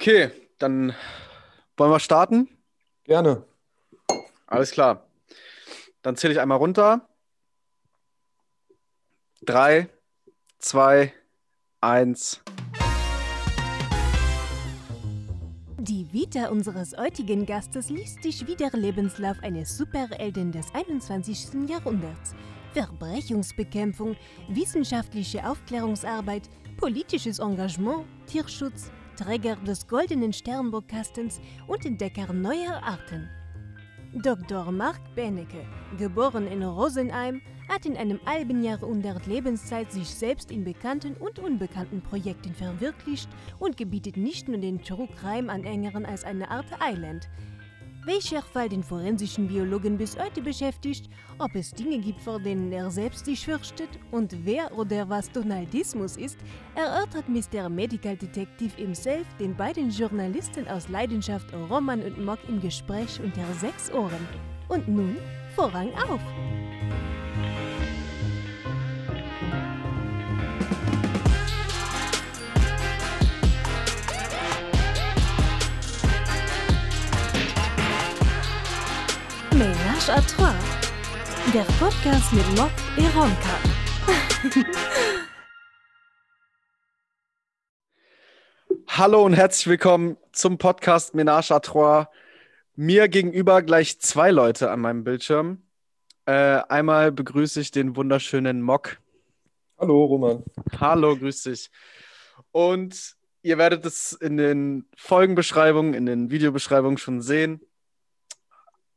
Okay, dann wollen wir starten? Gerne. Alles klar. Dann zähle ich einmal runter. Drei, zwei, eins. Die Vita unseres heutigen Gastes liest sich wie der Lebenslauf eines Superhelden des 21. Jahrhunderts. Verbrechungsbekämpfung, wissenschaftliche Aufklärungsarbeit, politisches Engagement, Tierschutz, Träger des Goldenen Sternburgkastens und Entdecker neuer Arten. Dr. Mark Benecke, geboren in Rosenheim, hat in einem halben Jahrhundert Lebenszeit sich selbst in bekannten und unbekannten Projekten verwirklicht und gebietet nicht nur den True Crime-Anhängern als eine Art Island. Welcher Fall den forensischen Biologen bis heute beschäftigt, ob es Dinge gibt, vor denen er selbst sich fürchtet und wer oder was Donaldismus ist, erörtert Mr. Medical Detective himself den beiden Journalisten aus Leidenschaft Roman und Mock im Gespräch unter sechs Ohren. Und nun Vorrang auf! Ménage à trois. Der Podcast mit Mock Eronka. Hallo und herzlich willkommen zum Podcast Ménage à Trois. Mir gegenüber gleich zwei Leute an meinem Bildschirm. Äh, einmal begrüße ich den wunderschönen Mock. Hallo, Roman. Hallo, grüß dich. Und ihr werdet es in den Folgenbeschreibungen, in den Videobeschreibungen schon sehen.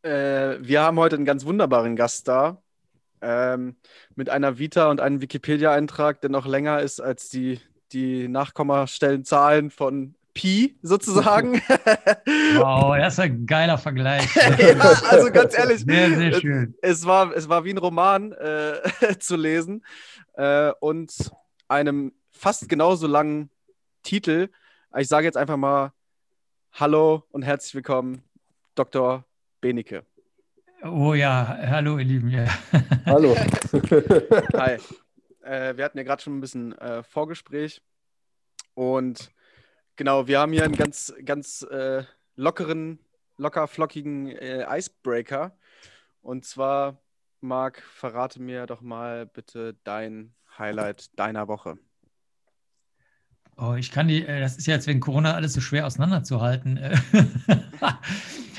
Äh, wir haben heute einen ganz wunderbaren Gast da. Ähm, mit einer Vita und einem Wikipedia-Eintrag, der noch länger ist als die, die Nachkommastellenzahlen von Pi sozusagen. Wow, das ist ein geiler Vergleich. ja, also ganz ehrlich, Sehr, sehr schön. Es, war, es war wie ein Roman äh, zu lesen äh, und einem fast genauso langen Titel. Ich sage jetzt einfach mal Hallo und herzlich willkommen, Dr. Benecke. Oh ja, hallo ihr Lieben. Ja. Hallo. Hi. Äh, wir hatten ja gerade schon ein bisschen äh, Vorgespräch und genau, wir haben hier einen ganz, ganz äh, lockeren, locker flockigen äh, Icebreaker. Und zwar, Marc, verrate mir doch mal bitte dein Highlight deiner Woche. Oh, ich kann die, äh, das ist ja jetzt wegen Corona alles so schwer auseinanderzuhalten. Äh,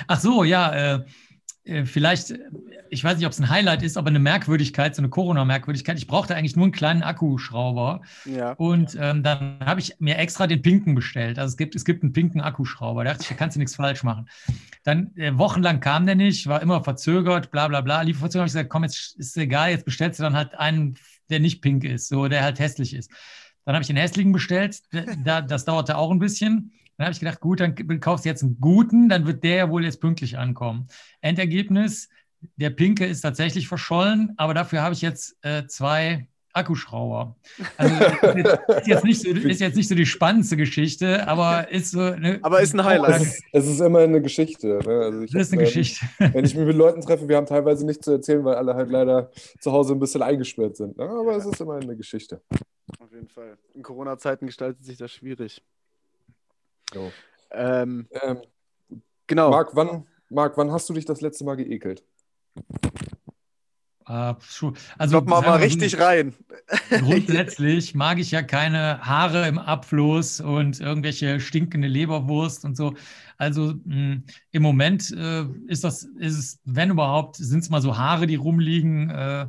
Ach so, ja, äh, vielleicht, ich weiß nicht, ob es ein Highlight ist, aber eine Merkwürdigkeit, so eine Corona-Merkwürdigkeit. Ich brauchte eigentlich nur einen kleinen Akkuschrauber. Ja. Und ähm, dann habe ich mir extra den pinken bestellt. Also es gibt, es gibt einen pinken Akkuschrauber. Da dachte ich, da kannst du nichts falsch machen. Dann äh, wochenlang kam der nicht, war immer verzögert, bla bla bla. Lieferverzögerung habe ich gesagt, komm, jetzt ist egal, jetzt bestellst du dann halt einen, der nicht pink ist, so der halt hässlich ist. Dann habe ich den hässlichen bestellt. Da, das dauerte auch ein bisschen. Dann habe ich gedacht, gut, dann kaufst du jetzt einen guten, dann wird der ja wohl jetzt pünktlich ankommen. Endergebnis, der pinke ist tatsächlich verschollen, aber dafür habe ich jetzt äh, zwei Akkuschrauber. Also ist jetzt, nicht so, ist jetzt nicht so die spannendste Geschichte, aber ist so eine. Aber ist ein Highlight. Es ist, es ist immer eine Geschichte. Ne? Also ich Das ist hab, eine ähm, Geschichte. Wenn ich mich mit Leuten treffe, wir haben teilweise nichts zu erzählen, weil alle halt leider zu Hause ein bisschen eingesperrt sind. Ne? Aber es ist immer eine Geschichte. Auf jeden Fall. In Corona-Zeiten gestaltet sich das schwierig. Jo. Ähm, Ähm, genau. Marc, wann, Marc, wann hast du dich das letzte Mal geekelt? Also Kommt mal, mal richtig rein. Grundsätzlich mag ich ja keine Haare im Abfluss und irgendwelche stinkende Leberwurst und so. Also mh, im Moment äh, ist das, ist es, wenn überhaupt, sind es mal so Haare, die rumliegen äh,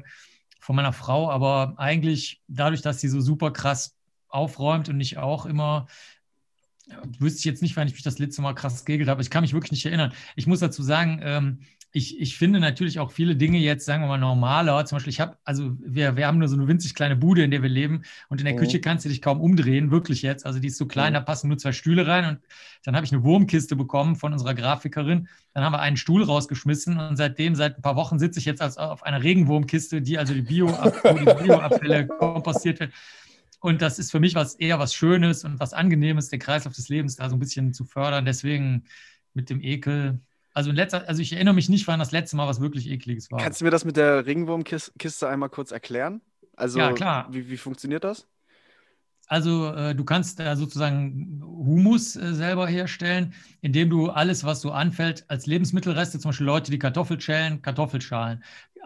von meiner Frau, aber eigentlich dadurch, dass sie so super krass aufräumt und ich auch immer, wüsste ich jetzt nicht, wann ich mich das letzte Mal krass gegelt habe. Ich kann mich wirklich nicht erinnern. Ich muss dazu sagen, ähm, ich, ich finde natürlich auch viele Dinge jetzt, sagen wir mal, normaler. Zum Beispiel, ich habe, also wir, wir haben nur so eine winzig kleine Bude, in der wir leben. Und in der Mhm. Küche kannst du dich kaum umdrehen, wirklich jetzt. Also die ist so klein, Mhm. da passen nur zwei Stühle rein. Und dann habe ich eine Wurmkiste bekommen von unserer Grafikerin. Dann haben wir einen Stuhl rausgeschmissen und seitdem, seit ein paar Wochen, sitze ich jetzt als, auf einer Regenwurmkiste, die also die Bio, Bioabfälle kompostiert wird. Und das ist für mich was eher was Schönes und was Angenehmes, den Kreislauf des Lebens da so ein bisschen zu fördern. Deswegen mit dem Ekel. Also, letzter, also ich erinnere mich nicht, wann das letzte Mal was wirklich Ekliges war. Kannst du mir das mit der Ringwurmkiste einmal kurz erklären? Also, Ja, klar. Wie, wie funktioniert das? Also äh, du kannst da sozusagen Humus äh, selber herstellen, indem du alles, was so anfällt, als Lebensmittelreste, zum Beispiel Leute, die Kartoffel schälen, Kartoffelschalen,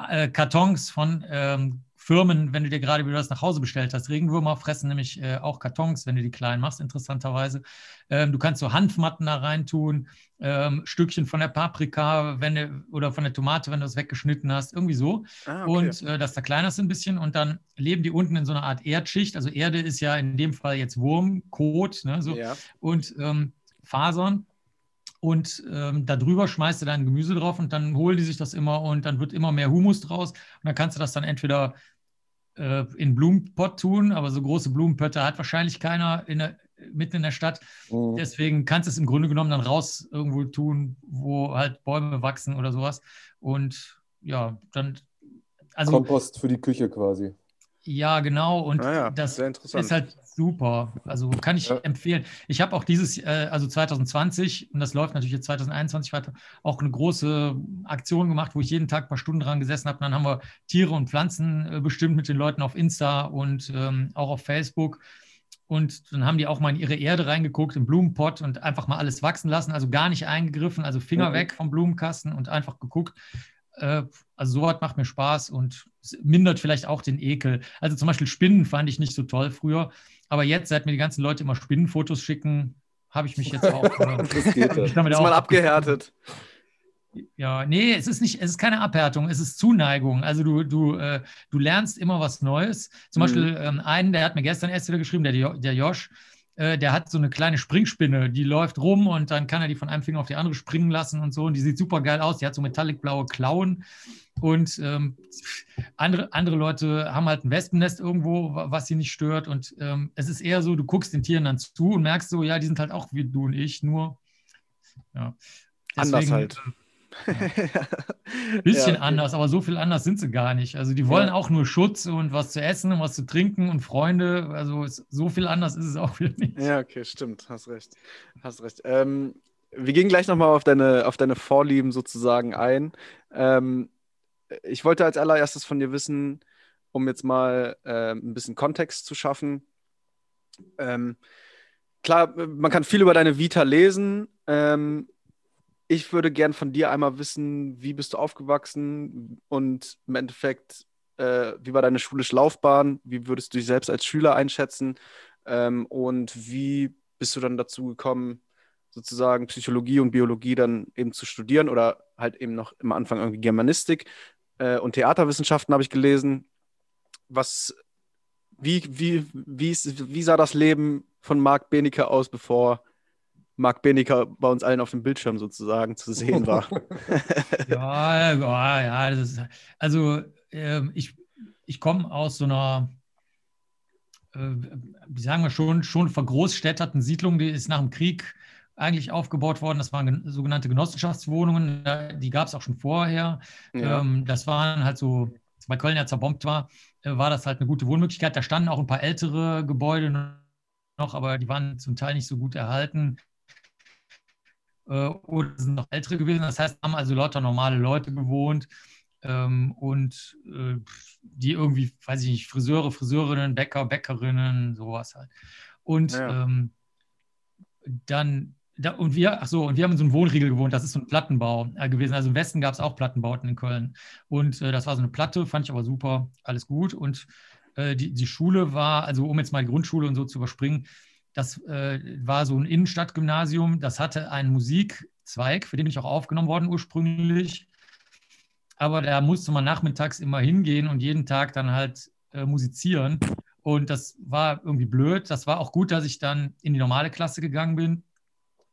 äh, Kartons von ähm, Firmen, wenn du dir gerade wieder was nach Hause bestellt hast. Regenwürmer fressen nämlich äh, auch Kartons, wenn du die klein machst, interessanterweise. Ähm, du kannst so Hanfmatten da reintun, ähm, Stückchen von der Paprika wenn du, oder von der Tomate, wenn du das weggeschnitten hast, irgendwie so. Ah, okay. Und äh, das zerkleinerst du ein bisschen und dann leben die unten in so einer Art Erdschicht. Also Erde ist ja in dem Fall jetzt Wurm, Kot ne, so, ja. und ähm, Fasern und ähm, darüber schmeißt du dein Gemüse drauf und dann holen die sich das immer und dann wird immer mehr Humus draus und dann kannst du das dann entweder äh, in Blumenpott tun, aber so große Blumenpötte hat wahrscheinlich keiner in der, mitten in der Stadt. Mhm. Deswegen kannst du es im Grunde genommen dann raus irgendwo tun, wo halt Bäume wachsen oder sowas. Und ja, dann. Also, Kompost für die Küche quasi. Ja, genau. Und ah ja, das ist halt super. Also kann ich ja. empfehlen. Ich habe auch dieses, äh, also 2020, und das läuft natürlich jetzt 2021 weiter, auch eine große Aktion gemacht, wo ich jeden Tag ein paar Stunden dran gesessen habe. Dann haben wir Tiere und Pflanzen äh, bestimmt mit den Leuten auf Insta und ähm, auch auf Facebook. Und dann haben die auch mal in ihre Erde reingeguckt, im Blumenpott und einfach mal alles wachsen lassen, also gar nicht eingegriffen, also Finger mhm. weg vom Blumenkasten und einfach geguckt, äh, also sowas macht mir Spaß und mindert vielleicht auch den Ekel. Also zum Beispiel Spinnen fand ich nicht so toll früher, aber jetzt, seit mir die ganzen Leute immer Spinnenfotos schicken, habe ich mich jetzt auch. Äh, das geht damit ist auch mal abgehärtet. Ja, nee, es ist nicht, es ist keine Abhärtung, es ist Zuneigung. Also du, du, äh, du lernst immer was Neues. Zum mhm. Beispiel ähm, einen, der hat mir gestern erst wieder geschrieben, der, der Josh, äh, der hat so eine kleine Springspinne, die läuft rum und dann kann er die von einem Finger auf die andere springen lassen und so. Und die sieht super geil aus. Die hat so metallicblaue Klauen. Und ähm, andere, andere Leute haben halt ein Wespennest irgendwo, was sie nicht stört. Und ähm, es ist eher so, du guckst den Tieren dann zu und merkst so, ja, die sind halt auch wie du und ich, nur ja. Deswegen, Anders halt. Bisschen ja, anders, aber so viel anders sind sie gar nicht. Also die wollen ja. auch nur Schutz und was zu essen und was zu trinken und Freunde. Also so viel anders ist es auch wieder nicht. Ja, okay, stimmt. Hast recht. Hast recht. Ähm, wir gehen gleich nochmal auf deine, auf deine Vorlieben sozusagen ein. Ähm, ich wollte als allererstes von dir wissen, um jetzt mal äh, ein bisschen Kontext zu schaffen. Ähm, klar, man kann viel über deine Vita lesen. Ähm, ich würde gern von dir einmal wissen, wie bist du aufgewachsen und im Endeffekt, äh, wie war deine schulische Laufbahn? Wie würdest du dich selbst als Schüler einschätzen? Ähm, und wie bist du dann dazu gekommen, sozusagen Psychologie und Biologie dann eben zu studieren oder halt eben noch im Anfang irgendwie Germanistik äh, und Theaterwissenschaften habe ich gelesen. Was, wie, wie, wie, wie sah das Leben von Marc Benecke aus, bevor Marc Benecker bei uns allen auf dem Bildschirm sozusagen zu sehen war. ja, ja, ja. Ist, also äh, ich, ich komme aus so einer, äh, wie sagen wir schon, schon vergroßstädterten Siedlung, die ist nach dem Krieg eigentlich aufgebaut worden. Das waren sogenannte Genossenschaftswohnungen, die gab es auch schon vorher. Ja. Ähm, das waren halt so, weil Köln ja zerbombt war, äh, war das halt eine gute Wohnmöglichkeit. Da standen auch ein paar ältere Gebäude noch, aber die waren zum Teil nicht so gut erhalten oder sind noch ältere gewesen. Das heißt, haben also lauter normale Leute gewohnt ähm, und äh, die irgendwie, weiß ich nicht, Friseure, Friseurinnen, Bäcker, Bäckerinnen, sowas halt. Und ja. ähm, dann da, und wir, ach so, und wir haben in so einem Wohnriegel gewohnt, das ist so ein Plattenbau äh, gewesen. Also im Westen gab es auch Plattenbauten in Köln. Und äh, das war so eine Platte, fand ich aber super, alles gut. Und äh, die, die Schule war, also um jetzt mal die Grundschule und so zu überspringen, das äh, war so ein Innenstadtgymnasium, das hatte einen Musikzweig, für den bin ich auch aufgenommen worden ursprünglich. Aber da musste man nachmittags immer hingehen und jeden Tag dann halt äh, musizieren. Und das war irgendwie blöd. Das war auch gut, dass ich dann in die normale Klasse gegangen bin,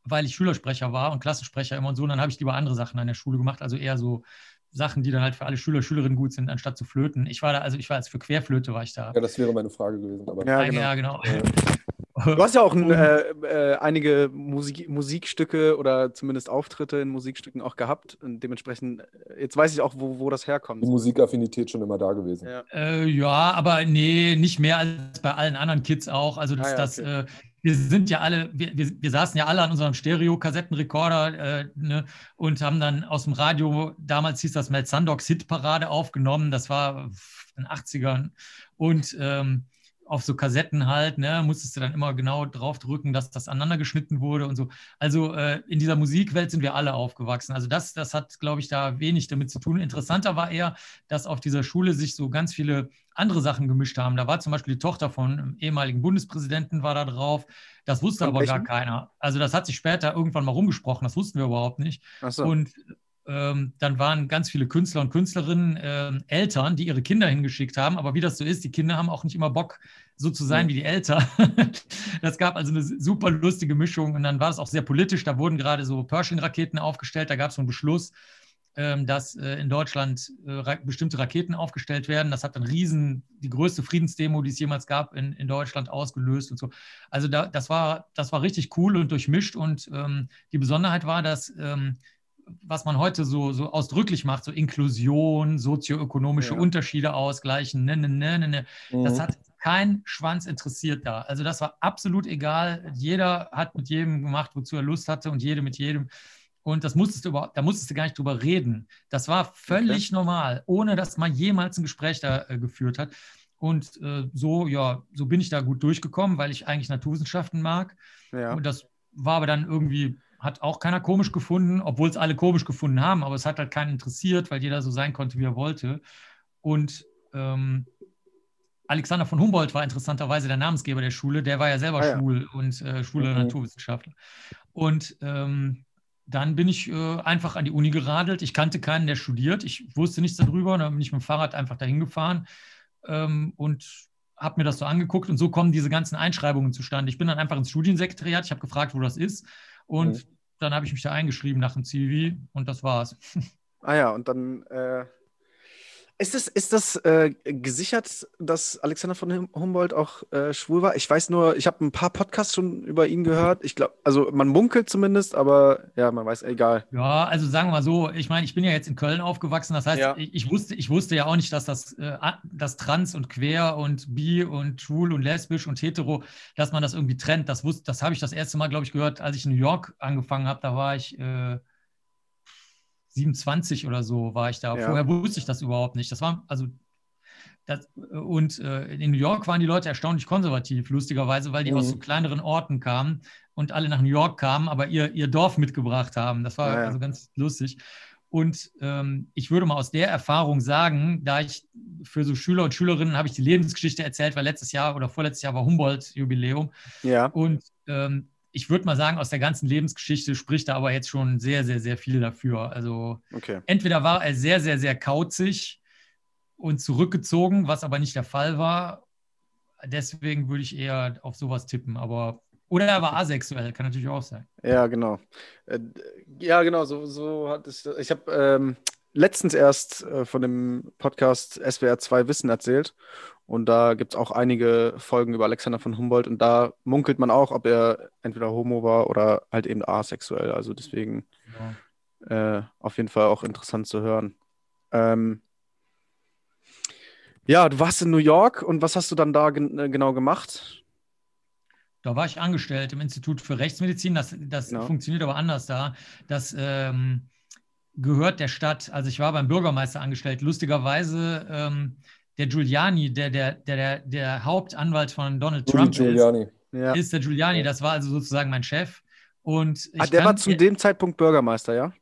weil ich Schülersprecher war und Klassensprecher immer und so. Und dann habe ich lieber andere Sachen an der Schule gemacht, also eher so Sachen, die dann halt für alle Schüler, Schülerinnen gut sind, anstatt zu flöten. Ich war da, also ich war jetzt für Querflöte war ich da. Ja, das wäre meine Frage gewesen. Aber ja, genau. Ja, genau. Du hast ja auch ein, äh, äh, einige Musik, Musikstücke oder zumindest Auftritte in Musikstücken auch gehabt. Und dementsprechend, äh, jetzt weiß ich auch, wo, wo das herkommt. Die Musikaffinität schon immer da gewesen. Ja. Äh, ja, aber nee, nicht mehr als bei allen anderen Kids auch. Also das, ah, ja, das okay. Äh, wir sind ja alle, wir, wir, wir, saßen ja alle an unserem Stereo-Kassettenrekorder äh, ne, und haben dann aus dem Radio, damals hieß das Mel Sandogs Hitparade aufgenommen. Das war in den 80ern. Und ähm, auf so Kassetten halt, ne, musstest du dann immer genau drauf drücken, dass das aneinander geschnitten wurde und so. Also äh, in dieser Musikwelt sind wir alle aufgewachsen. Also das, das hat, glaube ich, da wenig damit zu tun. Interessanter war eher, dass auf dieser Schule sich so ganz viele andere Sachen gemischt haben. Da war zum Beispiel die Tochter von einem ehemaligen Bundespräsidenten war da drauf. Das wusste von aber welchen? gar keiner. Also das hat sich später irgendwann mal rumgesprochen. Das wussten wir überhaupt nicht. So. Und ähm, dann waren ganz viele Künstler und Künstlerinnen äh, Eltern, die ihre Kinder hingeschickt haben. Aber wie das so ist, die Kinder haben auch nicht immer Bock, so zu sein wie die Eltern. das gab also eine super lustige Mischung. Und dann war es auch sehr politisch. Da wurden gerade so Pershing-Raketen aufgestellt. Da gab es so einen Beschluss, ähm, dass äh, in Deutschland äh, bestimmte Raketen aufgestellt werden. Das hat dann riesen, die größte Friedensdemo, die es jemals gab, in, in Deutschland ausgelöst und so. Also da, das, war, das war richtig cool und durchmischt. Und ähm, die Besonderheit war, dass ähm, was man heute so, so ausdrücklich macht, so Inklusion, sozioökonomische ja. Unterschiede ausgleichen, ne, ne, ne, ne, ne. Mhm. Das hat kein Schwanz interessiert da. Also das war absolut egal. Jeder hat mit jedem gemacht, wozu er Lust hatte und jede mit jedem. Und das musstest du überhaupt, da musstest du gar nicht drüber reden. Das war völlig okay. normal, ohne dass man jemals ein Gespräch da äh, geführt hat. Und äh, so, ja, so bin ich da gut durchgekommen, weil ich eigentlich Naturwissenschaften mag. Ja. Und das war aber dann irgendwie hat auch keiner komisch gefunden, obwohl es alle komisch gefunden haben, aber es hat halt keinen interessiert, weil jeder so sein konnte, wie er wollte. Und ähm, Alexander von Humboldt war interessanterweise der Namensgeber der Schule, der war ja selber ah, ja. schwul und äh, schwuler mhm. Naturwissenschaftler. Und ähm, dann bin ich äh, einfach an die Uni geradelt. Ich kannte keinen, der studiert. Ich wusste nichts darüber. Und dann bin ich mit dem Fahrrad einfach dahin gefahren ähm, und habe mir das so angeguckt. Und so kommen diese ganzen Einschreibungen zustande. Ich bin dann einfach ins Studiensekretariat. Ich habe gefragt, wo das ist. Und mhm. Dann habe ich mich da eingeschrieben nach dem CV und das war's. Ah ja, und dann äh, ist das, ist das äh, gesichert, dass Alexander von Humboldt auch äh, schwul war? Ich weiß nur, ich habe ein paar Podcasts schon über ihn gehört. Ich glaube, also man munkelt zumindest, aber ja, man weiß, egal. Ja, also sagen wir mal so, ich meine, ich bin ja jetzt in Köln aufgewachsen. Das heißt, ja. ich, ich, wusste, ich wusste ja auch nicht, dass das, äh, das Trans und Quer und Bi und Schwul und Lesbisch und Hetero, dass man das irgendwie trennt. Das, das habe ich das erste Mal, glaube ich, gehört, als ich in New York angefangen habe. Da war ich äh, 27 oder so war ich da. Ja. Vorher wusste ich das überhaupt nicht. Das war, also, das, und äh, in New York waren die Leute erstaunlich konservativ, lustigerweise, weil die mhm. aus so kleineren Orten kamen und alle nach New York kamen, aber ihr, ihr Dorf mitgebracht haben. Das war ja, also ganz lustig. Und ähm, ich würde mal aus der Erfahrung sagen, da ich für so Schüler und Schülerinnen habe ich die Lebensgeschichte erzählt, weil letztes Jahr oder vorletztes Jahr war Humboldt-Jubiläum. Ja. Und ähm, ich würde mal sagen, aus der ganzen Lebensgeschichte spricht er aber jetzt schon sehr, sehr, sehr viel dafür. Also okay. entweder war er sehr, sehr, sehr kauzig und zurückgezogen, was aber nicht der Fall war. Deswegen würde ich eher auf sowas tippen. Aber oder er war asexuell, kann natürlich auch sein. Ja, genau. Äh, ja, genau, so, so hat es. Ich habe ähm, letztens erst äh, von dem Podcast SWR 2 Wissen erzählt. Und da gibt es auch einige Folgen über Alexander von Humboldt und da munkelt man auch, ob er entweder homo war oder halt eben asexuell. Also deswegen ja. äh, auf jeden Fall auch interessant zu hören. Ähm, ja, du warst in New York und was hast du dann da gen äh, genau gemacht? Da war ich angestellt im Institut für Rechtsmedizin. Das, das genau. funktioniert aber anders da. Das ähm, gehört der Stadt. Also ich war beim Bürgermeister angestellt. Lustigerweise ähm, der Giuliani, der, der, der, der Hauptanwalt von Donald Trump Giuliani. ist, ja. ist der Giuliani. Das war also sozusagen mein Chef. Und ah, der war zu dem Zeitpunkt Bürgermeister, ja?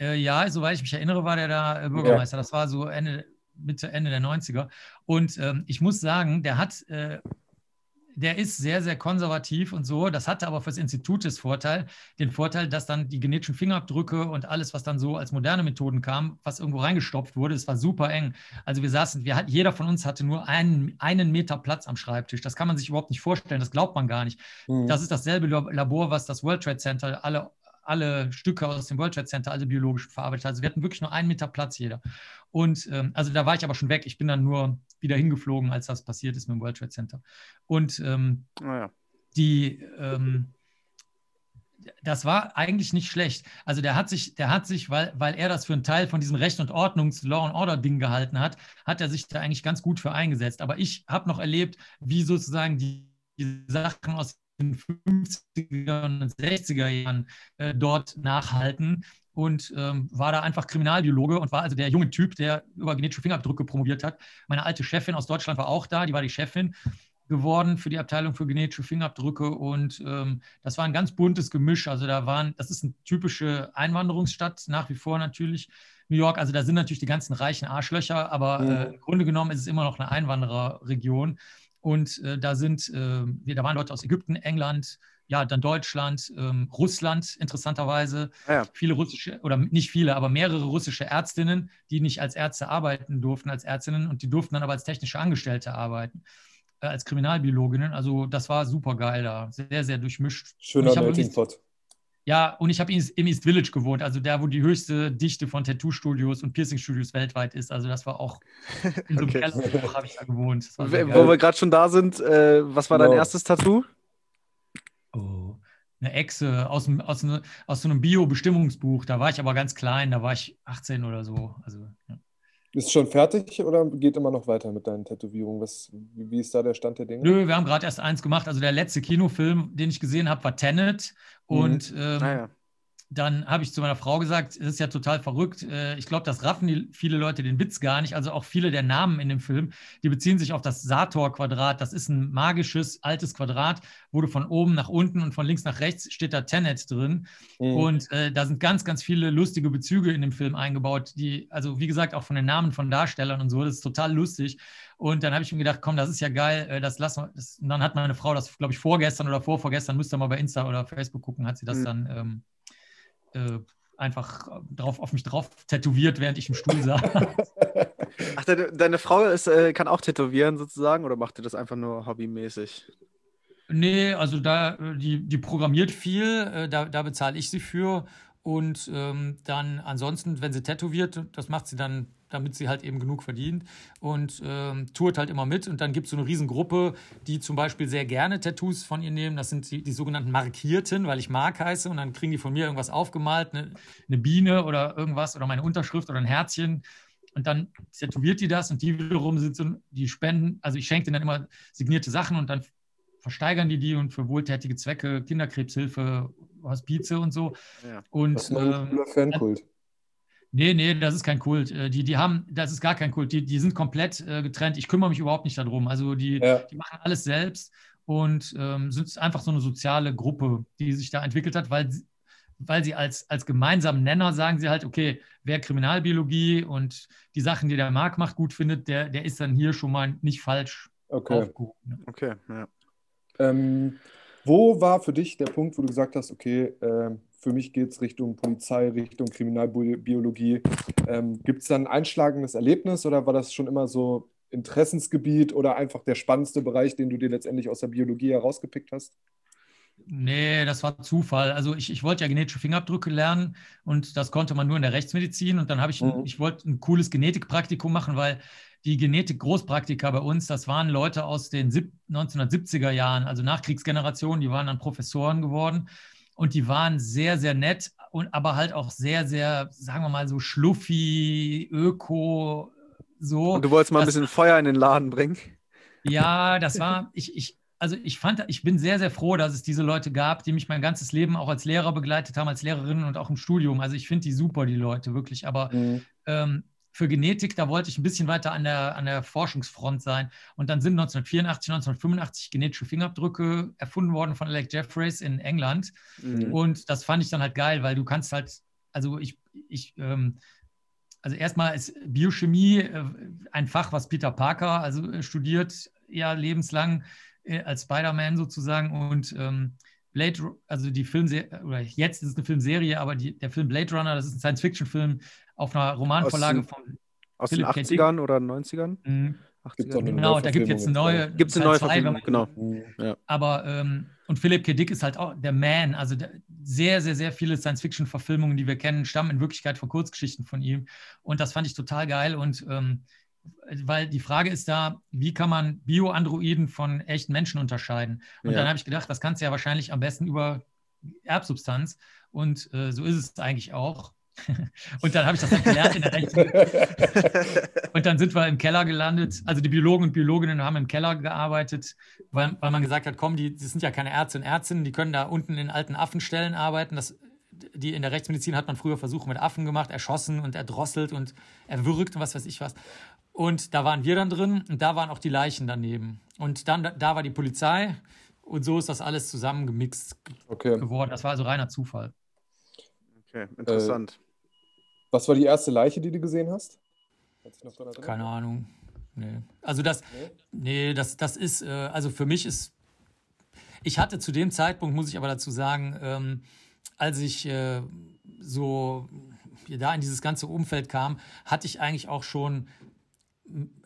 Äh, ja, soweit ich mich erinnere, war der da äh, Bürgermeister. Ja. Das war so Ende, Mitte, Ende der 90er. Und ähm, ich muss sagen, der hat äh, der ist sehr, sehr konservativ und so. Das hatte aber fürs Institut das Vorteil, den Vorteil, dass dann die genetischen Fingerabdrücke und alles, was dann so als moderne Methoden kam, was irgendwo reingestopft wurde, es war super eng. Also wir saßen, wir jeder von uns hatte nur einen, einen Meter Platz am Schreibtisch. Das kann man sich überhaupt nicht vorstellen, das glaubt man gar nicht. Mhm. Das ist dasselbe Labor, was das World Trade Center alle alle Stücke aus dem World Trade Center, alle biologisch verarbeitet. Also wir hatten wirklich nur einen Meter Platz jeder. Und ähm, also da war ich aber schon weg. Ich bin dann nur wieder hingeflogen, als das passiert ist mit dem World Trade Center. Und ähm, oh ja. die ähm, das war eigentlich nicht schlecht. Also der hat sich, der hat sich, weil, weil er das für einen Teil von diesem Recht und Ordnungs Law and Order Ding gehalten hat, hat er sich da eigentlich ganz gut für eingesetzt. Aber ich habe noch erlebt, wie sozusagen die, die Sachen aus den 50er und 60er Jahren äh, dort nachhalten und ähm, war da einfach Kriminalbiologe und war also der junge Typ, der über genetische Fingerabdrücke promoviert hat. Meine alte Chefin aus Deutschland war auch da, die war die Chefin. geworden für die Abteilung für genetische Fingerabdrücke und ähm, das war ein ganz buntes Gemisch. Also da waren, das ist eine typische Einwanderungsstadt, nach wie vor natürlich. New York, also da sind natürlich die ganzen reichen Arschlöcher, aber Mhm. äh, im Grunde genommen ist es immer noch eine Einwandererregion. Und äh, da sind, äh, da waren Leute aus Ägypten, England, ja, dann Deutschland, ähm, Russland, interessanterweise. Ah ja. Viele russische, oder nicht viele, aber mehrere russische Ärztinnen, die nicht als Ärzte arbeiten durften, als Ärztinnen, und die durften dann aber als technische Angestellte arbeiten, äh, als Kriminalbiologinnen. Also das war super geil da, sehr, sehr durchmischt. Schöner Melting Pot. Ja, und ich habe im East Village gewohnt, also da, wo die höchste Dichte von Tattoo-Studios und Piercing-Studios weltweit ist. Also das war auch, in so einem Okay. Keller habe ich da gewohnt. Wo wir gerade schon da sind, äh, was war dein Genau. erstes Tattoo? Oh, eine Echse aus, aus, ne, aus so einem Bio-Bestimmungsbuch. Da war ich aber ganz klein, da war ich 18 oder so. Also, ja. Ist schon fertig oder geht immer noch weiter mit deinen Tätowierungen? Was, wie, ist da der Stand der Dinge? Nö, wir haben gerade erst eins gemacht. Also der letzte Kinofilm, den ich gesehen habe, war Tenet. Mhm. Und ähm, Naja. Dann habe ich zu meiner Frau gesagt, es ist ja total verrückt. äh, Ich glaube, das raffen die, viele Leute den Witz gar nicht. Also auch viele der Namen in dem Film, die beziehen sich auf das Sator-Quadrat. Das ist ein magisches, altes Quadrat, wo du von oben nach unten und von links nach rechts steht da Tenet drin. Mhm. Und äh, da sind ganz, ganz viele lustige Bezüge in dem Film eingebaut, die, also wie gesagt, auch von den Namen von Darstellern und so, das ist total lustig. Und dann habe ich mir gedacht, komm, das ist ja geil, äh, das lassen wir. Das, und dann hat meine Frau das, glaube ich, vorgestern oder vorvorgestern, müsst ihr mal bei Insta oder Facebook gucken, hat sie das Mhm. dann ähm, äh, einfach drauf, auf mich drauf tätowiert, während ich im Stuhl saß. Ach, deine, deine Frau ist, äh, kann auch tätowieren sozusagen oder macht ihr das einfach nur hobbymäßig? Nee, also da, äh, die, die programmiert viel, äh, da, da bezahle ich sie für. Und ähm, dann ansonsten, wenn sie tätowiert, das macht sie dann, damit sie halt eben genug verdient und ähm, tourt halt immer mit. Und dann gibt es so eine Riesengruppe, die zum Beispiel sehr gerne Tattoos von ihr nehmen. Das sind die, die sogenannten Markierten, weil ich Mark heiße. Und dann kriegen die von mir irgendwas aufgemalt, eine, eine Biene oder irgendwas oder meine Unterschrift oder ein Herzchen. Und dann tätowiert die das und die wiederum sind so, die spenden, also ich schenke denen dann immer signierte Sachen und dann versteigern die die und für wohltätige Zwecke, Kinderkrebshilfe, Hospize und so. Ja. Und Das ist ein ähm, cooler Fankult. nee, nee, das ist kein Kult. Äh, Die, die haben, das ist gar kein Kult. Die, die sind komplett äh, getrennt. Ich kümmere mich überhaupt nicht darum. Also die, Ja. die machen alles selbst und ähm, sind einfach so eine soziale Gruppe, die sich da entwickelt hat, weil, sie- weil sie als, als gemeinsamen Nenner sagen sie halt, okay, wer Kriminalbiologie und die Sachen, die der Marc macht, gut findet, der, der ist dann hier schon mal nicht falsch Okay. aufgehoben. ne? Okay, ja. Ähm, wo war für dich der Punkt, wo du gesagt hast, okay, ähm, für mich geht es Richtung Polizei, Richtung Kriminalbiologie? Ähm, Gibt es dann ein einschlagendes Erlebnis oder war das schon immer so Interessensgebiet oder einfach der spannendste Bereich, den du dir letztendlich aus der Biologie herausgepickt hast? Nee, das war Zufall. Also ich, ich wollte ja genetische Fingerabdrücke lernen und das konnte man nur in der Rechtsmedizin. Und dann habe ich, ein, Mhm. ich wollte ein cooles Genetikpraktikum machen, weil die Genetik-Großpraktiker bei uns, das waren Leute aus den sieb- 1970er Jahren, also Nachkriegsgenerationen, die waren dann Professoren geworden und die waren sehr, sehr nett und aber halt auch sehr, sehr, sagen wir mal so schluffi, öko, so. Und du wolltest mal ein bisschen Feuer in den Laden bringen? Ja, das war, ich, ich, also ich fand, ich bin sehr, sehr froh, dass es diese Leute gab, die mich mein ganzes Leben auch als Lehrer begleitet haben, als Lehrerin und auch im Studium. Also ich finde die super, die Leute, wirklich. Aber Mhm. ähm, für Genetik, da wollte ich ein bisschen weiter an der, an der Forschungsfront sein. Und dann sind 1984, 1985 genetische Fingerabdrücke erfunden worden von Alec Jeffreys in England. Mhm. Und das fand ich dann halt geil, weil du kannst halt, also ich, ich, ähm, also erstmal ist Biochemie äh, ein Fach, was Peter Parker also äh, studiert, ja lebenslang äh, als Spider-Man sozusagen und ähm, Blade, also die Filmserie, oder jetzt ist es eine Filmserie, aber die, der Film Blade Runner, das ist ein Science-Fiction-Film auf einer Romanvorlage Aus von Aus Philipp den K. Dick. 80ern oder 90ern? Mhm. Gibt's auch 80ern? eine Genau, da gibt es jetzt eine Neuverfilmung neue. Gibt es eine neue zwei, man- Genau. Mhm. aber, ähm, und Philipp K. Dick ist halt auch der Man. Also der, sehr, sehr, sehr viele Science-Fiction-Verfilmungen, die wir kennen, stammen in Wirklichkeit von Kurzgeschichten von ihm. Und das fand ich total geil. Und ähm, weil die Frage ist da, wie kann man Bio-Androiden von echten Menschen unterscheiden? Und Ja. dann habe ich gedacht, das kannst du ja wahrscheinlich am besten über Erbsubstanz. Und äh, so ist es eigentlich auch. und dann habe ich das halt gelernt in der Rechts und dann sind wir im Keller gelandet. Also die Biologen und Biologinnen haben im Keller gearbeitet, weil, weil man gesagt hat, komm, die, das sind ja keine Ärzte und Ärztinnen, die können da unten in alten Affenstellen arbeiten. Das, die in der Rechtsmedizin hat man früher Versuche mit Affen gemacht, erschossen und erdrosselt und erwürgt und was weiß ich was. Und da waren wir dann drin und da waren auch die Leichen daneben. Und dann, da war die Polizei und so ist das alles zusammengemixt Okay. geworden. Das war also reiner Zufall. Okay, interessant. Äh, Was war die erste Leiche, die du gesehen hast? Keine Ahnung. Nee. Also das, nee, das, das ist, äh, also für mich ist, ich hatte zu dem Zeitpunkt, muss ich aber dazu sagen, ähm, als ich äh, so da in dieses ganze Umfeld kam, hatte ich eigentlich auch schon,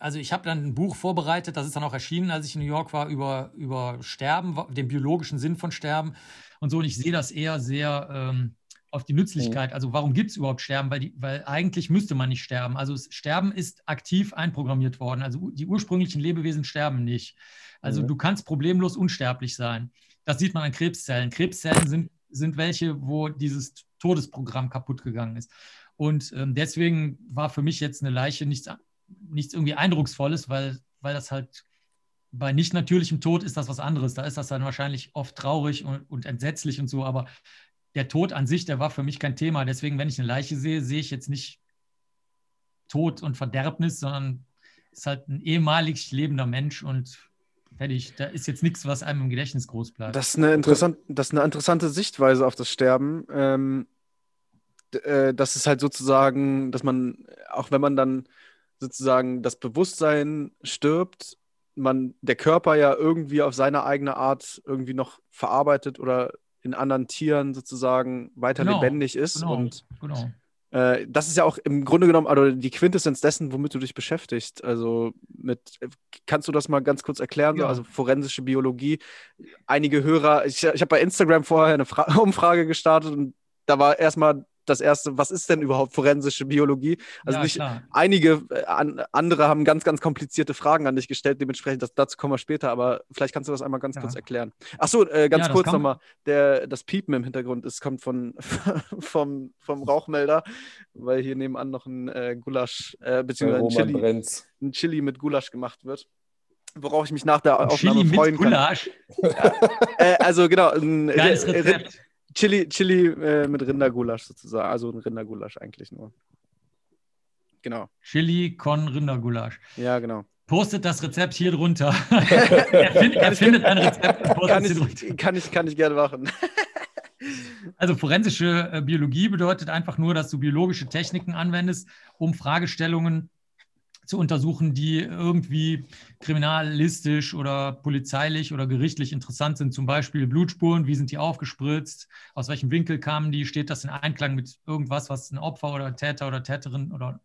also ich habe dann ein Buch vorbereitet, das ist dann auch erschienen, als ich in New York war, über, über Sterben, den biologischen Sinn von Sterben und so. Und ich sehe das eher sehr ähm, auf die Nützlichkeit. Also warum gibt es überhaupt Sterben? Weil, die, weil eigentlich müsste man nicht sterben. Also Sterben ist aktiv einprogrammiert worden. Also die ursprünglichen Lebewesen sterben nicht. Also Mhm. du kannst problemlos unsterblich sein. Das sieht man an Krebszellen. Krebszellen sind, sind welche, wo dieses Todesprogramm kaputt gegangen ist. Und ähm, deswegen war für mich jetzt eine Leiche nichts, nichts irgendwie Eindrucksvolles, weil, weil das halt bei nicht natürlichem Tod ist das was anderes. Da ist das dann wahrscheinlich oft traurig und, und entsetzlich und so, aber der Tod an sich, der war für mich kein Thema. Deswegen, wenn ich eine Leiche sehe, sehe ich jetzt nicht Tod und Verderbnis, sondern ist halt ein ehemalig lebender Mensch und fertig. Da ist jetzt nichts, was einem im Gedächtnis groß bleibt. Das ist eine, interessant, das ist eine interessante Sichtweise auf das Sterben. Ähm, äh, das ist halt sozusagen, dass man, auch wenn man dann sozusagen das Bewusstsein stirbt, man der Körper ja irgendwie auf seine eigene Art irgendwie noch verarbeitet oder in anderen Tieren sozusagen weiter Genau, lebendig ist. genau, Und genau. äh, das ist ja auch im Grunde genommen also die Quintessenz dessen, womit du dich beschäftigst. Also mit, kannst du das mal ganz kurz erklären? Ja. Also forensische Biologie. Einige Hörer, ich, ich habe bei Instagram vorher eine Fra Umfrage gestartet und da war erstmal das erste, was ist denn überhaupt forensische Biologie? Also ja, nicht, klar. einige äh, an, andere haben ganz, ganz komplizierte Fragen an dich gestellt, dementsprechend, das, dazu kommen wir später, aber vielleicht kannst du das einmal ganz Ja. kurz erklären. Achso, äh, ganz Ja, kurz kann- nochmal, der, das Piepen im Hintergrund, es kommt von, vom, vom Rauchmelder, weil hier nebenan noch ein äh, Gulasch, äh, beziehungsweise ein Chili, ein Chili mit Gulasch gemacht wird. Worauf ich mich nach der Aufnahme Chili mit freuen kann. Gulasch. Äh, also genau, ein Geiles Rezept. Chili, Chili äh, mit Rindergulasch sozusagen, also ein Rindergulasch eigentlich nur. Genau, Chili con Rindergulasch. ja, genau. Postet das Rezept hier drunter. er, find, er findet ein Rezept und postet Kann es hier drunter. ich, kann, ich, kann ich gerne machen. Also forensische äh, Biologie bedeutet einfach nur, dass du biologische Techniken anwendest, um Fragestellungen zu untersuchen, die irgendwie kriminalistisch oder polizeilich oder gerichtlich interessant sind. Zum Beispiel Blutspuren, wie sind die aufgespritzt, aus welchem Winkel kamen die, steht das in Einklang mit irgendwas, was ein Opfer oder Täter oder Täterin oder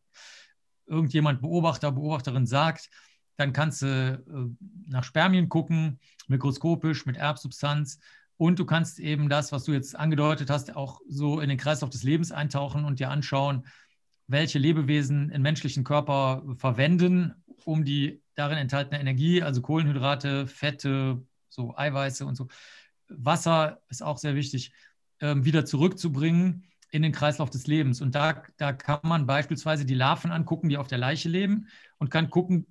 irgendjemand Beobachter, Beobachterin sagt. Dann kannst du äh, nach Spermien gucken, mikroskopisch mit Erbsubstanz. Und du kannst eben das, was du jetzt angedeutet hast, auch so in den Kreislauf des Lebens eintauchen und dir anschauen, welche Lebewesen im menschlichen Körper verwenden, um die darin enthaltene Energie, also Kohlenhydrate, Fette, so Eiweiße und so, Wasser ist auch sehr wichtig, ähm, wieder zurückzubringen in den Kreislauf des Lebens. Und da, da kann man beispielsweise die Larven angucken, die auf der Leiche leben und kann gucken,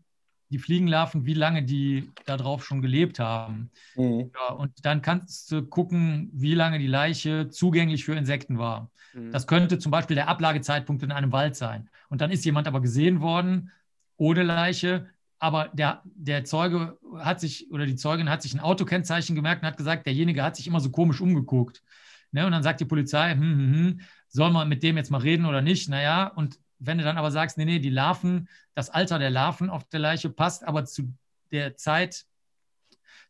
die Fliegenlarven, wie lange die darauf schon gelebt haben. Mhm. Ja, und dann kannst du gucken, wie lange die Leiche zugänglich für Insekten war. Mhm. Das könnte zum Beispiel der Ablagezeitpunkt in einem Wald sein. Und dann ist jemand aber gesehen worden ohne Leiche, aber der, der Zeuge hat sich oder die Zeugin hat sich ein Autokennzeichen gemerkt und hat gesagt, derjenige hat sich immer so komisch umgeguckt. Ne? Und dann sagt die Polizei, hm, hm, hm, soll man mit dem jetzt mal reden oder nicht? Naja, und wenn du dann aber sagst, nee, nee, die Larven, das Alter der Larven auf der Leiche passt aber zu der Zeit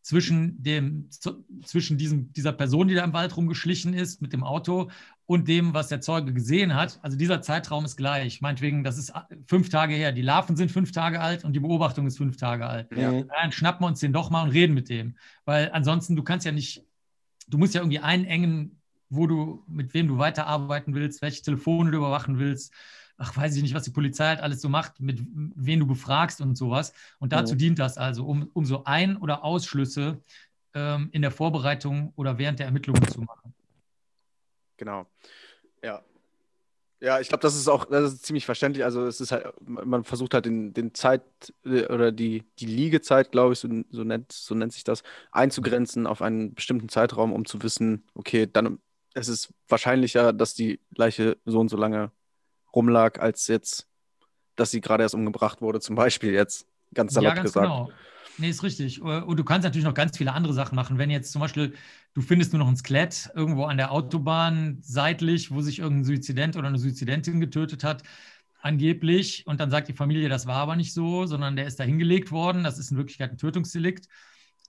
zwischen, dem, zu, zwischen diesem, dieser Person, die da im Wald rumgeschlichen ist, mit dem Auto und dem, was der Zeuge gesehen hat. Also dieser Zeitraum ist gleich. Meinetwegen, das ist fünf Tage her. Die Larven sind fünf Tage alt und die Beobachtung ist fünf Tage alt. Ja. Dann schnappen wir uns den doch mal und reden mit dem. Weil ansonsten, du kannst ja nicht, du musst ja irgendwie einengen, wo du, mit wem du weiterarbeiten willst, welche Telefone du überwachen willst. Ach, weiß ich nicht, was die Polizei halt alles so macht, mit wen du befragst und sowas. Und dazu Mhm. dient das also, um, um so Ein- oder Ausschlüsse ähm, in der Vorbereitung oder während der Ermittlungen zu machen. Genau. Ja. Ja, ich glaube, das ist auch das ist ziemlich verständlich. Also es ist halt, man versucht halt den, den Zeit äh, oder die, die Liegezeit, glaube ich, so, so, nennt, so nennt sich das, einzugrenzen auf einen bestimmten Zeitraum, um zu wissen, okay, dann es ist wahrscheinlicher, dass die Leiche so und so lange rumlag, als jetzt, dass sie gerade erst umgebracht wurde, zum Beispiel jetzt. Ganz salopp ja, ganz gesagt. genau. Nee, ist richtig. Und du kannst natürlich noch ganz viele andere Sachen machen. Wenn jetzt zum Beispiel, du findest nur noch ein Skelett irgendwo an der Autobahn seitlich, wo sich irgendein Suizident oder eine Suizidentin getötet hat, angeblich, und dann sagt die Familie, das war aber nicht so, sondern der ist da hingelegt worden, das ist in Wirklichkeit ein Tötungsdelikt.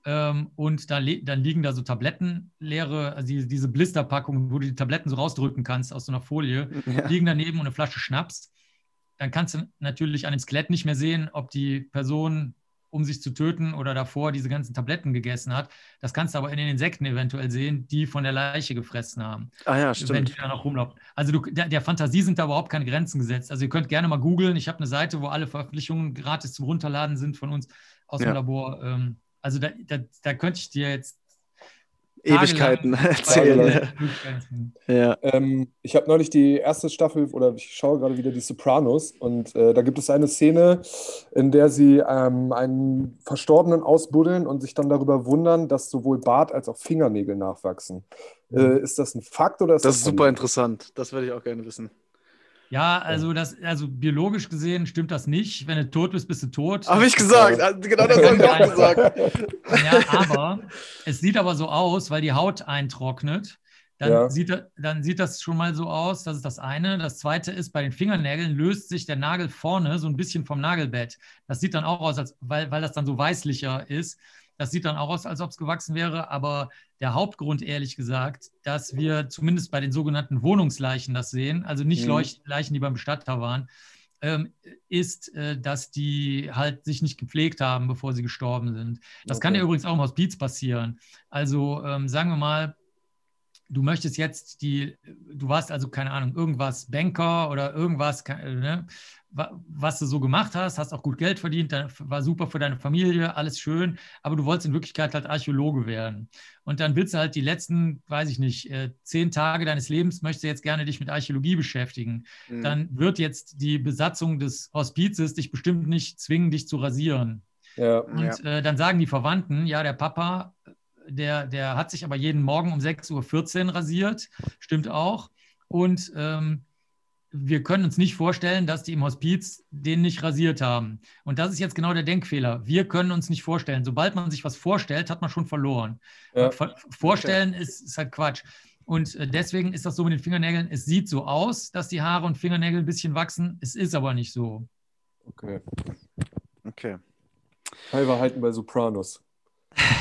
Ähm, und da, dann liegen da so Tabletten, leere, also die, diese Blisterpackungen, wo du die Tabletten so rausdrücken kannst aus so einer Folie, ja. liegen daneben und eine Flasche Schnaps. Dann kannst du natürlich an dem Skelett nicht mehr sehen, ob die Person um sich zu töten oder davor diese ganzen Tabletten gegessen hat. Das kannst du aber in den Insekten eventuell sehen, die von der Leiche gefressen haben. Ah ja, stimmt. Wenn die da noch rumlaufen. Also du, der, der, Fantasie sind da überhaupt keine Grenzen gesetzt. Also ihr könnt gerne mal googeln. Ich habe eine Seite, wo alle Veröffentlichungen gratis zum Runterladen sind von uns aus ja. dem Labor. Ähm, also da, da, da könnte ich dir jetzt Ewigkeiten erzählen. Ja. Ähm, ich habe neulich die erste Staffel oder ich schaue gerade wieder die Sopranos und äh, da gibt es eine Szene, in der sie ähm, einen Verstorbenen ausbuddeln und sich dann darüber wundern, dass sowohl Bart als auch Fingernägel nachwachsen. Äh, ist das ein Fakt oder ist das? Das ist super interessant. Das würde ich auch gerne wissen. Ja, also das, also biologisch gesehen stimmt das nicht. Wenn du tot bist, bist du tot. Habe ich gesagt. Ja. Genau das habe ich auch gesagt. Ja, aber es sieht aber so aus, weil die Haut eintrocknet. Dann, ja. sieht, dann sieht das schon mal so aus. Das ist das eine. Das zweite ist, bei den Fingernägeln löst sich der Nagel vorne so ein bisschen vom Nagelbett. Das sieht dann auch aus, als, weil, weil das dann so weißlicher ist. Das sieht dann auch aus, als ob es gewachsen wäre. Aber der Hauptgrund, ehrlich gesagt, dass wir zumindest bei den sogenannten Wohnungsleichen das sehen, also nicht mhm. Leichen, die beim Bestatter waren, ähm, ist, äh, dass die halt sich nicht gepflegt haben, bevor sie gestorben sind. Das okay. kann ja übrigens auch im Hospiz passieren. Also ähm, sagen wir mal, du möchtest jetzt die, du warst also, keine Ahnung, irgendwas Banker oder irgendwas, ne, was du so gemacht hast, hast auch gut Geld verdient, war super für deine Familie, alles schön, aber du wolltest in Wirklichkeit halt Archäologe werden. Und dann willst du halt die letzten, weiß ich nicht, äh, zehn Tage deines Lebens, möchtest du jetzt gerne dich mit Archäologie beschäftigen. Mhm. Dann wird jetzt die Besatzung des Hospizes dich bestimmt nicht zwingen, dich zu rasieren. Ja, und ja. Äh, dann sagen die Verwandten, ja, der Papa, der, der hat sich aber jeden Morgen um 6.14 Uhr rasiert, stimmt auch. Und ähm, wir können uns nicht vorstellen, dass die im Hospiz den nicht rasiert haben. Und das ist jetzt genau der Denkfehler. Wir können uns nicht vorstellen. Sobald man sich was vorstellt, hat man schon verloren. Ja. Vorstellen okay. ist, ist halt Quatsch. Und äh, deswegen ist das so mit den Fingernägeln. Es sieht so aus, dass die Haare und Fingernägel ein bisschen wachsen. Es ist aber nicht so. Okay. Okay. Teilwahrheiten bei Sopranos.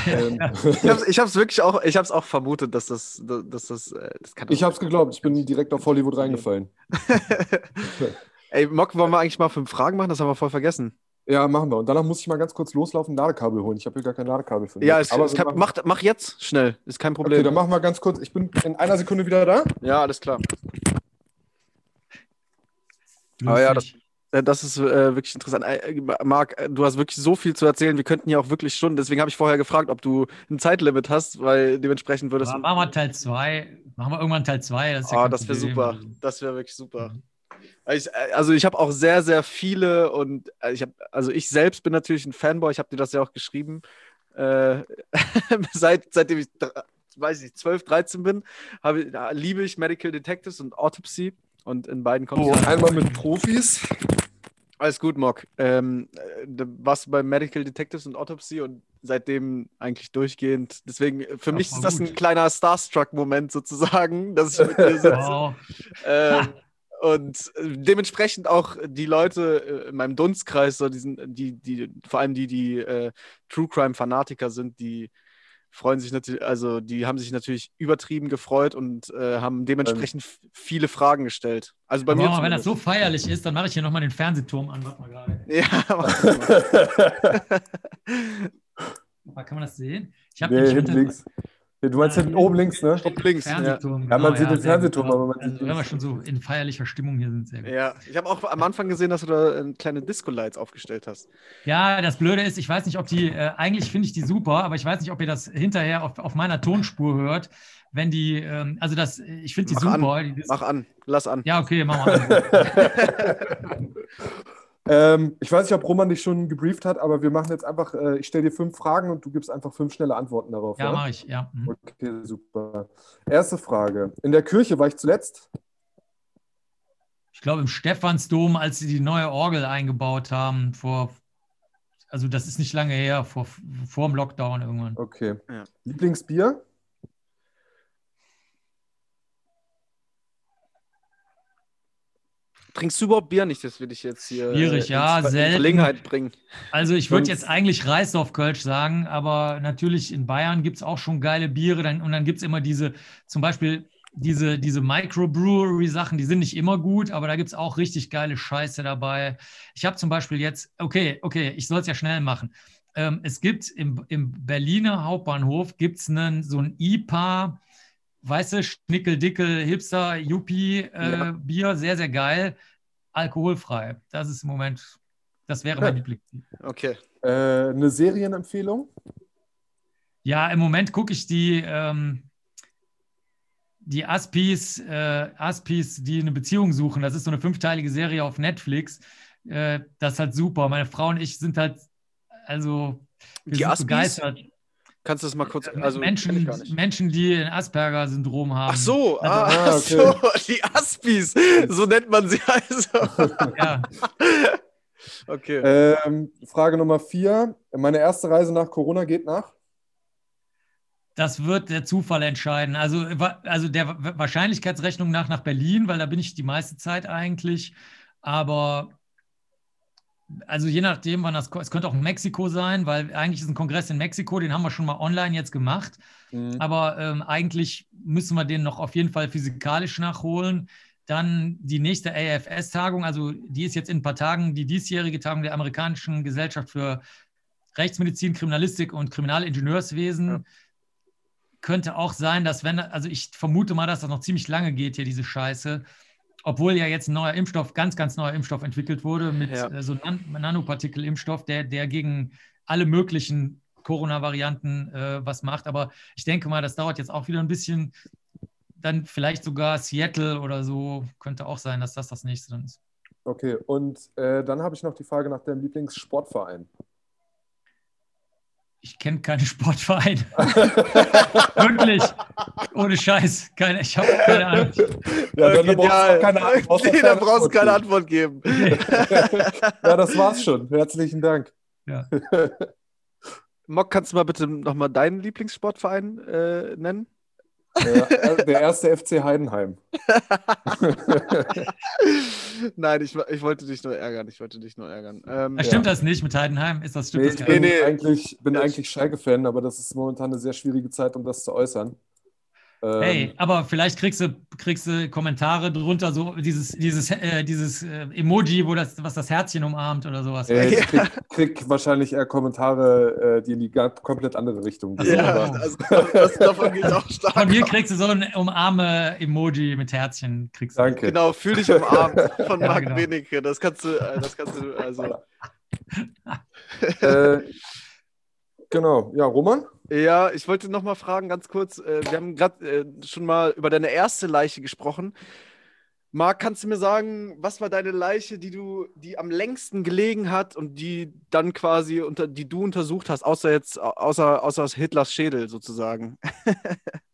Ähm. ich habe es wirklich auch, ich habe es auch vermutet, dass das, dass das, äh, das kann Ich habe es geglaubt, ich bin direkt auf Hollywood reingefallen. Ey, Mock, wollen wir eigentlich mal fünf Fragen machen? Das haben wir voll vergessen. Ja, machen wir. Und danach muss ich mal ganz kurz loslaufen, Ladekabel holen. Ich habe hier gar kein Ladekabel für mich. Ja, es, Aber es kann, mach, mach jetzt schnell. Ist kein Problem. Okay, dann machen wir ganz kurz. Ich bin in einer Sekunde wieder da. Ja, alles klar. Aber ja, das, das ist äh, wirklich interessant. Äh, Marc, äh, du hast wirklich so viel zu erzählen. Wir könnten hier auch wirklich Stunden. Deswegen habe ich vorher gefragt, ob du ein Zeitlimit hast, weil dementsprechend würdest du. Machen wir Teil 2. Machen wir irgendwann Teil 2. Das, ja oh, das wäre super. Das wäre wirklich super. Mhm. Ich, also ich habe auch sehr, sehr viele und ich habe, also ich selbst bin natürlich ein Fanboy. Ich habe dir das ja auch geschrieben. Äh, seit, seitdem ich, weiß ich, 12, 13 bin, ich, liebe ich Medical Detectives und Autopsy. Und in beiden kommt oh, einmal mit Profis. Alles gut, Mock. Ähm, äh, warst du bei Medical Detectives und Autopsy und seitdem eigentlich durchgehend. Deswegen, äh, für mich ist das gut. ein kleiner Starstruck-Moment sozusagen, dass ich mit dir sitze. Wow. Ähm, und äh, dementsprechend auch die Leute in meinem Dunstkreis, so diesen, die, die, vor allem die, die äh, True Crime-Fanatiker sind, die freuen sich natürlich, also die haben sich natürlich übertrieben gefreut und äh, haben dementsprechend ähm. viele Fragen gestellt. Also bei mir. wenn das so feierlich ist, dann mache ich hier nochmal den Fernsehturm an. Warte mal gerade. Ja, Kann man das sehen? Ich habe nee. Du meinst hinten oben links, ne? Oben links. Fernsehturm. Ja, ja man genau, sieht ja, den Fernsehturm, aber man also, Wenn wir schon so in feierlicher Stimmung hier sind, sehr gut. Ja, ich habe auch am Anfang gesehen, dass du da kleine Disco-Lights aufgestellt hast. Ja, das Blöde ist, ich weiß nicht, ob die, äh, eigentlich finde ich die super, aber ich weiß nicht, ob ihr das hinterher auf, auf meiner Tonspur hört. Wenn die, ähm, also das, ich finde die mach super. An. Die mach an, lass an. Ja, okay, mach mal an. Ähm, ich weiß nicht, ob Roman dich schon gebrieft hat, aber wir machen jetzt einfach, äh, ich stelle dir fünf Fragen und du gibst einfach fünf schnelle Antworten darauf. Ja, mache ich, ja. Mhm. Okay, super. Erste Frage. In der Kirche war ich zuletzt? Ich glaube im Stephansdom, als sie die neue Orgel eingebaut haben, vor, also das ist nicht lange her, vor, vor dem Lockdown irgendwann. Okay. Ja. Lieblingsbier? Trinkst du überhaupt Bier nicht? Das will ich jetzt hier Schwierig, äh, ja, in selten. Verlegenheit bringen. Also ich würde jetzt eigentlich Reisdorf-Kölsch sagen, aber natürlich in Bayern gibt es auch schon geile Biere. Dann, und dann gibt es immer diese, zum Beispiel diese, diese Microbrewery-Sachen, die sind nicht immer gut, aber da gibt es auch richtig geile Scheiße dabei. Ich habe zum Beispiel jetzt, okay, okay, ich soll es ja schnell machen. Ähm, es gibt im, im Berliner Hauptbahnhof gibt's einen, so ein IPA, weißt du, Schnickeldickel, Hipster, Yuppie äh, Ja. Bier, sehr, sehr geil, alkoholfrei. Das ist im Moment, das wäre Okay. mein Lieblings. Okay. Äh, eine Serienempfehlung? Ja, im Moment gucke ich die, ähm, die Aspis, äh, Aspis, die eine Beziehung suchen. Das ist so eine fünfteilige Serie auf Netflix. Äh, das ist halt super. Meine Frau und ich sind halt, also, wir Die sind Aspis? begeistert. Kannst du das mal kurz. Also, kenn Menschen. Menschen, die ein Asperger-Syndrom haben. Ach so, Also, ah, ach so, die Aspis, so nennt man sie also. Ja, Okay. Ähm, Frage Nummer vier. Meine erste Reise nach Corona geht nach? das wird der Zufall entscheiden. Also, also der Wa- Wahrscheinlichkeitsrechnung nach nach Berlin, weil da bin ich die meiste Zeit eigentlich. Aber also je nachdem, wann das, es könnte auch Mexiko sein, weil eigentlich ist ein Kongress in Mexiko, den haben wir schon mal online jetzt gemacht. Mhm. Aber ähm, eigentlich müssen wir den noch auf jeden Fall physikalisch nachholen. Dann die nächste AFS-Tagung, also die ist jetzt in ein paar Tagen, die diesjährige Tagung der amerikanischen Gesellschaft für Rechtsmedizin, Kriminalistik und Kriminalingenieurswesen. Ja. Könnte auch sein, dass wenn, also ich vermute mal, dass das noch ziemlich lange geht hier, diese Scheiße. Obwohl ja jetzt ein neuer Impfstoff, ganz, ganz neuer Impfstoff entwickelt wurde mit Ja. äh, so Nan Nanopartikel-Impfstoff, der, der gegen alle möglichen Corona-Varianten äh, was macht. Aber ich denke mal, das dauert jetzt auch wieder ein bisschen. Dann vielleicht sogar Seattle oder so könnte auch sein, dass das das nächste dann ist. Okay, und äh, dann habe ich noch die Frage nach deinem Lieblingssportverein. Ich kenne keine Sportvereine. Wirklich. Ohne Scheiß. Keine, ich habe keine Ahnung. Ja, dann brauchst du keine, Nee, brauchst auch da brauchst du keine Antwort geben. geben. Ja, das war's schon. Herzlichen Dank. Ja. Mock, kannst du mal bitte nochmal deinen Lieblingssportverein äh, nennen? Äh, der erste FC Heidenheim. Nein, ich, ich wollte dich nur ärgern. Ich wollte dich nur ärgern. Ähm, stimmt das nicht mit Heidenheim? Ist das, stimmt Nee, das ich bin nee. eigentlich, bin Ja, ich- eigentlich Schalke-Fan, aber das ist momentan eine sehr schwierige Zeit, um das zu äußern. Ähm, Hey, aber vielleicht kriegst du, kriegst du Kommentare drunter, so dieses, dieses, äh, dieses äh, Emoji, wo das, was das Herzchen umarmt oder sowas. äh, ich krieg, krieg wahrscheinlich eher Kommentare, äh, die in die komplett andere Richtung gehen. Ja, aber, also, das, davon geht auch stark. Von mir kriegst du so ein Umarme-Emoji mit Herzchen. Kriegst du. danke. Genau, fühl dich umarmt von Ja, Marc genau. Benecke. Das kannst du, äh, das kannst du, also. Äh, genau, ja, Roman? Ja, ich wollte noch mal fragen, ganz kurz. Äh, wir haben gerade äh, schon mal über deine erste Leiche gesprochen. Marc, kannst du mir sagen, was war deine Leiche, die du, die am längsten gelegen hat und die dann quasi unter, die du untersucht hast, außer jetzt, außer, außer Hitlers Schädel sozusagen?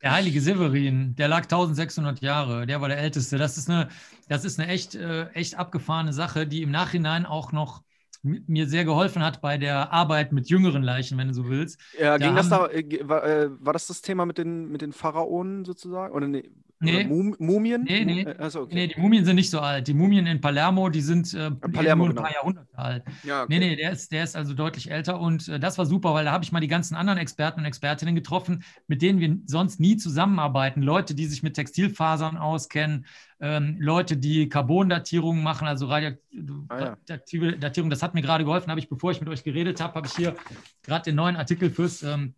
Der heilige Severin, der lag 1600 Jahre, der war der Älteste. Das ist eine, das ist eine echt, äh, echt abgefahrene Sache, die im Nachhinein auch noch mir sehr geholfen hat bei der Arbeit mit jüngeren Leichen, wenn du so willst. Ja, Da ging das da, äh, war, äh, war das das Thema mit den, mit den Pharaonen sozusagen? Oder nee? Nee. Mum Mumien? Nee, nee. Äh, Also, okay. Nee, die Mumien sind nicht so alt. Die Mumien in Palermo, die sind äh, Palermo, nur ein genau. paar Jahrhunderte alt. Ja, okay. Nee, nee, der ist, der ist also deutlich älter und äh, das war super, weil da habe ich mal die ganzen anderen Experten und Expertinnen getroffen, mit denen wir sonst nie zusammenarbeiten. Leute, die sich mit Textilfasern auskennen, ähm, Leute, die Carbondatierungen machen, also Ah, radioaktive Datierung. Das hat mir gerade geholfen, habe ich, bevor ich mit euch geredet habe, habe ich hier gerade den neuen Artikel fürs ähm,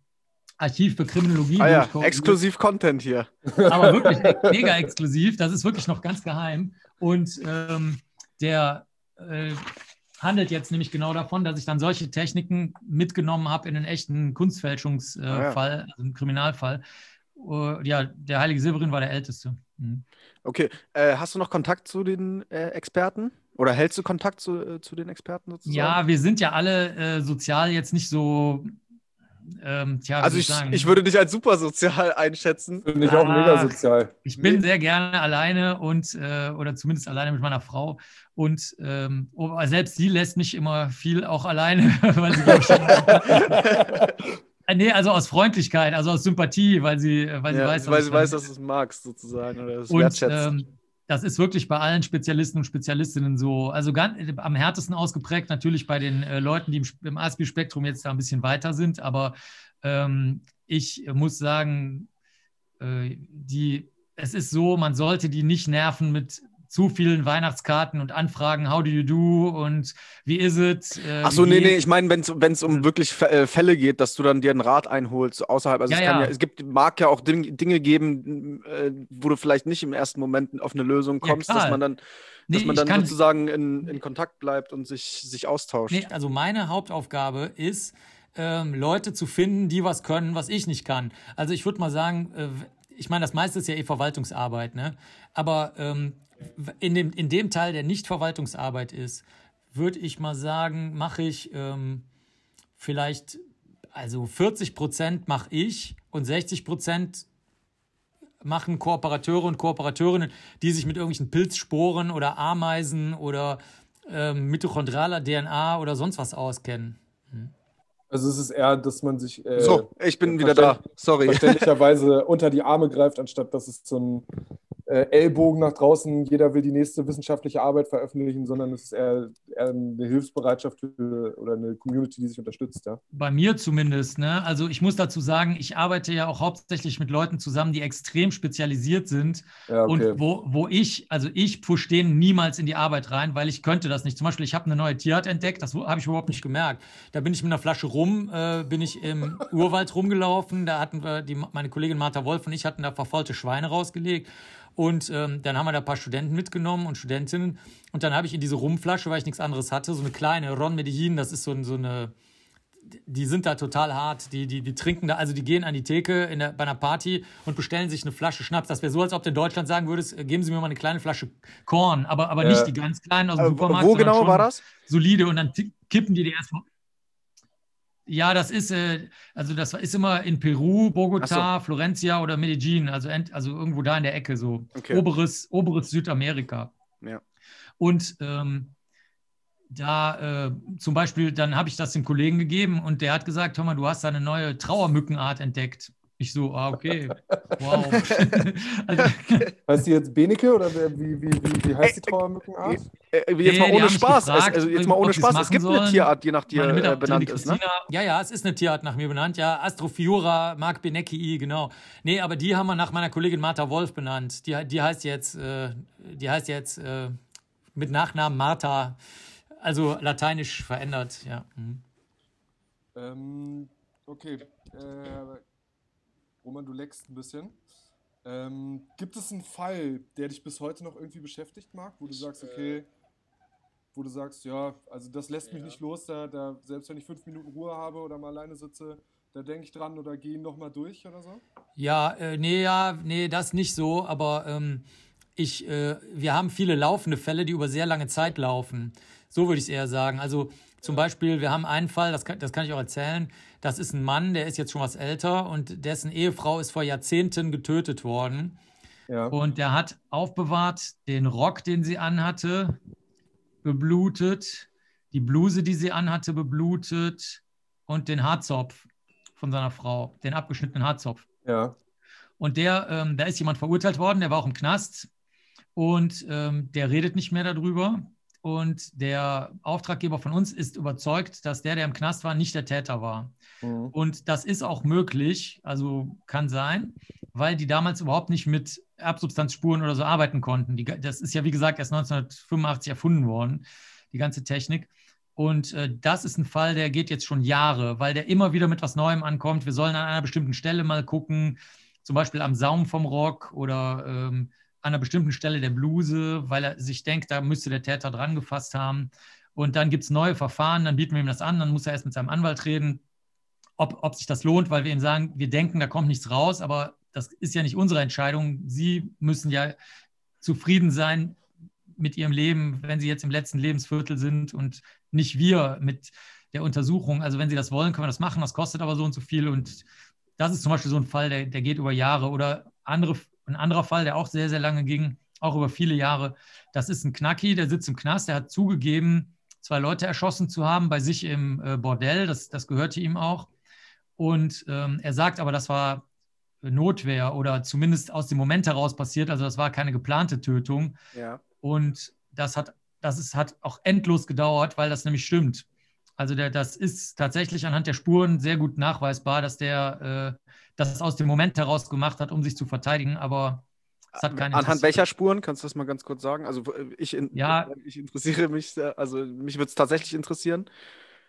Archiv für Kriminologie Ah ja, exklusiv Content hier. aber wirklich mega exklusiv. Das ist wirklich noch ganz geheim. Und ähm, der äh, handelt jetzt nämlich genau davon, dass ich dann solche Techniken mitgenommen habe in einen echten Kunstfälschungsfall, äh, Ah ja. Also einen Kriminalfall. Äh, ja, der heilige Severin war der Älteste. Mhm. Okay, äh, hast du noch Kontakt zu den äh, Experten? Oder hältst du Kontakt zu, äh, zu den Experten sozusagen? Ja, wir sind ja alle äh, sozial jetzt nicht so. Ähm, tja, also ich, ich, ich, würde dich als super sozial einschätzen. Finde ich auch mega sozial. Ich bin sehr gerne alleine und äh, oder zumindest alleine mit meiner Frau. Und ähm, oh, selbst sie lässt mich immer viel auch alleine, weil sie, ich, Äh, nee, also aus Freundlichkeit, also aus Sympathie, weil sie, äh, weil sie ja, weiß, weil sie weiß, dass du es magst, sozusagen, oder das und, wertschätzt. Ähm, das ist wirklich bei allen Spezialisten und Spezialistinnen so. Also ganz, am härtesten ausgeprägt natürlich bei den äh, Leuten, die im, im ASB-Spektrum jetzt da ein bisschen weiter sind. Aber ähm, ich muss sagen, äh, die, es ist so, man sollte die nicht nerven mit zu vielen Weihnachtskarten und Anfragen, how do you do und wie ist es? Äh, Ach so, nee, nee, ich meine, wenn es um wirklich äh, Fälle geht, dass du dann dir einen Rat einholst außerhalb. Also ja, es, kann ja. ja. es gibt, mag ja auch Dinge geben, äh, wo du vielleicht nicht im ersten Moment auf eine Lösung kommst, dass man dann dass nee, man dann sozusagen in, in Kontakt bleibt und sich, sich austauscht. Nee, also meine Hauptaufgabe ist, ähm, Leute zu finden, die was können, was ich nicht kann. Also ich würde mal sagen, äh, ich meine, das meiste ist ja eh Verwaltungsarbeit, ne? Aber ähm, in dem, in dem Teil, der nicht Verwaltungsarbeit ist, würde ich mal sagen, mache ich ähm, vielleicht, also 40 Prozent mache ich und 60 Prozent machen Kooperateure und Kooperateurinnen, die sich mit irgendwelchen Pilzsporen oder Ameisen oder ähm, mitochondraler DNA oder sonst was auskennen. Hm. Also es ist eher, dass man sich äh, so, ich bin wieder da. Sorry. Verständlicherweise unter die Arme greift, anstatt dass es so ein äh, Ellbogen nach draußen, jeder will die nächste wissenschaftliche Arbeit veröffentlichen, sondern es ist eher, eher eine Hilfsbereitschaft für, oder eine Community, die sich unterstützt. Ja? Bei mir zumindest. Ne? Also ich muss dazu sagen, ich arbeite ja auch hauptsächlich mit Leuten zusammen, die extrem spezialisiert sind ja, okay. und wo, wo ich, also ich push denen niemals in die Arbeit rein, weil ich könnte das nicht. Zum Beispiel, ich habe eine neue Tierart entdeckt, das habe ich überhaupt nicht gemerkt. Da bin ich mit einer Flasche rum, äh, bin ich im Urwald rumgelaufen, da hatten wir, die, meine Kollegin Martha Wolf und ich hatten da verfaulte Schweine rausgelegt und ähm, dann haben wir da ein paar Studenten mitgenommen und Studentinnen. Und dann habe ich in diese Rumflasche, weil ich nichts anderes hatte, so eine kleine Ron Medellin, das ist so, so eine, die sind da total hart. Die, die, die trinken da, also die gehen an die Theke in der, bei einer Party und bestellen sich eine Flasche Schnaps. Das wäre so, als ob du in Deutschland sagen würdest, äh, geben Sie mir mal eine kleine Flasche Korn, aber, aber nicht die ganz kleinen aus dem äh, Supermarkt. Wo genau war das? Solide und dann kippen die die erstmal ja, das ist, äh, also das ist immer in Peru, Bogota, so. Florencia oder Medellin, also, also irgendwo da in der Ecke, so okay. oberes, oberes Südamerika. Ja. Und ähm, da äh, zum Beispiel, dann habe ich das dem Kollegen gegeben und der hat gesagt, hör mal, du hast da eine neue Trauermückenart entdeckt. Ich so, ah, okay. Wow. also, heißt die jetzt Beneke oder wie, wie, wie, wie heißt die Trauermückenart? Äh, jetzt mal ohne Spaß. Gefragt, also jetzt mal ohne Spaß. Es gibt sollen. eine Tierart, die nach dir äh, benannt ist, ne? Ja, ja, es ist eine Tierart nach mir benannt. Ja, Astrophiura Mark Benecki, genau. Nee, aber die haben wir nach meiner Kollegin Martha Wolf benannt. Die, die heißt jetzt, äh, die heißt jetzt äh, mit Nachnamen Martha, also lateinisch verändert, ja. Mhm. Ähm, okay. Äh, Roman, du leckst ein bisschen. Ähm, gibt es einen Fall, der dich bis heute noch irgendwie beschäftigt mag, wo du sagst, okay, wo du sagst, ja, also das lässt mich ja. nicht los, da, da, selbst wenn ich fünf Minuten Ruhe habe oder mal alleine sitze, da denke ich dran oder gehe nochmal durch oder so? Ja, äh, nee, ja, nee, das nicht so, aber ähm, ich, äh, wir haben viele laufende Fälle, die über sehr lange Zeit laufen. So würde ich es eher sagen. Also zum Beispiel, wir haben einen Fall, das kann, das kann ich auch erzählen. Das ist ein Mann, der ist jetzt schon was älter und dessen Ehefrau ist vor Jahrzehnten getötet worden. Ja. Und der hat aufbewahrt den Rock, den sie anhatte, beblutet, die Bluse, die sie anhatte, beblutet und den Haarzopf von seiner Frau, den abgeschnittenen Haarzopf. Ja. Und der, ähm, da ist jemand verurteilt worden, der war auch im Knast und ähm, der redet nicht mehr darüber. Und der Auftraggeber von uns ist überzeugt, dass der, der im Knast war, nicht der Täter war. Mhm. Und das ist auch möglich, also kann sein, weil die damals überhaupt nicht mit Erbsubstanzspuren oder so arbeiten konnten. Die, das ist ja, wie gesagt, erst 1985 erfunden worden, die ganze Technik. Und äh, das ist ein Fall, der geht jetzt schon Jahre, weil der immer wieder mit was Neuem ankommt. Wir sollen an einer bestimmten Stelle mal gucken, zum Beispiel am Saum vom Rock oder ähm, an einer bestimmten Stelle der Bluse, weil er sich denkt, da müsste der Täter dran gefasst haben. Und dann gibt es neue Verfahren, dann bieten wir ihm das an, dann muss er erst mit seinem Anwalt reden, ob, ob sich das lohnt, weil wir ihm sagen, wir denken, da kommt nichts raus, aber das ist ja nicht unsere Entscheidung. Sie müssen ja zufrieden sein, mit ihrem Leben, wenn sie jetzt im letzten Lebensviertel sind und nicht wir mit der Untersuchung. Also wenn sie das wollen, können wir das machen. Das kostet aber so und so viel. Und das ist zum Beispiel so ein Fall, der, der geht über Jahre. Oder andere, ein anderer Fall, der auch sehr, sehr lange ging, auch über viele Jahre. Das ist ein Knacki, der sitzt im Knast, der hat zugegeben, zwei Leute erschossen zu haben bei sich im äh, Bordell. Das, das gehörte ihm auch. Und ähm, er sagt aber, das war Notwehr oder zumindest aus dem Moment heraus passiert. Also das war keine geplante Tötung. Ja. Und das hat, das ist, hat auch endlos gedauert, weil das nämlich stimmt. Also der, das ist tatsächlich anhand der Spuren sehr gut nachweisbar, dass der äh, das aus dem Moment heraus gemacht hat, um sich zu verteidigen, aber es hat keine Anhand welcher Spuren? Kannst du das mal ganz kurz sagen? Also ich, in, ja, ich interessiere mich, also mich würde es tatsächlich interessieren.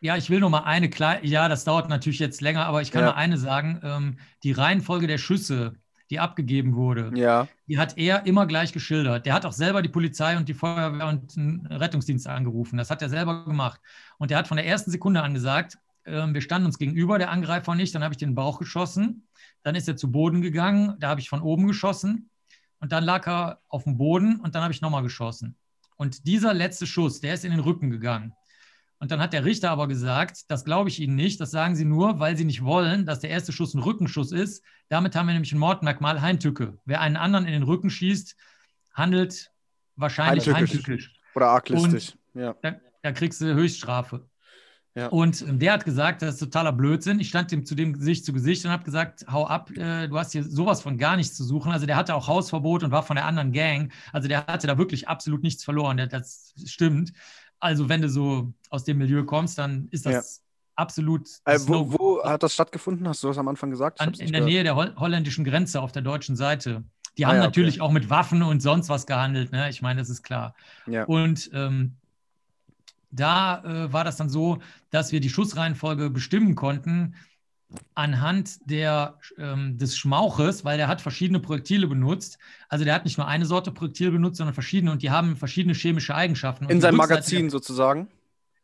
Ja, ich will nur mal eine kleine, ja, das dauert natürlich jetzt länger, aber ich kann Ja. mal eine sagen. Ähm, die Reihenfolge der Schüsse, die abgegeben wurde, Ja. die hat er immer gleich geschildert. Der hat auch selber die Polizei und die Feuerwehr und den Rettungsdienst angerufen. Das hat er selber gemacht. Und er hat von der ersten Sekunde an gesagt, wir standen uns gegenüber, der Angreifer nicht. Dann habe ich den Bauch geschossen. Dann ist er zu Boden gegangen. Da habe ich von oben geschossen. Und dann lag er auf dem Boden und dann habe ich nochmal geschossen. Und dieser letzte Schuss, der ist in den Rücken gegangen. Und dann hat der Richter aber gesagt, das glaube ich Ihnen nicht, das sagen Sie nur, weil Sie nicht wollen, dass der erste Schuss ein Rückenschuss ist. Damit haben wir nämlich ein Mordmerkmal Heimtücke. Wer einen anderen in den Rücken schießt, handelt wahrscheinlich Heimtückisch. heimtückisch. Oder arglistig. Ja. Da, da kriegst du Höchststrafe. Ja. Und ähm, der hat gesagt, das ist totaler Blödsinn. Ich stand dem zu dem Gesicht zu Gesicht und habe gesagt, hau ab, äh, du hast hier sowas von gar nichts zu suchen. Also der hatte auch Hausverbot und war von der anderen Gang. Also der hatte da wirklich absolut nichts verloren. Der, das stimmt. Also wenn du so aus dem Milieu kommst, dann ist das absolut Äh, wo, wo hat das stattgefunden? Hast du das am Anfang gesagt? An, in der gehört. Nähe der Hol holländischen Grenze auf der deutschen Seite. Die Ah haben ja, okay. natürlich auch mit Waffen und sonst was gehandelt. Ne? Ich meine, das ist klar. Ja. Und ähm, da äh, war das dann so, dass wir die Schussreihenfolge bestimmen konnten anhand der, ähm, des Schmauches, weil der hat verschiedene Projektile benutzt. Also der hat nicht nur eine Sorte Projektil benutzt, sondern verschiedene und die haben verschiedene chemische Eigenschaften. Und In seinem Magazin sozusagen.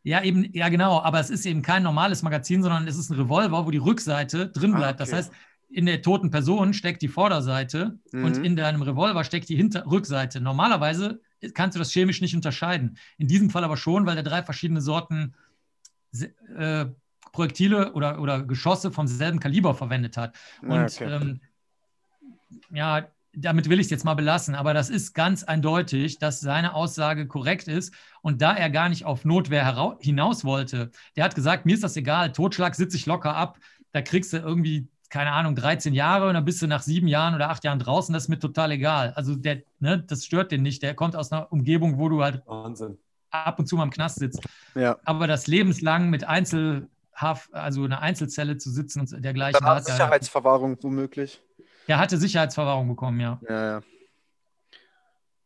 ja, eben, ja, genau, aber es ist eben kein normales Magazin, sondern es ist ein Revolver, wo die Rückseite drin Ah, bleibt. Das okay. heißt, in der toten Person steckt die Vorderseite Mhm. und in deinem Revolver steckt die Hinter Rückseite. Normalerweise kannst du das chemisch nicht unterscheiden. In diesem Fall aber schon, weil der drei verschiedene Sorten äh, Projektile oder, oder Geschosse vom selben Kaliber verwendet hat. Und Ah, okay. ähm, ja, damit will ich es jetzt mal belassen, aber das ist ganz eindeutig, dass seine Aussage korrekt ist. Und da er gar nicht auf Notwehr hinaus wollte, der hat gesagt, mir ist das egal, Totschlag sitze ich locker ab, da kriegst du irgendwie, keine Ahnung, 13 Jahre und dann bist du nach sieben Jahren oder acht Jahren draußen, das ist mir total egal. Also der, ne, das stört den nicht. Der kommt aus einer Umgebung, wo du halt Wahnsinn. ab und zu mal im Knast sitzt. ja. Aber das lebenslang mit Einzelhaft, also eine Einzelzelle zu sitzen und dergleichen, Dann da hat er, Sicherheitsverwahrung womöglich. der hatte Sicherheitsverwahrung bekommen, ja. Ja, ja.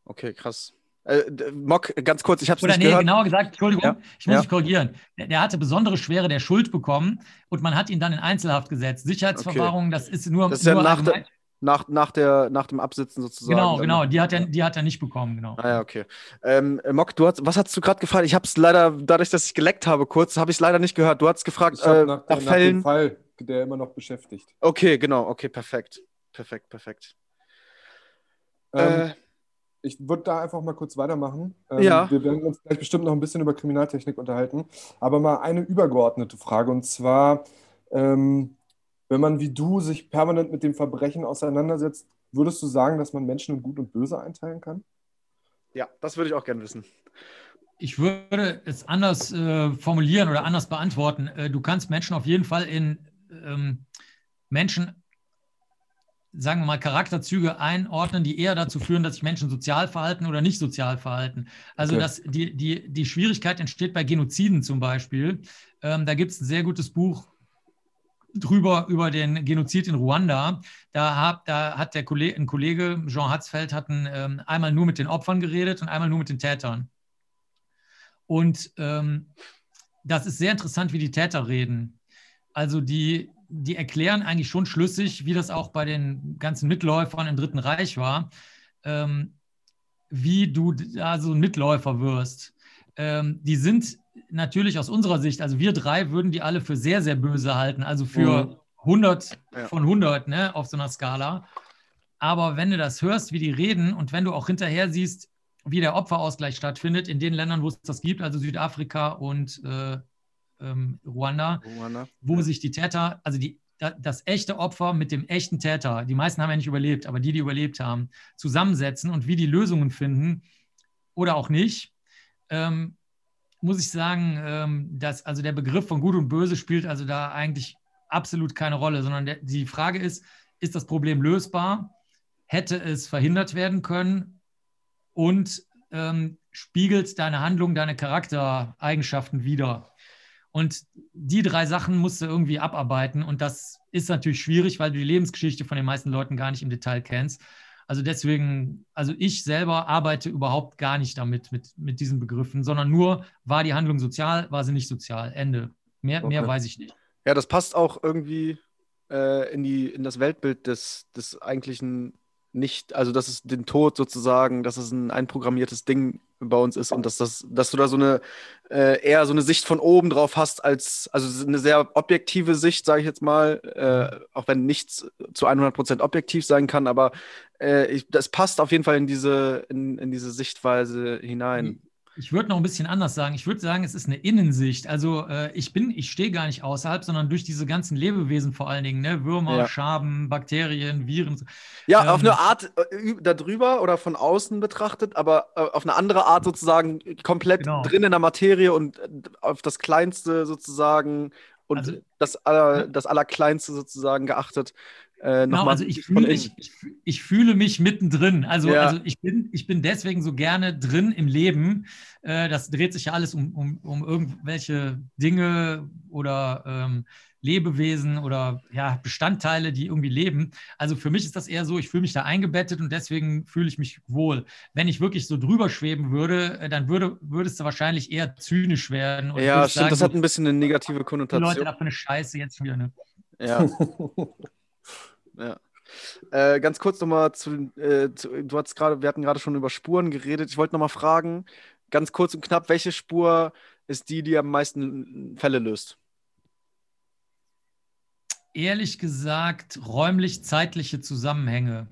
Okay, krass. Äh, Mock, ganz kurz, ich habe es Oder nicht nee, gehört. genauer gesagt, Entschuldigung, Ja, ich muss ja. mich korrigieren. Der, der hatte besondere Schwere der Schuld bekommen und man hat ihn dann in Einzelhaft gesetzt. Sicherheitsverwahrung, das ist nur, Das ist ja nur nach, allgemein- der, nach, nach, der, nach dem Absitzen sozusagen. Genau, genau, die hat, er, die hat er nicht bekommen, genau. Ah ja, okay. Ähm, äh, Mock, du hast, was hast du gerade gefragt? Ich habe es leider, dadurch, dass ich geleckt habe kurz, habe ich es leider nicht gehört. Du hast gefragt äh, nach, nach, nach dem Fällen. Fall, der immer noch beschäftigt. Okay, genau, okay, perfekt. Perfekt, perfekt. Ähm, äh, Ich würde da einfach mal kurz weitermachen. Ähm, Ja. Wir werden uns gleich bestimmt noch ein bisschen über Kriminaltechnik unterhalten. Aber mal eine übergeordnete Frage. Und zwar, ähm, wenn man wie du sich permanent mit dem Verbrechen auseinandersetzt, würdest du sagen, dass man Menschen in Gut und Böse einteilen kann? ja, das würde ich auch gerne wissen. Ich würde es anders äh, formulieren oder anders beantworten. Äh, du kannst Menschen auf jeden Fall in ähm, Menschen, sagen wir mal, Charakterzüge einordnen, die eher dazu führen, dass sich Menschen sozial verhalten oder nicht sozial verhalten. Also Okay. dass die, die, die Schwierigkeit entsteht bei Genoziden zum Beispiel. Ähm, da gibt es ein sehr gutes Buch drüber über den Genozid in Ruanda. Da, hab, da hat der Kollege, ein Kollege, Jean Hatzfeld, hat ein, ähm, einmal nur mit den Opfern geredet und einmal nur mit den Tätern. Und ähm, das ist sehr interessant, wie die Täter reden. Also die, die erklären eigentlich schon schlüssig, wie das auch bei den ganzen Mitläufern im Dritten Reich war, ähm, wie du da so ein Mitläufer wirst. Ähm, die sind natürlich aus unserer Sicht, also wir drei würden die alle für sehr, sehr böse halten, also für Mhm. 100 Ja. von 100 ne, auf so einer Skala. Aber wenn du das hörst, wie die reden und wenn du auch hinterher siehst, wie der Opferausgleich stattfindet in den Ländern, wo es das gibt, also Südafrika und äh, ähm, Ruanda, Ruanda. wo sich die Täter, also die, da, das echte Opfer mit dem echten Täter, die meisten haben ja nicht überlebt, aber die, die überlebt haben, zusammensetzen und wie die Lösungen finden oder auch nicht, ähm, muss ich sagen, ähm, dass also der Begriff von Gut und Böse spielt also da eigentlich absolut keine Rolle, sondern der, die Frage ist, ist das Problem lösbar? Hätte es verhindert werden können? Und ähm, spiegelt deine Handlung, deine Charaktereigenschaften wider? Und die drei Sachen musst du irgendwie abarbeiten. Und das ist natürlich schwierig, weil du die Lebensgeschichte von den meisten Leuten gar nicht im Detail kennst. Also deswegen, also ich selber arbeite überhaupt gar nicht damit, mit, mit diesen Begriffen, sondern nur, war die Handlung sozial, war sie nicht sozial. Ende. Mehr, Okay. mehr weiß ich nicht. Ja, das passt auch irgendwie äh, in, die, in das Weltbild des, des eigentlichen nicht, also dass es den Tod sozusagen, dass es ein einprogrammiertes Ding bei uns ist und dass das, dass du da so eine äh, eher so eine Sicht von oben drauf hast als, also eine sehr objektive Sicht, sage ich jetzt mal, äh, auch wenn nichts zu 100% objektiv sein kann, aber äh, ich, das passt auf jeden Fall in diese, in, in diese Sichtweise hinein. Ich würde noch ein bisschen anders sagen. Ich würde sagen, es ist eine Innensicht. Also äh, ich bin, ich stehe gar nicht außerhalb, sondern durch diese ganzen Lebewesen vor allen Dingen, ne? Würmer, Ja. Schaben, Bakterien, Viren. Ja, Ähm, auf eine Art äh, darüber oder von außen betrachtet, aber äh, auf eine andere Art sozusagen komplett Genau. drin in der Materie und äh, auf das Kleinste sozusagen und Also- das, aller, das Allerkleinste sozusagen geachtet. Äh, Genau, nochmal also ich fühle, innen. ich, ich, fühl- ich fühle mich mittendrin. Also, Ja. also ich, bin, ich bin deswegen so gerne drin im Leben. Äh, das dreht sich ja alles um, um, um irgendwelche Dinge oder ähm, Lebewesen oder ja, Bestandteile, die irgendwie leben. Also für mich ist das eher so, ich fühle mich da eingebettet und deswegen fühle ich mich wohl. Wenn ich wirklich so drüber schweben würde, äh, dann würde, würdest du wahrscheinlich eher zynisch werden. und Ja, stimmt, das sagen, hat ein bisschen eine negative die Leute Konnotation. da für eine Scheiße jetzt wieder. Ne? Ja, ja. Äh, ganz kurz nochmal zu, äh, zu, du hast gerade, wir hatten gerade schon über Spuren geredet. Ich wollte nochmal fragen, ganz kurz und knapp, welche Spur ist die, die am meisten Fälle löst? ehrlich gesagt räumlich-zeitliche Zusammenhänge.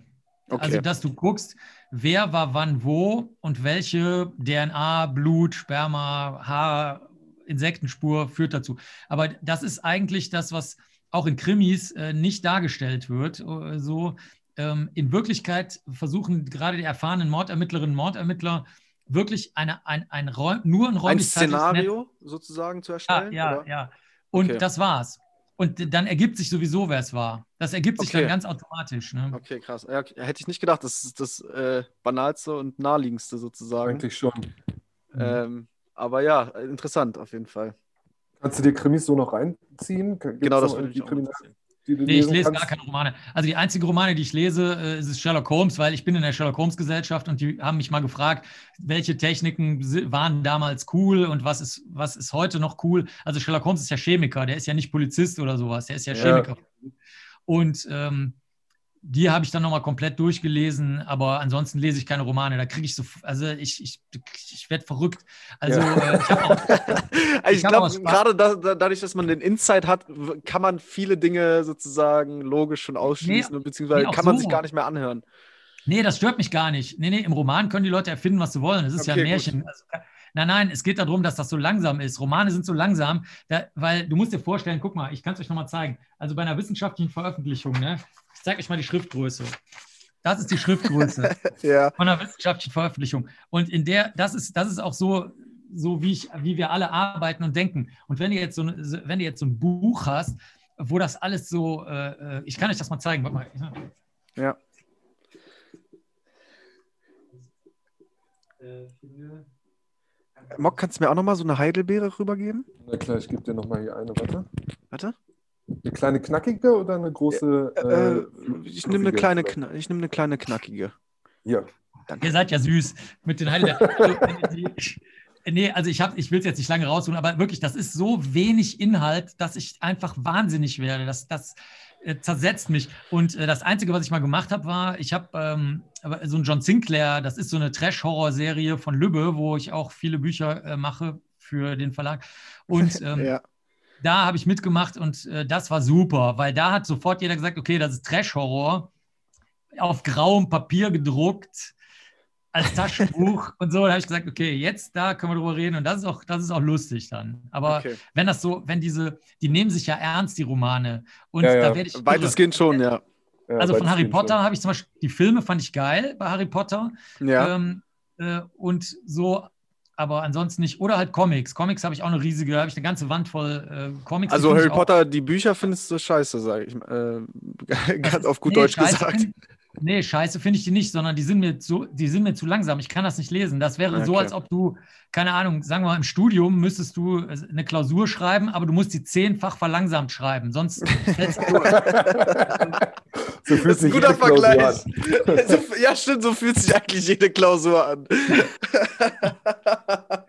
Okay. Also, dass du guckst, wer war wann wo und welche DNA, Blut, Sperma, Haar, Insektenspur führt dazu. Aber das ist eigentlich das, was auch in Krimis äh, nicht dargestellt wird. Äh, so ähm, in Wirklichkeit versuchen gerade die erfahrenen Mordermittlerinnen und Mordermittler wirklich eine, ein, ein Räum, nur ein Ein räumlich Szenario sozusagen zu ja, erstellen? ja, oder? ja. Und Okay. das war's. Und dann ergibt sich sowieso, wer es war. Das ergibt sich Okay. dann ganz automatisch. Ne? Okay, krass. Ja, okay, hätte ich nicht gedacht. Das ist das äh, banalste und naheliegendste sozusagen. Eigentlich schon. Ähm, aber ja, interessant auf jeden Fall. Kannst du dir Krimis so noch reinziehen? Gibt's genau, das würde irgendwie auch die Nee, ich lese kannst? gar keine Romane. Also die einzige Romane, die ich lese, äh, ist Sherlock Holmes, weil ich bin in der Sherlock Holmes Gesellschaft und die haben mich mal gefragt, welche Techniken waren damals cool und was ist, was ist heute noch cool. Also Sherlock Holmes ist ja Chemiker, der ist ja nicht Polizist oder sowas, der ist ja Ja. Chemiker. Und ähm, die habe ich dann nochmal komplett durchgelesen, aber ansonsten lese ich keine Romane. Da kriege ich so, also ich, ich, ich werde verrückt. Also Ja. äh, ich habe auch ich Ich glaube, gerade da, da, dadurch, dass man den Insight hat, kann man viele Dinge sozusagen logisch schon ausschließen, beziehungsweise nee, kann man so. sich gar nicht mehr anhören. Nee, das stört mich gar nicht. Nee, nee, im Roman können die Leute erfinden, was sie wollen. Das ist ja ein Okay, Märchen. Also, nein, nein, es geht darum, dass das so langsam ist. Romane sind so langsam, da, weil du musst dir vorstellen, guck mal, ich kann es euch nochmal zeigen. Also bei einer wissenschaftlichen Veröffentlichung, ne, zeige euch mal die Schriftgröße. Das ist die Schriftgröße Ja, von einer wissenschaftlichen Veröffentlichung. Und in der, das ist, das ist auch so, so wie, ich, wie wir alle arbeiten und denken. Und wenn du jetzt so, ein- wenn du jetzt so ein Buch hast, wo das alles so, äh, äh, ich kann euch das mal zeigen, warte mal. ja. Mock, kannst du mir auch nochmal so eine Heidelbeere rübergeben? Na klar, ich gebe dir nochmal hier eine, warte. Warte. Eine kleine knackige oder eine große? Äh, ich nehme eine kleine? Kna ich nehme eine kleine knackige. Hier. Ihr seid ja süß mit den Heidelbeeren. Also, die- nee, also ich, hab- ich will es jetzt nicht lange rausholen, aber wirklich, das ist so wenig Inhalt, dass ich einfach wahnsinnig werde. Das, das äh, zersetzt mich. Und äh, das Einzige, was ich mal gemacht habe, war, ich habe ähm, aber so ein John Sinclair, das ist so eine Trash-Horror-Serie von Lübbe, wo ich auch viele Bücher äh, mache für den Verlag. Und ähm, Ja. Da habe ich mitgemacht und äh, das war super, weil da hat sofort jeder gesagt, okay, das ist Trash-Horror, auf grauem Papier gedruckt. als Taschenbuch und so. Da habe ich gesagt, okay, jetzt da können wir drüber reden und das ist auch, das ist auch lustig dann. Aber Okay. wenn das so, wenn diese, die nehmen sich ja ernst, die Romane. Und Ja, ja. da werde ich. Weitestgehend schon, ja. Ja, Also von Harry Potter habe ich zum Beispiel, die Filme fand ich geil bei Harry Potter. Ja. Ähm, äh, und so, aber ansonsten nicht. Oder halt Comics. Comics habe ich auch eine riesige, da habe ich eine ganze Wand voll äh, Comics. Also Harry ich auch- Potter, die Bücher findest du scheiße, sage ich. Äh, ganz ist- auf gut nee, Deutsch scheiße gesagt. Find, nee, scheiße finde ich die nicht, sondern die sind, mir zu, die sind mir zu langsam. Ich kann das nicht lesen. Das wäre so, Okay. als ob du, keine Ahnung, sagen wir mal, im Studium müsstest du äh, eine Klausur schreiben, aber du musst die zehnfach verlangsamt schreiben. Sonst So fühlt Das ist ein guter Vergleich. an. So- ja, stimmt, so fühlt sich eigentlich jede Klausur an.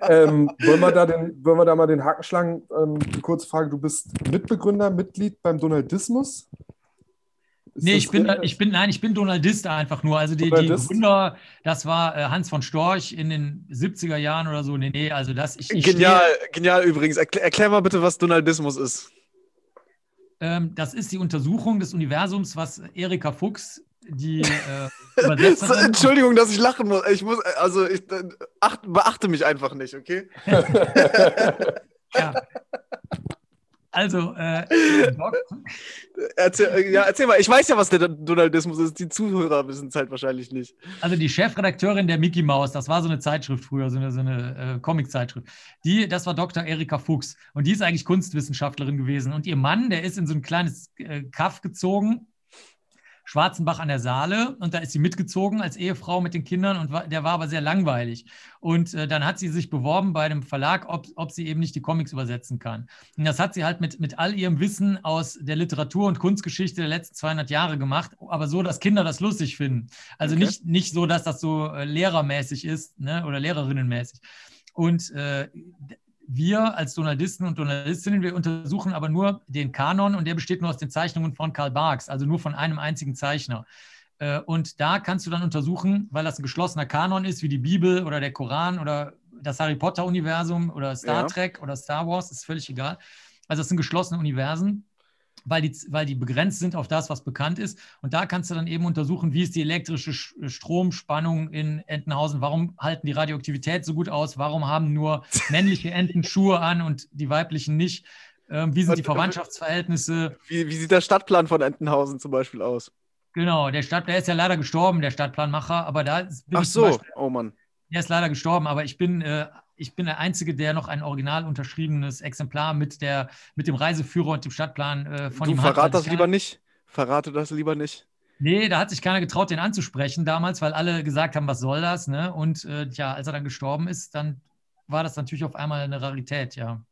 Ähm, wollen, wir da den, wollen wir da mal den Haken schlagen? Ähm, kurze Frage: Du bist Mitbegründer, Mitglied beim Donaldismus? Ist Nee, ich bin, ich bin, nein, ich bin Donaldist einfach nur. Also die, die? Gründer, das war äh, Hans von Storch in den 70er Jahren oder so. Nee, nee, also das, ich, ich Genial, stehe- genial übrigens. Erklär, erklär mal bitte, was Donaldismus ist. Ähm, das ist die Untersuchung des Universums, was Erika Fuchs, die äh, Entschuldigung, dass ich lachen muss. Ich muss, also ich äh, acht, beachte mich einfach nicht, okay? ja. Also, äh, Erzähl, äh, ja, erzähl mal, ich weiß ja, was der Donaldismus ist. Die Zuhörer wissen es halt wahrscheinlich nicht. also die Chefredakteurin der Mickey Mouse, das war so eine Zeitschrift früher, so eine, so eine äh, Comic-Zeitschrift. Die, das war Dr. Erika Fuchs und die ist eigentlich Kunstwissenschaftlerin gewesen. Und ihr Mann, der ist in so ein kleines äh, Kaff gezogen, Schwarzenbach an der Saale, und da ist sie mitgezogen als Ehefrau mit den Kindern und war, der war aber sehr langweilig. Und äh, dann hat sie sich beworben bei einem Verlag, ob, ob sie eben nicht die Comics übersetzen kann. Und das hat sie halt mit, mit all ihrem Wissen aus der Literatur- und Kunstgeschichte der letzten 200 Jahre gemacht, aber so, dass Kinder das lustig finden. Also Okay. nicht, nicht so, dass das so äh, lehrermäßig ist ne? oder lehrerinnenmäßig. Und äh, wir als Donaldisten und Donaldistinnen, wir untersuchen aber nur den Kanon und der besteht nur aus den Zeichnungen von Karl Barks, also nur von einem einzigen Zeichner. Äh, Und da kannst du dann untersuchen, weil das ein geschlossener Kanon ist, wie die Bibel oder der Koran oder das Harry Potter-Universum oder Star Ja. Trek oder Star Wars, ist völlig egal. Also es sind geschlossene Universen, weil die, weil die begrenzt sind auf das, was bekannt ist. Und da kannst du dann eben untersuchen, wie ist die elektrische Sch- Stromspannung in Entenhausen, warum halten die Radioaktivität so gut aus, warum haben nur männliche Enten Schuhe an und die weiblichen nicht. Ähm, wie sind die Verwandtschaftsverhältnisse? Wie, wie sieht der Stadtplan von Entenhausen zum Beispiel aus? Genau, der Stadt, der ist ja leider gestorben, der Stadtplanmacher, aber da ist- bin Ach so, Beispiel, oh Mann. der ist leider gestorben, aber ich bin, äh, ich bin der Einzige, der noch ein original unterschriebenes Exemplar mit, der, mit dem Reiseführer und dem Stadtplan äh, von Du ihm hat. verrat weil das lieber nicht. Verrate das lieber nicht. Nee, da hat sich keiner getraut, den anzusprechen damals, weil alle gesagt haben, was soll das? Ne? Und äh, ja, als er dann gestorben ist, dann war das natürlich auf einmal eine Rarität, ja.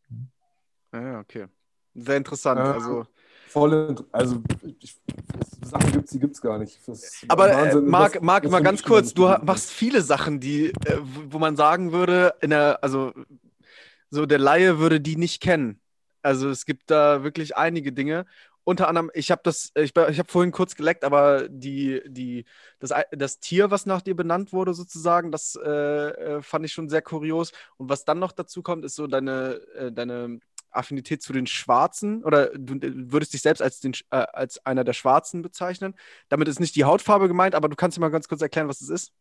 Ja, okay. Sehr interessant. Ja. Also, Voll, also ich, Sachen gibt es, die gibt es gar nicht. Das aber äh, Wahnsinn. Marc, Das- Marc, das mal ganz kurz, du machst viele Sachen, die, äh, wo man sagen würde, in der, also so der Laie würde die nicht kennen. Also es gibt da wirklich einige Dinge. Unter anderem, ich habe das, ich, ich habe vorhin kurz geleckt, aber die, die, das, das Tier, was nach dir benannt wurde, sozusagen, das äh, äh, fand ich schon sehr kurios. Und was dann noch dazu kommt, ist so deine, äh, deine Affinität zu den Schwarzen oder du äh, würdest dich selbst als, den, äh, als einer der Schwarzen bezeichnen. Damit ist nicht die Hautfarbe gemeint, aber du kannst dir mal ganz kurz erklären, was das ist.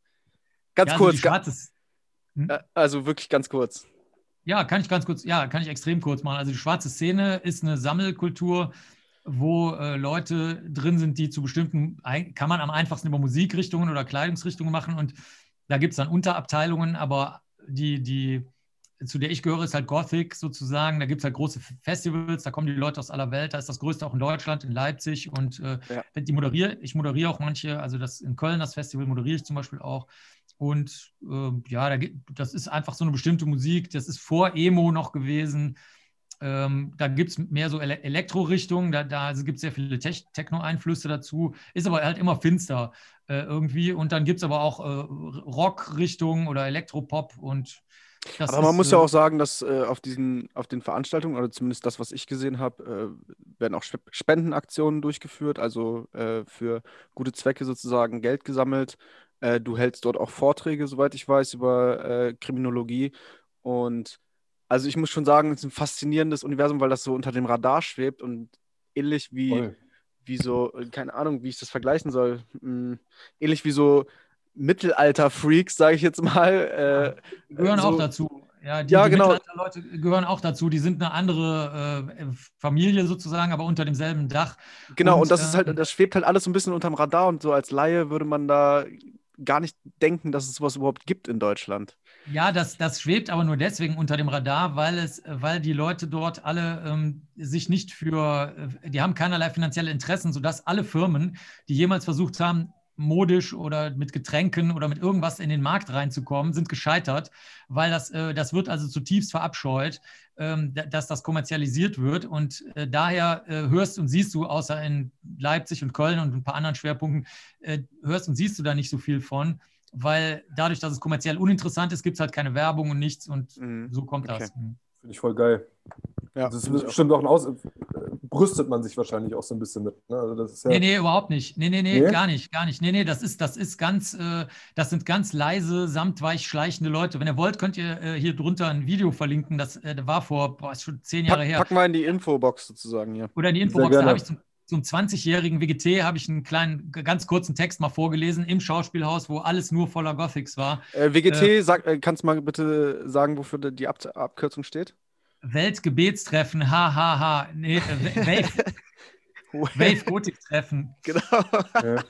Ganz ja, also kurz, ga- schwarze, äh, also wirklich ganz kurz. Ja, kann ich ganz kurz, ja, kann ich extrem kurz machen. Also die schwarze Szene ist eine Sammelkultur, wo äh, Leute drin sind, die zu bestimmten, kann man am einfachsten über Musikrichtungen oder Kleidungsrichtungen machen und da gibt es dann Unterabteilungen, aber die, die, zu der ich gehöre, ist halt Gothic sozusagen. Da gibt es halt große Festivals, da kommen die Leute aus aller Welt. Da ist das größte auch in Deutschland, in Leipzig. Und äh, Ja. die moderiere, ich moderiere auch manche, also das in Köln, das Festival moderiere ich zum Beispiel auch. Und ähm, ja, da, das ist einfach so eine bestimmte Musik. Das ist vor Emo noch gewesen. Ähm, da gibt es mehr so Ele Elektro-Richtungen, da, da gibt es sehr viele Tech Techno-Einflüsse dazu, ist aber halt immer finster äh, irgendwie. Und dann gibt es aber auch äh, Rock-Richtungen oder Elektropop und das Aber man ist, muss ja äh, auch sagen, dass äh, auf diesen, auf den Veranstaltungen, oder zumindest das, was ich gesehen habe, äh, werden auch Sp- Spendenaktionen durchgeführt, also äh, für gute Zwecke sozusagen Geld gesammelt. Äh, du hältst dort auch Vorträge, soweit ich weiß, über äh, Kriminologie. Und also ich muss schon sagen, es ist ein faszinierendes Universum, weil das so unter dem Radar schwebt und ähnlich wie, Voll. wie so, äh, keine Ahnung, wie ich das vergleichen soll, Hm, ähnlich wie so Mittelalter-Freaks, sage ich jetzt mal. Äh, gehören so, auch dazu. Ja, die, ja, die genau. Leute gehören auch dazu. Die sind eine andere äh, Familie sozusagen, aber unter demselben Dach. Genau, und, und das ist halt, das schwebt halt alles so ein bisschen unterm Radar und so als Laie würde man da gar nicht denken, dass es sowas überhaupt gibt in Deutschland. Ja, das, das schwebt aber nur deswegen unter dem Radar, weil es, weil die Leute dort alle ähm, sich nicht für, äh, die haben keinerlei finanzielle Interessen, sodass alle Firmen, die jemals versucht haben, modisch oder mit Getränken oder mit irgendwas in den Markt reinzukommen, sind gescheitert, weil das, äh, das wird also zutiefst verabscheut, ähm, dass das kommerzialisiert wird. Und äh, daher äh, hörst und siehst du, außer in Leipzig und Köln und ein paar anderen Schwerpunkten, äh, hörst und siehst du da nicht so viel von, weil dadurch, dass es kommerziell uninteressant ist, gibt es halt keine Werbung und nichts und mhm. so kommt okay. das. Mhm. Finde ich voll geil. Ja, das ist bestimmt auch ein Aus brüstet man sich wahrscheinlich auch so ein bisschen mit. Ne? Also das ist ja nee, nee, überhaupt nicht. Nee, nee, nee, nee, gar nicht, gar nicht. Nee, nee, das ist, das ist ganz, äh, das sind ganz leise, samtweich schleichende Leute. Wenn ihr wollt, könnt ihr äh, hier drunter ein Video verlinken. Das äh, war vor, boah, ist schon zehn Jahre Pack, her. Packen wir in die Infobox sozusagen hier. Oder in die Infobox, da habe ich zum, zum 20-jährigen WGT habe ich einen kleinen, ganz kurzen Text mal vorgelesen im Schauspielhaus, wo alles nur voller Gothics war. Äh, WGT, äh, sag, äh, kannst du mal bitte sagen, wofür die Ab Abkürzung steht? Weltgebetstreffen, hahaha. Ha, ha. Nee, äh, Wave, Wave Gothic Treffen. Genau.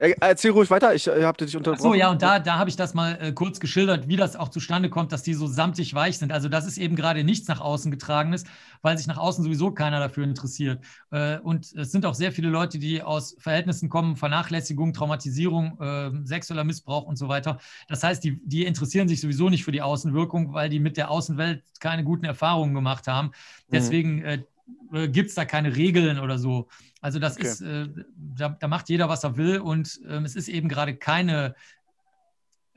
Ja. Erzähl ruhig weiter, ich äh, habe dich unterbrochen. Achso, ja, und da, da habe ich das mal äh, kurz geschildert, wie das auch zustande kommt, dass die so samtig weich sind. Also, das ist eben gerade nichts nach außen getragenes, weil sich nach außen sowieso keiner dafür interessiert. Äh, und es sind auch sehr viele Leute, die aus Verhältnissen kommen, Vernachlässigung, Traumatisierung, äh, sexueller Missbrauch und so weiter. Das heißt, die, die interessieren sich sowieso nicht für die Außenwirkung, weil die mit der Außenwelt keine guten Erfahrungen gemacht haben. Mhm. Deswegen äh, gibt es da keine Regeln oder so. Also das okay. ist, äh, da, da, macht jeder, was er will und ähm, es ist eben gerade keine,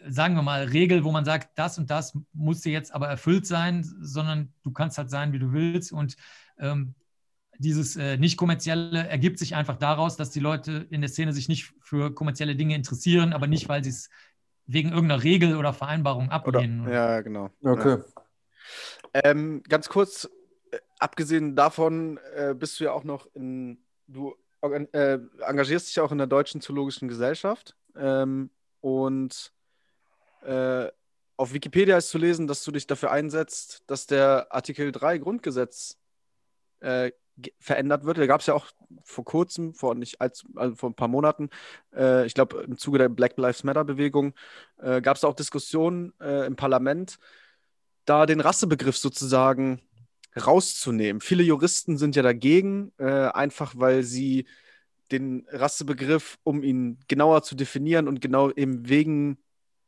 sagen wir mal, Regel, wo man sagt, das und das muss dir jetzt aber erfüllt sein, sondern du kannst halt sein, wie du willst und ähm, dieses äh, nicht kommerzielle ergibt sich einfach daraus, dass die Leute in der Szene sich nicht für kommerzielle Dinge interessieren, aber nicht, weil sie es wegen irgendeiner Regel oder Vereinbarung ablehnen. Oder, ja, genau. Okay. Ja. Ähm, ganz kurz, abgesehen davon äh, bist du ja auch noch in du äh, engagierst dich auch in der Deutschen Zoologischen Gesellschaft ähm, und äh, auf Wikipedia ist zu lesen, dass du dich dafür einsetzt, dass der Artikel 3 Grundgesetz äh, verändert wird. Da gab es ja auch vor kurzem, vor nicht als, also vor ein paar Monaten, äh, ich glaube im Zuge der Black Lives Matter Bewegung, äh, gab es auch Diskussionen äh, im Parlament, da den Rassebegriff sozusagen rauszunehmen. Viele Juristen sind ja dagegen, äh, einfach weil sie den Rassebegriff, um ihn genauer zu definieren und genau eben wegen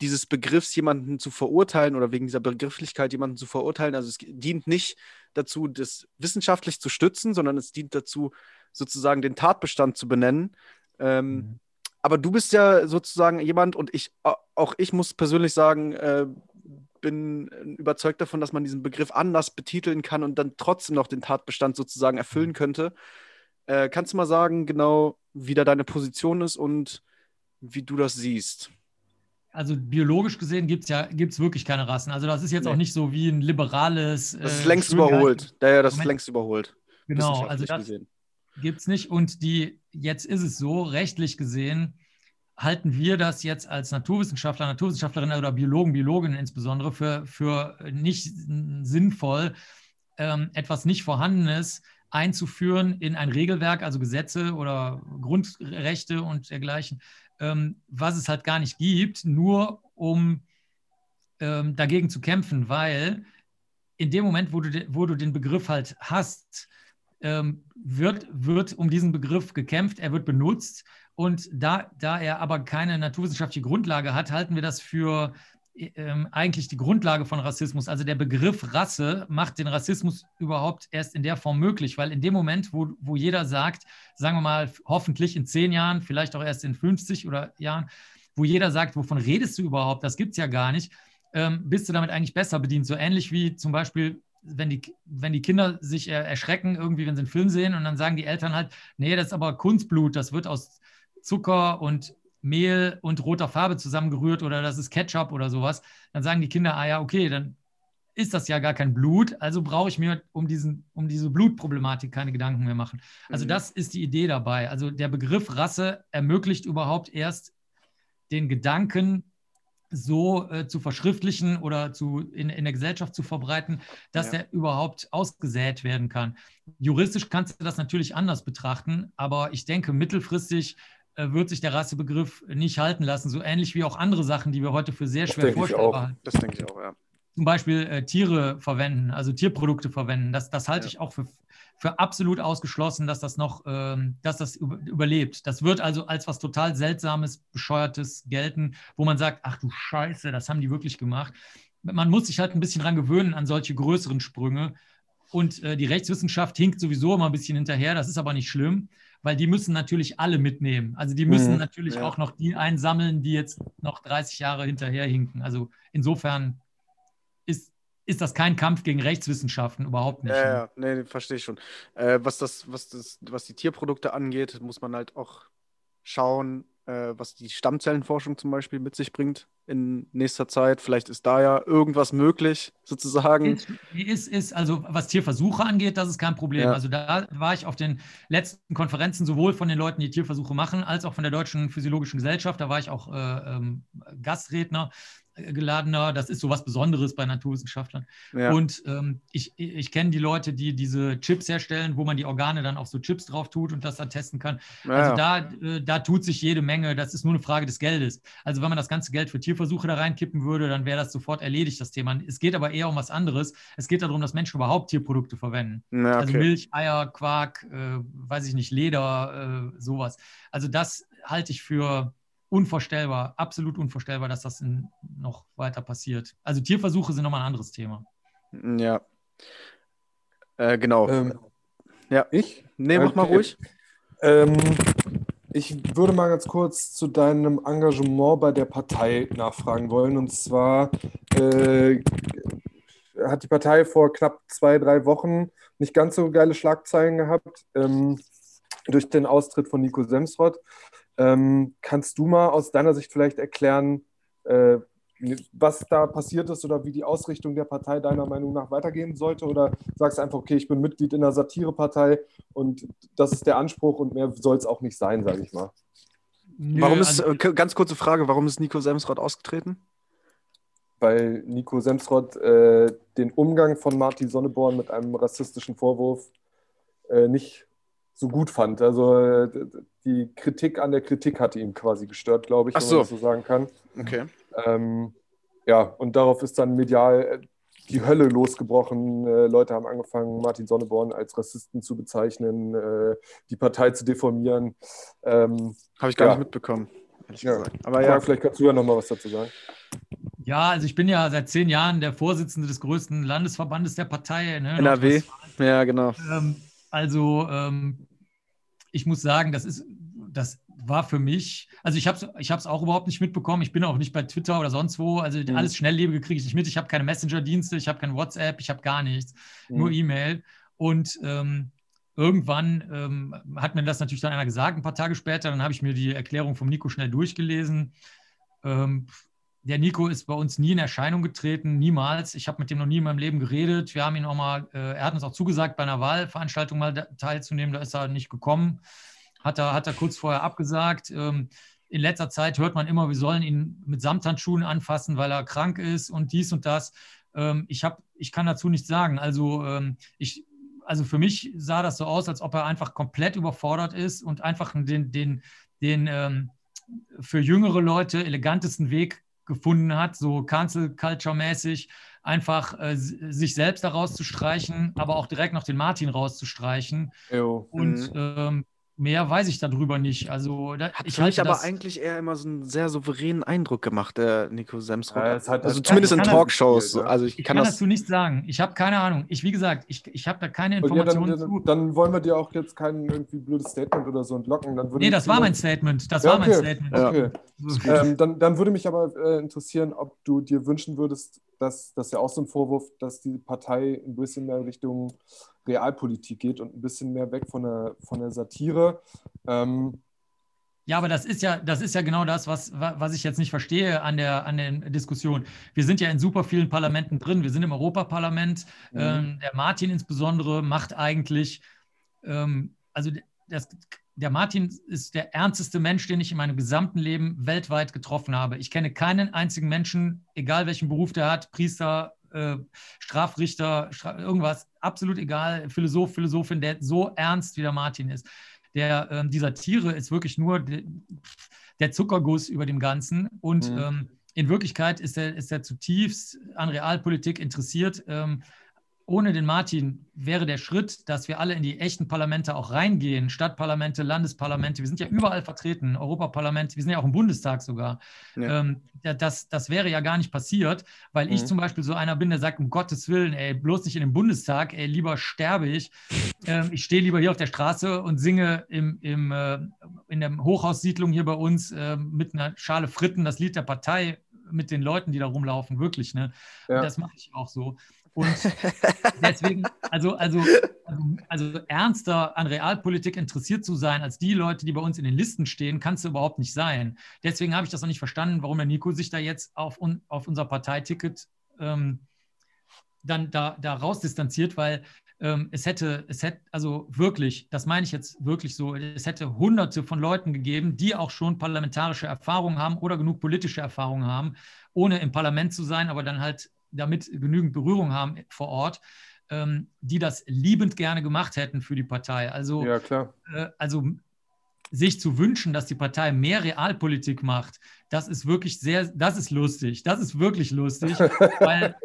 dieses Begriffs jemanden zu verurteilen oder wegen dieser Begrifflichkeit jemanden zu verurteilen. Also es dient nicht dazu, das wissenschaftlich zu stützen, sondern es dient dazu, sozusagen den Tatbestand zu benennen. Ähm, mhm. Aber du bist ja sozusagen jemand und ich, auch ich muss persönlich sagen, äh, bin überzeugt davon, dass man diesen Begriff anders betiteln kann und dann trotzdem noch den Tatbestand sozusagen erfüllen mhm. könnte. Äh, kannst du mal sagen, genau, wie da deine Position ist und wie du das siehst? Also biologisch gesehen gibt es ja gibt's wirklich keine Rassen. Also das ist jetzt nee. auch nicht so wie ein liberales. Das ist äh, längst überholt. Ja, ja, das ist längst überholt. Genau, also das gibt es nicht. Und die, jetzt ist es so, rechtlich gesehen, halten wir das jetzt als Naturwissenschaftler, Naturwissenschaftlerin oder Biologen, Biologinnen insbesondere für, für nicht sinnvoll, ähm, etwas nicht Vorhandenes einzuführen in ein Regelwerk, also Gesetze oder Grundrechte und dergleichen, ähm, was es halt gar nicht gibt, nur um ähm, dagegen zu kämpfen, weil in dem Moment, wo du, wo du den Begriff halt hast, ähm, wird, wird um diesen Begriff gekämpft, er wird benutzt und da, da er aber keine naturwissenschaftliche Grundlage hat, halten wir das für ähm, eigentlich die Grundlage von Rassismus. Also der Begriff Rasse macht den Rassismus überhaupt erst in der Form möglich, weil in dem Moment, wo, wo jeder sagt, sagen wir mal, hoffentlich in zehn Jahren, vielleicht auch erst in 50 oder Jahren, wo jeder sagt, wovon redest du überhaupt, das gibt es ja gar nicht, ähm, bist du damit eigentlich besser bedient. So ähnlich wie zum Beispiel wenn die, wenn die Kinder sich erschrecken, irgendwie, wenn sie einen Film sehen und dann sagen die Eltern halt, nee, das ist aber Kunstblut, das wird aus Zucker und Mehl und roter Farbe zusammengerührt oder das ist Ketchup oder sowas, dann sagen die Kinder, ah ja, okay, dann ist das ja gar kein Blut, also brauche ich mir um, diesen, um diese Blutproblematik keine Gedanken mehr machen. Also Mhm. das ist die Idee dabei. Also der Begriff Rasse ermöglicht überhaupt erst den Gedanken so äh, zu verschriftlichen oder zu, in, in der Gesellschaft zu verbreiten, dass Ja. er überhaupt ausgesät werden kann. Juristisch kannst du das natürlich anders betrachten, aber ich denke, mittelfristig wird sich der Rassebegriff nicht halten lassen, so ähnlich wie auch andere Sachen, die wir heute für sehr Das schwer vorstellbar halten Das denke ich auch, ja. zum Beispiel äh, Tiere verwenden, also Tierprodukte verwenden. Das, das halte Ja. ich auch für, für absolut ausgeschlossen, dass das noch, ähm, dass das über, überlebt. Das wird also als was total Seltsames, Bescheuertes gelten, wo man sagt, ach du Scheiße, das haben die wirklich gemacht. Man muss sich halt ein bisschen dran gewöhnen an solche größeren Sprünge. Und äh, die Rechtswissenschaft hinkt sowieso immer ein bisschen hinterher. Das ist aber nicht schlimm, weil die müssen natürlich alle mitnehmen. Also die müssen Mhm. natürlich Ja. auch noch die einsammeln, die jetzt noch 30 Jahre hinterher hinken. Also insofern ist, ist das kein Kampf gegen Rechtswissenschaften, überhaupt nicht. Ja, ne? ja, nee, verstehe ich schon. Äh, was, das, was, das, was die Tierprodukte angeht, muss man halt auch schauen, äh, was die Stammzellenforschung zum Beispiel mit sich bringt in nächster Zeit. Vielleicht ist da ja irgendwas möglich, sozusagen. Ist, ist, ist, also was Tierversuche angeht, das ist kein Problem. Ja. Also da war ich auf den letzten Konferenzen sowohl von den Leuten, die Tierversuche machen, als auch von der Deutschen Physiologischen Gesellschaft. Da war ich auch äh, ähm, Gastredner, geladener. Das ist so was Besonderes bei Naturwissenschaftlern. Ja. Und ähm, ich, ich kenne die Leute, die diese Chips herstellen, wo man die Organe dann auf so Chips drauf tut und das dann testen kann. ja, Also da, äh, da tut sich jede Menge. Das ist nur eine Frage des Geldes. Also wenn man das ganze Geld für Tierversuche da reinkippen würde, dann wäre das sofort erledigt, das Thema. Es geht aber eher um was anderes. Es geht darum, dass Menschen überhaupt Tierprodukte verwenden. Ja, Also okay. Milch, Eier, Quark, äh, weiß ich nicht, Leder, äh, sowas. Also das halte ich für unvorstellbar, absolut unvorstellbar, dass das in, noch weiter passiert. Also Tierversuche sind nochmal ein anderes Thema. Ja. Äh, genau. Ähm, Ja. Ich? nee, mach mal okay. ruhig. Ähm, ich würde mal ganz kurz zu deinem Engagement bei der Partei nachfragen wollen. Und zwar äh, hat die Partei vor knapp zwei, drei Wochen nicht ganz so geile Schlagzeilen gehabt ähm, durch den Austritt von Nico Semsrott. Ähm, kannst du mal aus deiner Sicht vielleicht erklären, äh, was da passiert ist oder wie die Ausrichtung der Partei deiner Meinung nach weitergehen sollte? Oder sagst du einfach, okay, ich bin Mitglied in einer Satirepartei und das ist der Anspruch und mehr soll es auch nicht sein, sage ich mal. Nö, Warum ist, also- äh, ganz kurze Frage, warum ist Nico Semsrott ausgetreten? Weil Nico Semsrott äh, den Umgang von Martin Sonneborn mit einem rassistischen Vorwurf äh, nicht so gut fand. Also äh, die Kritik an der Kritik hatte ihn quasi gestört, glaube ich, Ach wenn so. man das so sagen kann. Okay. Ähm, ja, und darauf ist dann medial äh, die Hölle losgebrochen. Äh, Leute haben angefangen, Martin Sonneborn als Rassisten zu bezeichnen, äh, die Partei zu deformieren. Ähm, Habe ich gar Ja. nicht mitbekommen, Ja. Aber ja. vielleicht kannst du ja noch mal was dazu sagen. Ja, also ich bin ja seit zehn Jahren der Vorsitzende des größten Landesverbandes der Partei. Ne, NRW. Ja, genau. Ähm, also ähm, ich muss sagen, das ist, das war für mich, also ich habe es ich hab's auch überhaupt nicht mitbekommen. Ich bin auch nicht bei Twitter oder sonst wo. Also Mhm. alles Schnelllebige kriege ich nicht mit. Ich habe keine Messenger-Dienste, ich habe kein WhatsApp, ich habe gar nichts, nur Mhm. E-Mail. Und ähm, irgendwann ähm, hat mir das natürlich dann einer gesagt, ein paar Tage später. Dann habe ich mir die Erklärung vom Nico schnell durchgelesen. Ähm, der Nico ist bei uns nie in Erscheinung getreten, niemals. Ich habe mit dem noch nie in meinem Leben geredet. Wir haben ihn auch mal, äh, er hat uns auch zugesagt, bei einer Wahlveranstaltung mal teilzunehmen. Da ist er nicht gekommen. Hat er, hat er kurz vorher abgesagt. Ähm, in letzter Zeit hört man immer, wir sollen ihn mit Samthandschuhen anfassen, weil er krank ist und dies und das. Ähm, ich, hab, ich kann dazu nichts sagen. Also, ähm, ich, also für mich sah das so aus, als ob er einfach komplett überfordert ist und einfach den, den, den ähm, für jüngere Leute elegantesten Weg gefunden hat, so Cancel Culture-mäßig, einfach äh, sich selbst da rauszustreichen, aber auch direkt noch den Martin rauszustreichen. Jo. Und ähm, mehr weiß ich darüber nicht. Also da, Hat ich für mich halte aber das, eigentlich eher immer so einen sehr souveränen Eindruck gemacht, der Nico Semsrott. Ja, also es zumindest in Talkshows. Ja. Also ich, ich kann kann das. dazu nichts sagen. Ich habe keine Ahnung. Ich, wie gesagt, ich, ich habe da keine Und ja, Informationen dann, zu. dann, dann wollen wir dir auch jetzt kein irgendwie blödes Statement oder so entlocken. Dann würde Nee, das war mein Statement. Das Ja, war mein okay. Statement. Ja. Okay. So. Ähm, dann, dann würde mich aber äh, interessieren, ob du dir wünschen würdest, dass das ja auch so ein Vorwurf, dass die Partei ein bisschen mehr Richtung Realpolitik geht und ein bisschen mehr weg von der, von der Satire. Ähm, Ja, aber das ist ja, das ist ja genau das, was, was ich jetzt nicht verstehe an der, an der Diskussion. Wir sind ja in super vielen Parlamenten drin. Wir sind im Europaparlament. Mhm. Ähm, der Martin insbesondere macht eigentlich, ähm, also das, der Martin ist der ernsteste Mensch, den ich in meinem gesamten Leben weltweit getroffen habe. Ich kenne keinen einzigen Menschen, egal welchen Beruf der hat, Priester, äh, Strafrichter, Stra irgendwas, absolut egal, Philosoph, Philosophin, der so ernst wie der Martin ist der, ähm, dieser Tiere ist wirklich nur de, der Zuckerguss über dem Ganzen. Und mhm. ähm, in Wirklichkeit ist er, ist er zutiefst an Realpolitik interessiert. Ähm, ohne den Martin wäre der Schritt, dass wir alle in die echten Parlamente auch reingehen, Stadtparlamente, Landesparlamente, wir sind ja überall vertreten, Europaparlament, wir sind ja auch im Bundestag sogar. Ja. Ähm, das, das wäre ja gar nicht passiert, weil mhm. ich zum Beispiel so einer bin, der sagt, um Gottes Willen, ey, bloß nicht in den Bundestag, ey, lieber sterbe ich. Ähm, ich stehe lieber hier auf der Straße und singe im, im, äh, in der Hochhaussiedlung hier bei uns äh, mit einer Schale Fritten das Lied der Partei mit den Leuten, die da rumlaufen, wirklich. Ne? Ja. das mache ich auch so. Und deswegen, also, also, also, also, ernster an Realpolitik interessiert zu sein, als die Leute, die bei uns in den Listen stehen, kannst du überhaupt nicht sein. Deswegen habe ich das noch nicht verstanden, warum der Nico sich da jetzt auf, auf unser Parteiticket ähm, dann da, da rausdistanziert, weil ähm, es hätte, es hätte, also wirklich, das meine ich jetzt wirklich so, es hätte hunderte von Leuten gegeben, die auch schon parlamentarische Erfahrungen haben oder genug politische Erfahrungen haben, ohne im Parlament zu sein, aber dann halt damit genügend Berührung haben vor Ort, ähm, die das liebend gerne gemacht hätten für die Partei. Also, ja. Äh, also sich zu wünschen, dass die Partei mehr Realpolitik macht, das ist wirklich sehr, das ist lustig. Das ist wirklich lustig, weil,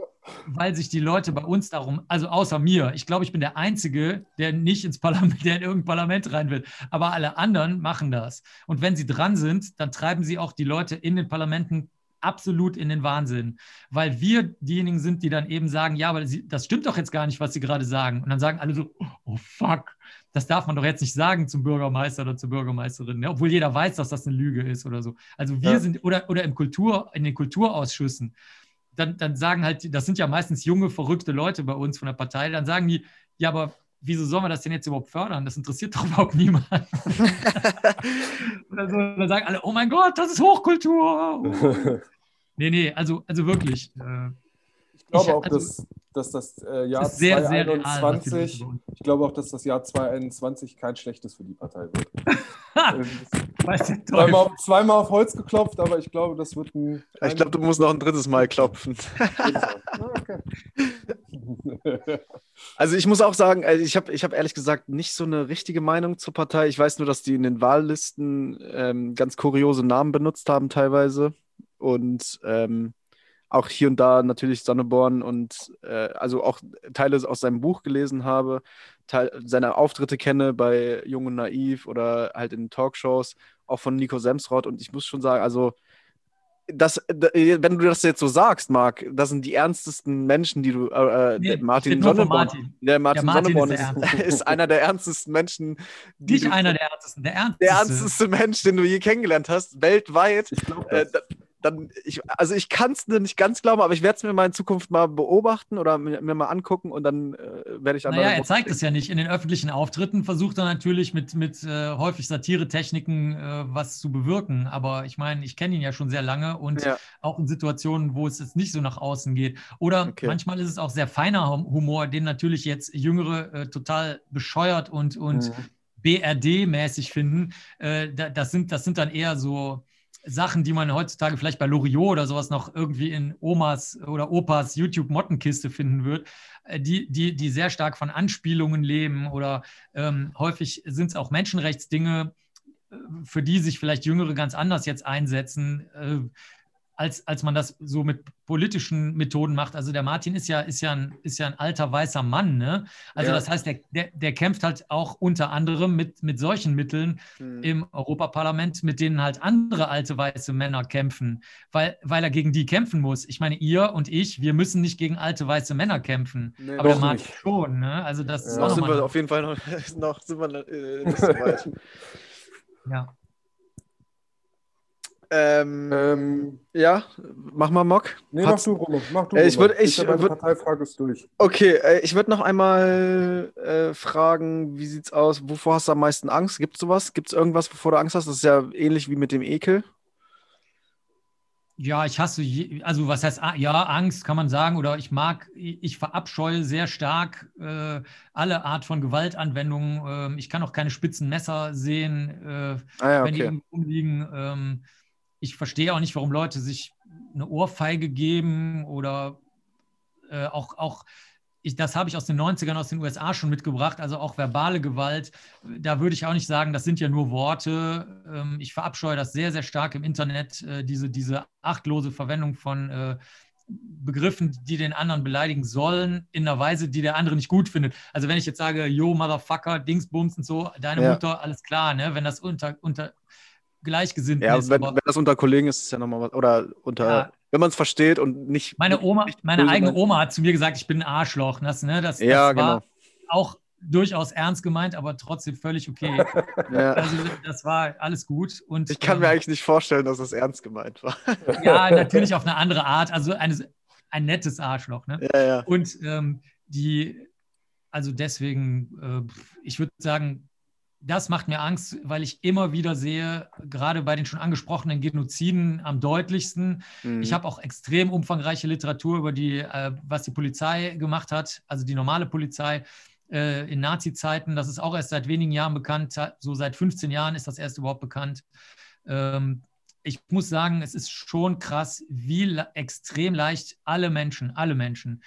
weil sich die Leute bei uns darum, also außer mir, ich glaube, ich bin der Einzige, der nicht ins Parlament, der in irgendein Parlament rein will. Aber alle anderen machen das. Und wenn sie dran sind, dann treiben sie auch die Leute in den Parlamenten absolut in den Wahnsinn, weil wir diejenigen sind, die dann eben sagen, ja, aber das stimmt doch jetzt gar nicht, was sie gerade sagen. Und dann sagen alle so, oh fuck, das darf man doch jetzt nicht sagen zum Bürgermeister oder zur Bürgermeisterin, ne? obwohl jeder weiß, dass das eine Lüge ist oder so. Also wir ja. sind, oder, oder im Kultur, in den Kulturausschüssen, dann, dann sagen halt, das sind ja meistens junge, verrückte Leute bei uns von der Partei, dann sagen die, ja, aber wieso sollen wir das denn jetzt überhaupt fördern? Das interessiert doch überhaupt niemand. Oder so, dann sagen alle, oh mein Gott, das ist Hochkultur. nee, nee, also, also wirklich. Äh, ich glaube ich, auch, also, dass, dass das äh, Jahr das sehr, 2021, sehr real, ich glaube auch, dass das Jahr 2021 kein schlechtes für die Partei wird. zweimal, zweimal auf Holz geklopft, aber ich glaube, das wird ein. Ich glaube, du musst noch ein drittes Mal klopfen. okay. Also ich muss auch sagen, also ich habe ich hab ehrlich gesagt nicht so eine richtige Meinung zur Partei. Ich weiß nur, dass die in den Wahllisten ähm, ganz kuriose Namen benutzt haben teilweise. Und ähm, auch hier und da natürlich Sonneborn und äh, also auch Teile aus seinem Buch gelesen habe, Teil, seine Auftritte kenne bei Jung und Naiv oder halt in Talkshows, auch von Nico Semsrott. Und ich muss schon sagen, also das, wenn du das jetzt so sagst, Marc, das sind die ernstesten Menschen, die du. Äh, äh nee, Martin Sonneborn. Martin. Der Martin, Martin Sonneborn ist, ist, ist, einer der ernstesten Menschen. Nicht du, einer der ernstesten, der ernsteste. Der ernsteste Mensch, den du je kennengelernt hast, weltweit. Ich äh, dann, ich, also ich kann es nicht ganz glauben, aber ich werde es mir mal in Zukunft mal beobachten oder mir, mir mal angucken und dann äh, werde ich dann. Naja, er zeigt es ja nicht. In den öffentlichen Auftritten versucht er natürlich mit, mit äh, häufig Satiretechniken äh, was zu bewirken. Aber ich meine, ich kenne ihn ja schon sehr lange und ja. auch in Situationen, wo es jetzt nicht so nach außen geht. Oder okay. manchmal ist es auch sehr feiner Humor, den natürlich jetzt Jüngere äh, total bescheuert und, und mhm. BRD-mäßig finden. Äh, das, sind, das sind dann eher so Sachen, die man heutzutage vielleicht bei Loriot oder sowas noch irgendwie in Omas oder Opas YouTube-Mottenkiste finden wird, äh, die, die, die sehr stark von Anspielungen leben oder ähm, häufig sind es auch Menschenrechtsdinge, äh, für die sich vielleicht Jüngere ganz anders jetzt einsetzen. Äh, als, als man das so mit politischen Methoden macht. Also der Martin ist ja, ist ja, ein, ist ja ein alter weißer Mann. Ne? Also ja. das heißt, der, der, der, kämpft halt auch unter anderem mit, mit solchen Mitteln hm. im Europaparlament, mit denen halt andere alte weiße Männer kämpfen, weil, weil er gegen die kämpfen muss. Ich meine, ihr und ich, wir müssen nicht gegen alte weiße Männer kämpfen. Nee, aber der Martin nicht. schon. Ne? Also das ja. ist auch sind wir auf jeden Fall noch, noch sind wir äh, nicht so weit. ja. Ähm, Ähm, ja, mach mal Mock. nee, Hat's- mach du, Roman. Mach du, Äh, ich Roman. würd- ich Bitte, meine würd- Parteifrage ist durch. Okay, äh, ich würde noch einmal äh, fragen, wie sieht's aus? Wovor hast du am meisten Angst? Gibt's sowas? Gibt's irgendwas, wovor du Angst hast? Das ist ja ähnlich wie mit dem Ekel. Ja, ich hasse, je, also was heißt, A- ja, Angst kann man sagen, oder ich mag, ich verabscheue sehr stark äh, alle Art von Gewaltanwendungen. Ähm, ich kann auch keine spitzen Messer sehen, äh, Ah ja, wenn die okay. irgendwo rumliegen. Ähm, ich verstehe auch nicht, warum Leute sich eine Ohrfeige geben oder äh, auch, auch ich, das habe ich aus den 90ern aus den USA schon mitgebracht, also auch verbale Gewalt. Da würde ich auch nicht sagen, das sind ja nur Worte. Ähm, ich verabscheue das sehr, sehr stark im Internet, äh, diese, diese achtlose Verwendung von äh, Begriffen, die den anderen beleidigen sollen, in einer Weise, die der andere nicht gut findet. Also wenn ich jetzt sage, yo, Motherfucker, Dingsbums und so, deine Ja. Mutter, alles klar, ne? wenn das unter, unter Gleichgesinnten Ja, ist. wenn, wenn das unter Kollegen ist, ist es ja nochmal was. Oder unter, Ja. wenn man es versteht und nicht. meine Oma, nicht meine eigene. Oma hat zu mir gesagt, ich bin ein Arschloch. Das, ne, das, das Ja, war genau. auch durchaus ernst gemeint, aber trotzdem völlig okay. Ja. Also das war alles gut. Und, Ich kann ähm, mir eigentlich nicht vorstellen, dass das ernst gemeint war. Ja, natürlich auf eine andere Art. Also eine, ein nettes Arschloch. Ne? Ja, ja. Und ähm, die, also deswegen, äh, ich würde sagen, das macht mir Angst, weil ich immer wieder sehe, gerade bei den schon angesprochenen Genoziden am deutlichsten. Mhm. Ich habe auch extrem umfangreiche Literatur über die, äh, was die Polizei gemacht hat, also die normale Polizei äh, in Nazi-Zeiten. Das ist auch erst seit wenigen Jahren bekannt. So seit 15 Jahren ist das erst überhaupt bekannt. Ähm, ich muss sagen, es ist schon krass, wie extrem leicht alle Menschen, alle Menschen,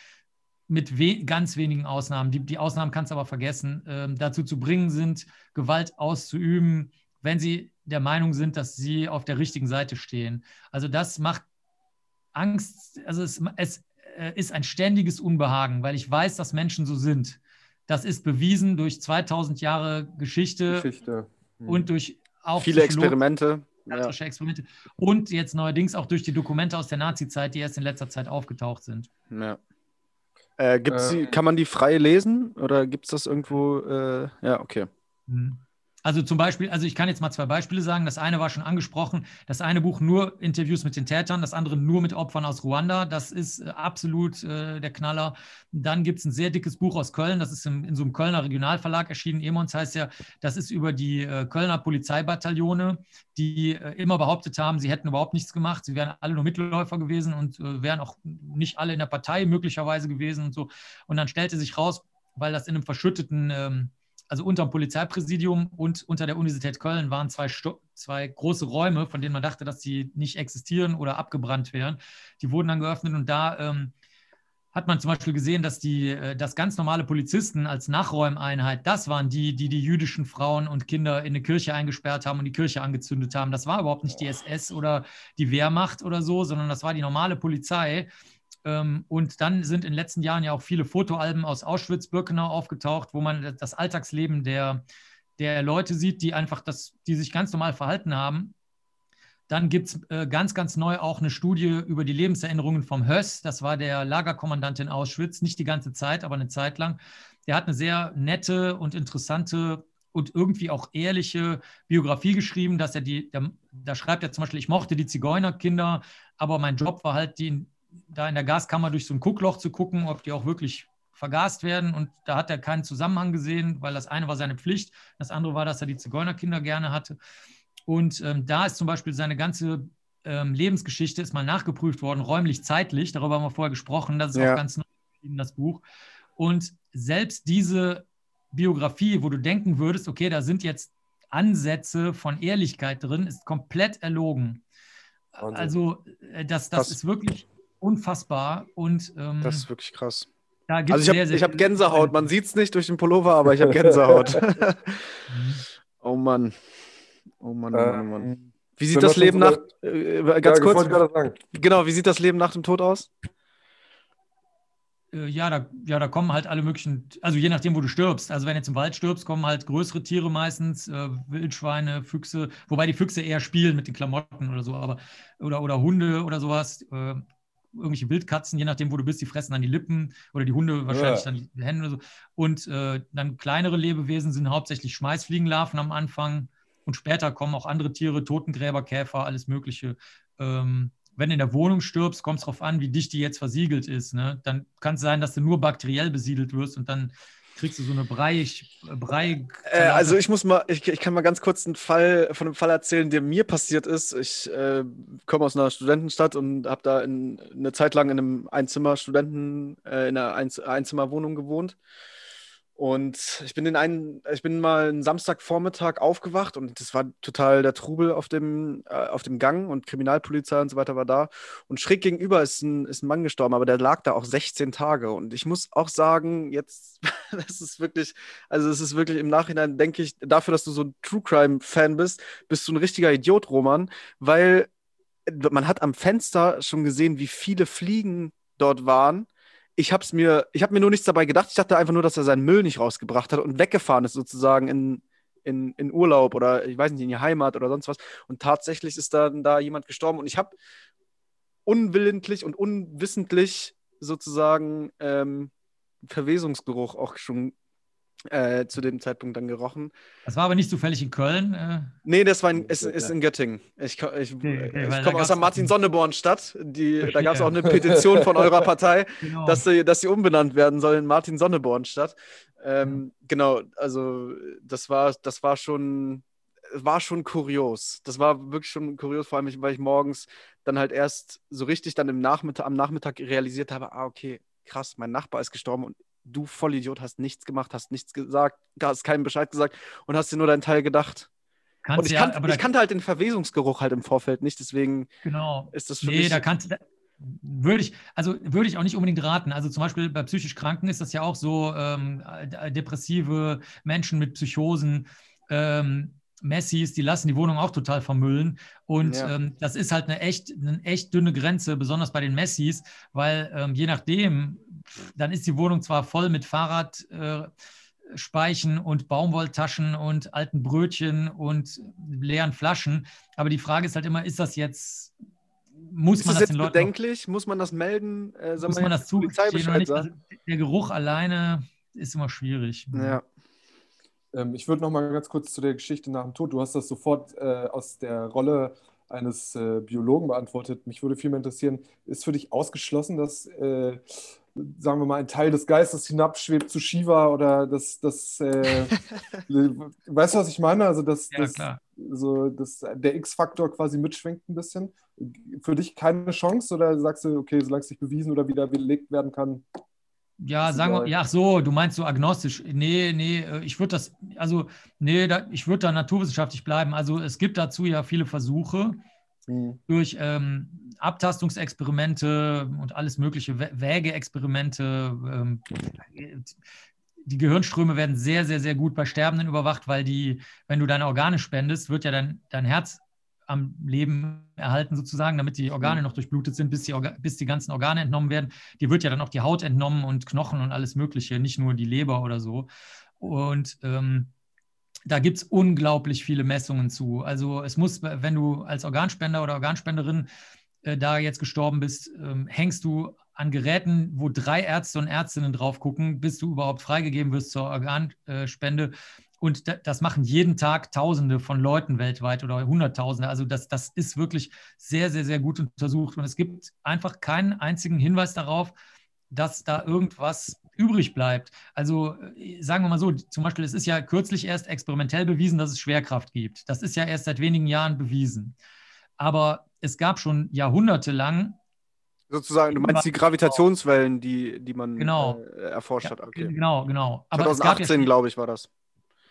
mit we ganz wenigen Ausnahmen, die, die Ausnahmen kannst du aber vergessen, ähm, dazu zu bringen sind, Gewalt auszuüben, wenn sie der Meinung sind, dass sie auf der richtigen Seite stehen. Also das macht Angst, also es, es äh, ist ein ständiges Unbehagen, weil ich weiß, dass Menschen so sind. Das ist bewiesen durch 2000 Jahre Geschichte Geschichte. Hm. und durch auch Viele Experimente. Ja. Experimente und jetzt neuerdings auch durch die Dokumente aus der Nazi-Zeit, die erst in letzter Zeit aufgetaucht sind. Ja. Äh, gibt's die, Ähm. kann man die frei lesen oder gibt es das irgendwo? Äh, ja, okay. Also zum Beispiel, also ich kann jetzt mal zwei Beispiele sagen. Das eine war schon angesprochen. Das eine Buch nur Interviews mit den Tätern, das andere nur mit Opfern aus Ruanda. Das ist äh, absolut äh, der Knaller. Dann gibt es ein sehr dickes Buch aus Köln. Das ist in, in so einem Kölner Regionalverlag erschienen. Emons heißt ja, das ist über die äh, Kölner Polizeibataillone, die äh, immer behauptet haben, sie hätten überhaupt nichts gemacht. Sie wären alle nur Mitläufer gewesen und äh, wären auch nicht alle in der Partei möglicherweise gewesen und so. Und dann stellte sich raus, weil das in einem verschütteten ähm, also unter dem Polizeipräsidium und unter der Universität Köln waren zwei, zwei große Räume, von denen man dachte, dass sie nicht existieren oder abgebrannt wären. Die wurden dann geöffnet und da ähm, hat man zum Beispiel gesehen, dass die, äh, dass ganz normale Polizisten als Nachräumeinheit, das waren die, die die jüdischen Frauen und Kinder in eine Kirche eingesperrt haben und die Kirche angezündet haben. Das war überhaupt nicht die SS oder die Wehrmacht oder so, sondern das war die normale Polizei. Ähm, und dann sind in den letzten Jahren ja auch viele Fotoalben aus Auschwitz-Birkenau aufgetaucht, wo man das Alltagsleben der, der Leute sieht, die einfach das, die sich ganz normal verhalten haben. Dann gibt es äh, ganz, ganz neu auch eine Studie über die Lebenserinnerungen vom Höss. Das war der Lagerkommandant in Auschwitz, nicht die ganze Zeit, aber eine Zeit lang. Der hat eine sehr nette und interessante und irgendwie auch ehrliche Biografie geschrieben, dass er die, da schreibt er zum Beispiel, ich mochte die Zigeunerkinder, aber mein Job war halt, die da in der Gaskammer durch so ein Guckloch zu gucken, ob die auch wirklich vergast werden. Und da hat er keinen Zusammenhang gesehen, weil das eine war seine Pflicht, das andere war, dass er die Zigeunerkinder gerne hatte. Und ähm, da ist zum Beispiel seine ganze ähm, Lebensgeschichte ist mal nachgeprüft worden, räumlich, zeitlich. Darüber haben wir vorher gesprochen. Das ist Ja. auch ganz neu in das Buch. Und selbst diese Biografie, wo du denken würdest, okay, da sind jetzt Ansätze von Ehrlichkeit drin, ist komplett erlogen. Wahnsinn. Also äh, das, das Krass. ist wirklich unfassbar und ähm, Das ist wirklich krass. Also ich habe hab Gänsehaut. Man sieht es nicht durch den Pullover, aber ich habe Gänsehaut. oh Mann. Oh Mann, oh Mann, oh Mann. Ähm, Wie sieht das Leben so- nach, äh, ja, ganz ich kurz, wollte gerade sagen. genau, wie sieht das Leben nach dem Tod aus? Äh, Ja da, ja, da kommen halt alle möglichen, also je nachdem, wo du stirbst. Also wenn du jetzt im Wald stirbst, kommen halt größere Tiere meistens, äh, Wildschweine, Füchse, wobei die Füchse eher spielen mit den Klamotten oder so, aber oder, oder Hunde oder sowas, äh, irgendwelche Wildkatzen, je nachdem, wo du bist, die fressen dann die Lippen oder die Hunde wahrscheinlich Ja. dann die Hände oder so. Und äh, dann kleinere Lebewesen sind hauptsächlich Schmeißfliegenlarven am Anfang. und später kommen auch andere Tiere, Totengräber, Käfer, alles Mögliche. Ähm, wenn du in der Wohnung stirbst, kommt es darauf an, wie dicht die jetzt versiegelt ist. Ne? Dann kann es sein, dass du nur bakteriell besiedelt wirst und dann kriegst du so eine Brei. Brei äh, also ich muss mal, ich, ich, kann mal ganz kurz einen Fall von einem Fall erzählen, der mir passiert ist. Ich äh, komme aus einer Studentenstadt und habe da in, eine Zeit lang in einem Einzimmer-Studenten, äh, in einer Einz Einzimmerwohnung gewohnt. Und ich bin in einen, ich bin mal einen Samstagvormittag aufgewacht und das war total der Trubel auf dem, äh, auf dem Gang und Kriminalpolizei und so weiter war da. Und schräg gegenüber ist ein, ist ein Mann gestorben, aber der lag da auch 16 Tage. Und ich muss auch sagen, jetzt, das ist wirklich, also es ist wirklich im Nachhinein, denke ich, dafür, dass du so ein True Crime-Fan bist, bist du ein richtiger Idiot, Roman, weil man hat am Fenster schon gesehen, wie viele Fliegen dort waren ich habe mir, ich mir nur nichts dabei gedacht. Ich dachte einfach nur, dass er seinen Müll nicht rausgebracht hat und weggefahren ist sozusagen in, in, in Urlaub oder ich weiß nicht, in die Heimat oder sonst was. Und tatsächlich ist dann da jemand gestorben und ich habe unwillentlich und unwissentlich sozusagen ähm, Verwesungsgeruch auch schon äh, zu dem Zeitpunkt dann gerochen. Das war aber nicht zufällig in Köln? Äh? Nee, das war in, ist, ist in Göttingen. Ich, ich, okay, okay, ich komme aus der Martin-Sonneborn-Stadt. Da gab es auch eine Petition von eurer Partei, genau. dass, sie, dass sie umbenannt werden soll in Martin-Sonneborn-Stadt. Ähm, ja. Genau, also das war, das war schon war schon kurios. Das war wirklich schon kurios, vor allem, weil ich morgens dann halt erst so richtig dann im Nachmittag, am Nachmittag realisiert habe, ah, okay, krass, mein Nachbar ist gestorben und du Vollidiot hast nichts gemacht, hast nichts gesagt, hast keinen Bescheid gesagt und hast dir nur deinen Teil gedacht. Kannst und ich, ja, kan ich kannte halt den Verwesungsgeruch halt im Vorfeld nicht, deswegen genau. ist das für nee, mich... da kannst du... Würde ich, also würde ich auch nicht unbedingt raten. Also zum Beispiel bei psychisch Kranken ist das ja auch so, ähm, depressive Menschen mit Psychosen, ähm, Messis, die lassen die Wohnung auch total vermüllen. Und ja. ähm, das ist halt eine echt, eine echt dünne Grenze, besonders bei den Messis, weil ähm, je nachdem, dann ist die Wohnung zwar voll mit Fahrradspeichen äh, und Baumwolltaschen und alten Brötchen und leeren Flaschen, aber die Frage ist halt immer, ist das jetzt muss ist man das, das jetzt bedenklich? Muss man das melden? Äh, muss man das zugestehen? Also der Geruch alleine ist immer schwierig. Ja. Ähm, ich würde noch mal ganz kurz zu der Geschichte nach dem Tod. Du hast das sofort äh, aus der Rolle eines äh, Biologen beantwortet. Mich würde vielmehr interessieren, ist für dich ausgeschlossen, dass, äh, sagen wir mal, ein Teil des Geistes hinabschwebt zu Shiva oder dass das, äh, weißt du, was ich meine? Also, dass, ja, das, so, dass der X-Faktor quasi mitschwingt ein bisschen. Für dich keine Chance oder sagst du, okay, solange es nicht bewiesen oder wieder belegt werden kann, ja, sagen wir, ja, ach so, du meinst so agnostisch. Nee, nee, äh, ich würde das, also, nee, da, ich würde da naturwissenschaftlich bleiben. Also, es gibt dazu ja viele Versuche mhm. durch ähm, Abtastungsexperimente und alles mögliche, Wägeexperimente. Ähm, die Gehirnströme werden sehr, sehr, sehr gut bei Sterbenden überwacht, weil die, wenn du deine Organe spendest, wird ja dein, dein Herz am Leben erhalten, sozusagen, damit die Organe mhm. noch durchblutet sind, bis die, bis die ganzen Organe entnommen werden. Die wird ja dann auch die Haut entnommen und Knochen und alles Mögliche, nicht nur die Leber oder so. Und ähm, da gibt es unglaublich viele Messungen zu. Also es muss, wenn du als Organspender oder Organspenderin äh, da jetzt gestorben bist, ähm, hängst du an Geräten, wo drei Ärzte und Ärztinnen drauf gucken, bis du überhaupt freigegeben wirst zur Organspende. Und das machen jeden Tag Tausende von Leuten weltweit oder Hunderttausende. Also das, das ist wirklich sehr, sehr, sehr gut untersucht. Und es gibt einfach keinen einzigen Hinweis darauf, dass da irgendwas übrig bleibt. Also äh, sagen wir mal so, zum Beispiel, es ist ja kürzlich erst experimentell bewiesen, dass es Schwerkraft gibt. Das ist ja erst seit wenigen Jahren bewiesen. Aber es gab schon jahrhundertelang Sozusagen, du meinst die Gravitationswellen, die, die man genau. äh, erforscht ja, hat. Okay. Genau, genau. Aber 2018, ja glaube ich, war das.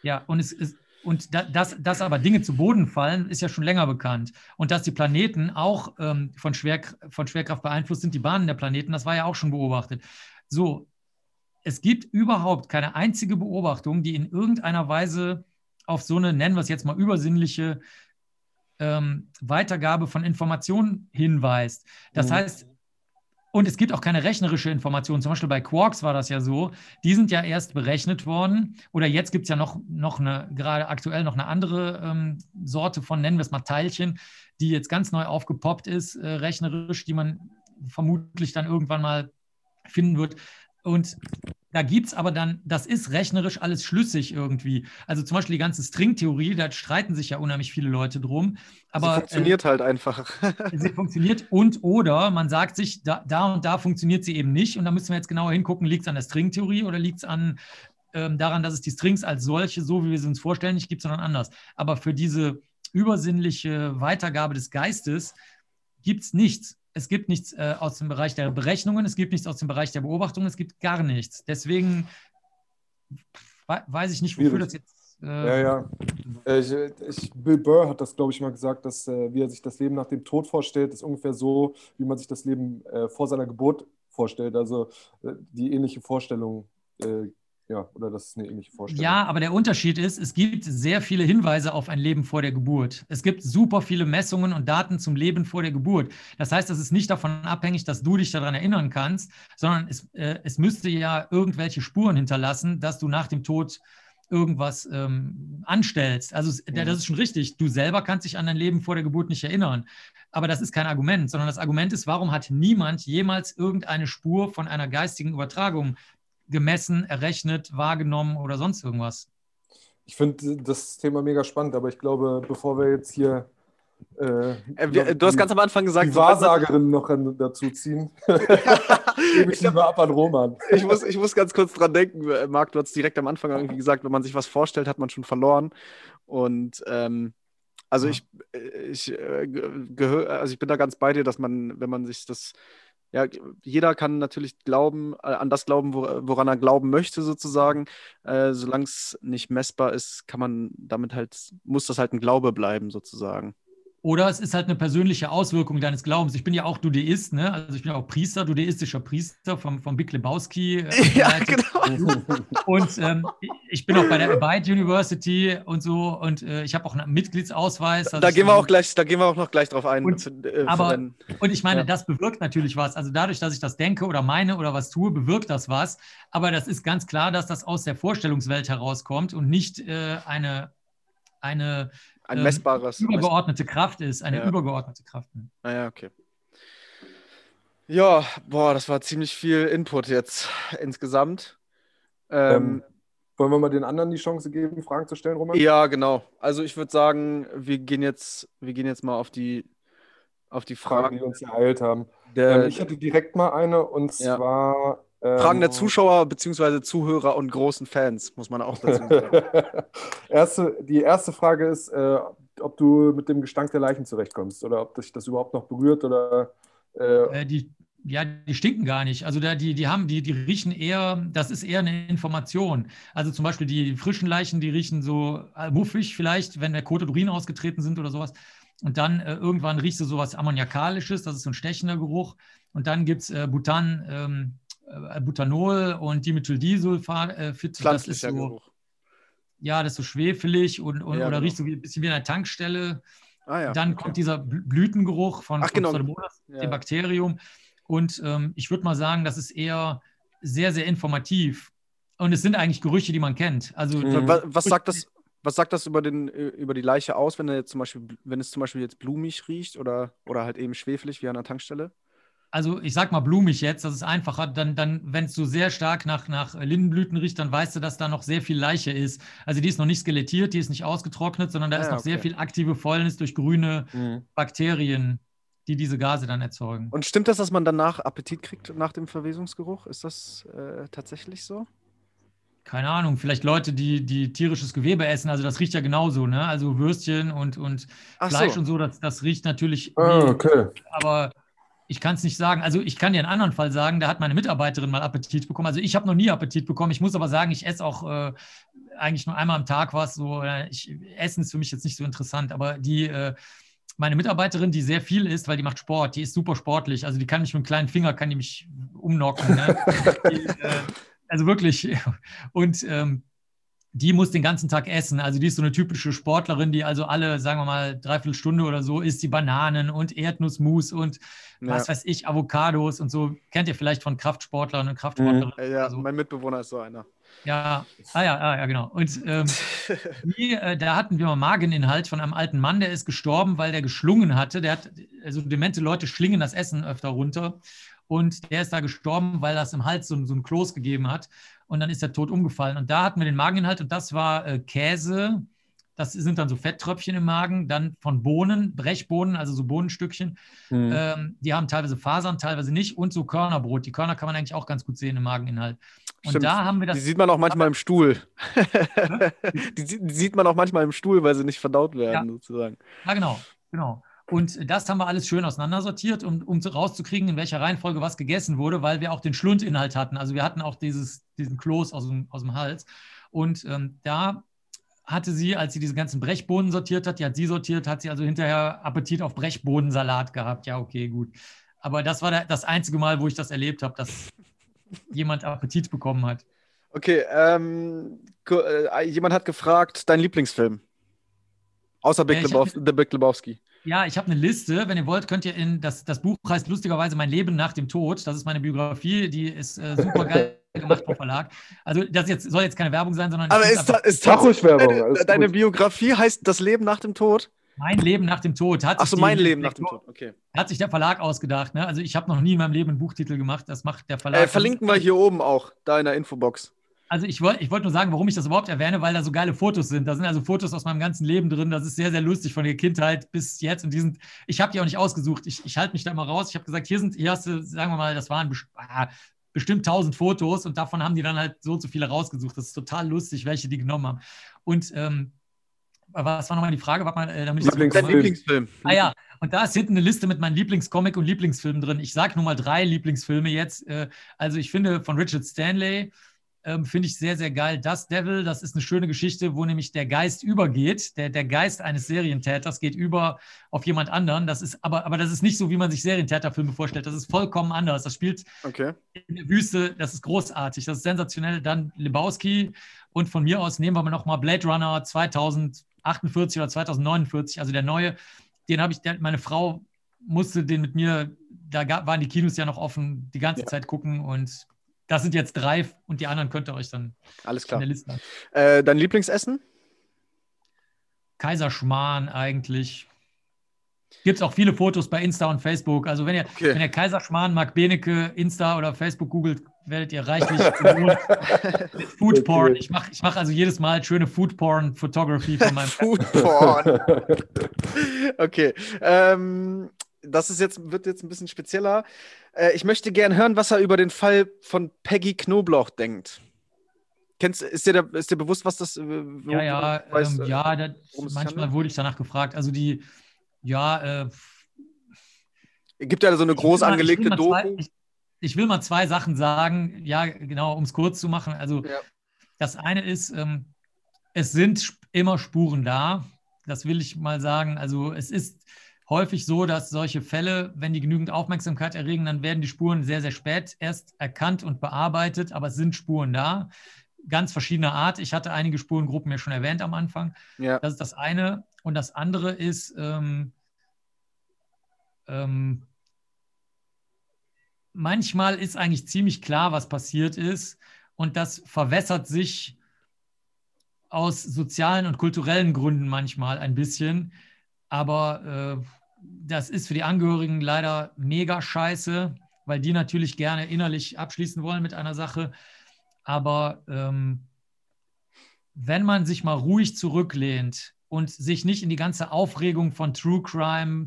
Ja, und es ist, und dass, dass aber Dinge zu Boden fallen, ist ja schon länger bekannt. Und dass die Planeten auch ähm, von, Schwer, von Schwerkraft beeinflusst sind, die Bahnen der Planeten, das war ja auch schon beobachtet. So, es gibt überhaupt keine einzige Beobachtung, die in irgendeiner Weise auf so eine, nennen wir es jetzt mal, übersinnliche ähm, Weitergabe von Informationen hinweist. Das mhm. heißt, und es gibt auch keine rechnerische Information. Zum Beispiel bei Quarks war das ja so. Die sind ja erst berechnet worden. Oder jetzt gibt es ja noch, noch eine, gerade aktuell noch eine andere ähm, Sorte von, nennen wir es mal Teilchen, die jetzt ganz neu aufgepoppt ist, äh, rechnerisch, die man vermutlich dann irgendwann mal finden wird. Und da gibt es aber dann, das ist rechnerisch alles schlüssig irgendwie. Also zum Beispiel die ganze Stringtheorie, da streiten sich ja unheimlich viele Leute drum. Aber, sie funktioniert äh, halt einfach. sie funktioniert und oder man sagt sich, da, da und da funktioniert sie eben nicht. Und da müssen wir jetzt genauer hingucken, liegt es an der Stringtheorie oder liegt es an ähm, daran, dass es die Strings als solche, so wie wir sie uns vorstellen, nicht gibt, sondern anders. Aber für diese übersinnliche Weitergabe des Geistes gibt es nichts es gibt nichts äh, aus dem Bereich der Berechnungen, es gibt nichts aus dem Bereich der Beobachtung, es gibt gar nichts. Deswegen weiß ich nicht, wofür das jetzt. Äh, ja, ja. Äh, ich, ich, Bill Burr hat das, glaube ich, mal gesagt, dass äh, wie er sich das Leben nach dem Tod vorstellt, ist ungefähr so, wie man sich das Leben äh, vor seiner Geburt vorstellt. Also äh, die ähnliche Vorstellung ja, oder das ist eine ähnliche Vorstellung. Ja, aber der Unterschied ist, es gibt sehr viele Hinweise auf ein Leben vor der Geburt. Es gibt super viele Messungen und Daten zum Leben vor der Geburt. Das heißt, es ist nicht davon abhängig, dass du dich daran erinnern kannst, sondern es, äh, es müsste ja irgendwelche Spuren hinterlassen, dass du nach dem Tod irgendwas ähm, anstellst. Also das ist schon richtig. Du selber kannst dich an dein Leben vor der Geburt nicht erinnern. Aber das ist kein Argument, sondern das Argument ist, warum hat niemand jemals irgendeine Spur von einer geistigen Übertragung gemessen, errechnet, wahrgenommen oder sonst irgendwas? Ich finde das Thema mega spannend, aber ich glaube, bevor wir jetzt hier äh, äh, wir, du hast ganz am Anfang gesagt, die Wahrsagerin noch an, dazu ziehen. Gebe ich lieber ab an Roman. ich, muss, ich muss ganz kurz dran denken, äh, Marc, du hast direkt am Anfang irgendwie gesagt, wenn man sich was vorstellt, hat man schon verloren. Und ähm, also ich, äh, ich, äh, gehör, also ich bin da ganz bei dir, dass man, wenn man sich das ja, jeder kann natürlich glauben, äh, an das glauben, woran er glauben möchte, sozusagen. Äh, Solange es nicht messbar ist, kann man damit halt, muss das halt ein Glaube bleiben, sozusagen. Oder es ist halt eine persönliche Auswirkung deines Glaubens. Ich bin ja auch Dudeist, ne? Also ich bin auch Priester, dudeistischer Priester vom, vom Big Lebowski. Äh, ja, genau. Und ähm, ich bin auch bei der Abide University und so und äh, ich habe auch einen Mitgliedsausweis. Also da gehen wir auch gleich, da gehen wir auch noch gleich drauf ein. Und, für, äh, aber, und ich meine, ja. das bewirkt natürlich was. Also dadurch, dass ich das denke oder meine oder was tue, bewirkt das was. Aber das ist ganz klar, dass das aus der Vorstellungswelt herauskommt und nicht äh, eine, eine ein ähm, messbares. Übergeordnete Kraft ist, eine ja. übergeordnete Kraft. Ah ja, okay. Ja, boah, das war ziemlich viel Input jetzt insgesamt. Ähm, ähm, wollen wir mal den anderen die Chance geben, Fragen zu stellen, Roman? Ja, genau. Also ich würde sagen, wir gehen jetzt, wir gehen jetzt mal auf die, auf die Fragen, Fragen die uns ereilt haben. Der, ähm, ich hatte direkt mal eine und ja. zwar Fragen der ähm, Zuschauer bzw. Zuhörer und großen Fans, muss man auch dazu sagen. erste, die erste Frage ist, äh, ob du mit dem Gestank der Leichen zurechtkommst oder ob dich das überhaupt noch berührt oder. Äh, äh, die, ja, die stinken gar nicht. Also da, die, die haben, die, die riechen eher, das ist eher eine Information. Also zum Beispiel die frischen Leichen, die riechen so äh, muffig vielleicht, wenn der Kot und Urin ausgetreten sind oder sowas. Und dann äh, irgendwann riechst du sowas Ammoniakalisches, das ist so ein stechender Geruch. Und dann gibt es äh, Butan, ähm, äh, Butanol und Dimethyldisulfid. Äh, das ist so, Geruch. Ja, das ist so schwefelig und, und ja, oder genau. riecht so ein bisschen wie in einer Tankstelle. Ah, ja. Dann kommt dieser Blütengeruch von, Ach, von genau. ja. dem Bakterium. Und ähm, ich würde mal sagen, das ist eher sehr, sehr informativ. Und es sind eigentlich Gerüche, die man kennt. Also, mhm. was, was, sagt das, was sagt das über, den, über die Leiche aus, wenn, jetzt zum Beispiel, wenn es zum Beispiel jetzt blumig riecht oder, oder halt eben schwefelig wie an der Tankstelle? Also ich sag mal blumig jetzt, das ist einfacher, dann, dann wenn es so sehr stark nach, nach Lindenblüten riecht, dann weißt du, dass da noch sehr viel Leiche ist. Also die ist noch nicht skelettiert, die ist nicht ausgetrocknet, sondern da ah, ist noch okay. sehr viel aktive Fäulnis durch grüne mhm. Bakterien, die diese Gase dann erzeugen. Und stimmt das, dass man danach Appetit kriegt nach dem Verwesungsgeruch? Ist das äh, tatsächlich so? keine Ahnung, vielleicht Leute, die, die tierisches Gewebe essen, also das riecht ja genauso, ne? Also Würstchen und, und Fleisch so. und so, das, das riecht natürlich. Ah, okay. Aber ich kann es nicht sagen. Also ich kann dir einen anderen Fall sagen, da hat meine Mitarbeiterin mal Appetit bekommen. Also ich habe noch nie Appetit bekommen. Ich muss aber sagen, ich esse auch äh, eigentlich nur einmal am Tag was. So, ich, Essen ist für mich jetzt nicht so interessant, aber die äh, meine Mitarbeiterin, die sehr viel isst, weil die macht Sport, die ist super sportlich. Also die kann mich mit einem kleinen Finger, kann die mich umnocken. Ne? die, äh, also wirklich. Und ähm, die muss den ganzen Tag essen. Also die ist so eine typische Sportlerin, die also alle, sagen wir mal, dreiviertel Stunde oder so isst die Bananen und Erdnussmus und. Was weiß ich, Avocados und so. Kennt ihr vielleicht von Kraftsportlern und Kraftsportlerinnen? Mhm. Ja, so. mein Mitbewohner ist so einer. Ja, ah ja, ah, ja, genau. Und ähm, die, äh, da hatten wir mal Mageninhalt von einem alten Mann, der ist gestorben, weil der geschlungen hatte. Der hat, also demente Leute schlingen das Essen öfter runter. Und der ist da gestorben, weil das im Hals so, so ein Kloß gegeben hat. und dann ist er tot umgefallen. Und da hatten wir den Mageninhalt und das war äh, Käse, das sind dann so Fetttröpfchen im Magen, dann von Bohnen, Brechbohnen, also so Bohnenstückchen. Mhm. Ähm, die haben teilweise Fasern, teilweise nicht und so Körnerbrot. Die Körner kann man eigentlich auch ganz gut sehen im Mageninhalt. Und Stimmt. da haben wir das. Die sieht man auch manchmal im Stuhl. die, die sieht man auch manchmal im Stuhl, weil sie nicht verdaut werden, sozusagen. Ja, genau, genau. Und das haben wir alles schön auseinandersortiert, um, um rauszukriegen, in welcher Reihenfolge was gegessen wurde, weil wir auch den Schlundinhalt hatten. Also wir hatten auch dieses, diesen Kloß aus dem, aus dem Hals. Und ähm, da hatte sie, als sie diese ganzen Brechbohnen sortiert hat, die hat sie sortiert, hat sie also hinterher Appetit auf Brechbohnensalat gehabt. Ja, okay, gut. Aber das war das einzige Mal, wo ich das erlebt habe, dass jemand Appetit bekommen hat. Okay, ähm, äh, jemand hat gefragt, dein Lieblingsfilm? Außer Big Ja, ich Lebowski, The Big Lebowski. Ja, ich habe eine Liste. Wenn ihr wollt, könnt ihr in das, das Buch heißt lustigerweise Mein Leben nach dem Tod. Das ist meine Biografie, die ist äh, super geil gemacht vom Verlag. Also das jetzt, soll jetzt keine Werbung sein, sondern Aber ist, einfach, ist tatsächlich Werbung, deine, deine. Biografie heißt Das Leben nach dem Tod? mein Leben nach dem Tod. Hat Ach sich so, mein Leben nach dem Tod. Okay. Hat sich der Verlag ausgedacht. Ne? Also ich habe noch nie in meinem Leben einen Buchtitel gemacht. Das macht der Verlag. Äh, verlinken wir hier oben auch, da in der Infobox. Also ich wollte ich wollt nur sagen, warum ich das überhaupt erwähne, weil da so geile Fotos sind. Da sind also Fotos aus meinem ganzen Leben drin. Das ist sehr, sehr lustig von der Kindheit bis jetzt. Und die sind, ich habe die auch nicht ausgesucht. Ich, ich halte mich da immer raus. Ich habe gesagt, hier sind, hier hast du, sagen wir mal, das waren ah, bestimmt 1000 Fotos und davon haben die dann halt so und so viele rausgesucht. Das ist total lustig, welche die genommen haben. Und ähm, was war nochmal die Frage? Warte mal, äh, damit Lieblings- Dein. Lieblingsfilm. Ah ja, und da ist hinten eine Liste mit meinen Lieblingscomic und Lieblingsfilmen drin. Ich sage nur mal drei Lieblingsfilme jetzt. Äh, Also ich finde von Richard Stanley, ähm, finde ich sehr, sehr geil. Das Devil, das ist eine schöne Geschichte, wo nämlich der Geist übergeht. Der, der Geist eines Serientäters geht über auf jemand anderen. Das ist aber, aber das ist nicht so, wie man sich Serientäterfilme vorstellt. Das ist vollkommen anders. Das spielt Okay. in der Wüste, das ist großartig, das ist sensationell. Dann Lebowski und von mir aus nehmen wir nochmal Blade Runner 2048 oder 2049, also der neue. Den habe ich, der, meine Frau musste den mit mir, da gab, waren die Kinos ja noch offen, die ganze Ja. Zeit gucken und das sind jetzt drei und die anderen könnt ihr euch dann Alles in klar. der Liste. Äh, dein Lieblingsessen? Kaiserschmarrn eigentlich. Gibt es auch viele Fotos bei Insta und Facebook. Also wenn ihr, Okay. wenn ihr Kaiserschmarrn, Marc Benecke, Insta oder Facebook googelt, werdet ihr reichlich mit Food. Porn. Ich mache ich mach also jedes Mal schöne Food Porn Photography von meinem Food Porn. Okay. Ähm, das ist jetzt, wird jetzt ein bisschen spezieller. Äh, ich möchte gern hören, was er über den Fall von Peggy Knoblauch denkt. Kennst, ist, dir da, ist dir bewusst, was das äh, Ja, ja, weißt, ähm, äh, ja, da, worum es sich manchmal handelt? wurde ich danach gefragt. Also die, ja, äh, Gibt ja so eine Ich groß mal- ich angelegte mal zwei- Doku. Ich, ich will mal zwei Sachen sagen, ja, genau, um es kurz zu machen. Also, Ja. das eine ist, ähm, es sind immer Spuren da. Das will ich mal sagen. Also, es ist häufig so, dass solche Fälle, wenn die genügend Aufmerksamkeit erregen, dann werden die Spuren sehr, sehr spät erst erkannt und bearbeitet, aber es sind Spuren da. Ganz verschiedener Art. Ich hatte einige Spurengruppen ja schon erwähnt am Anfang. Ja. Das ist das eine. Und das andere ist, ähm, ähm, manchmal ist eigentlich ziemlich klar, was passiert ist. Und das verwässert sich aus sozialen und kulturellen Gründen manchmal ein bisschen. Aber äh, das ist für die Angehörigen leider mega scheiße, weil die natürlich gerne innerlich abschließen wollen mit einer Sache. Aber ähm, wenn man sich mal ruhig zurücklehnt und sich nicht in die ganze Aufregung von True Crime,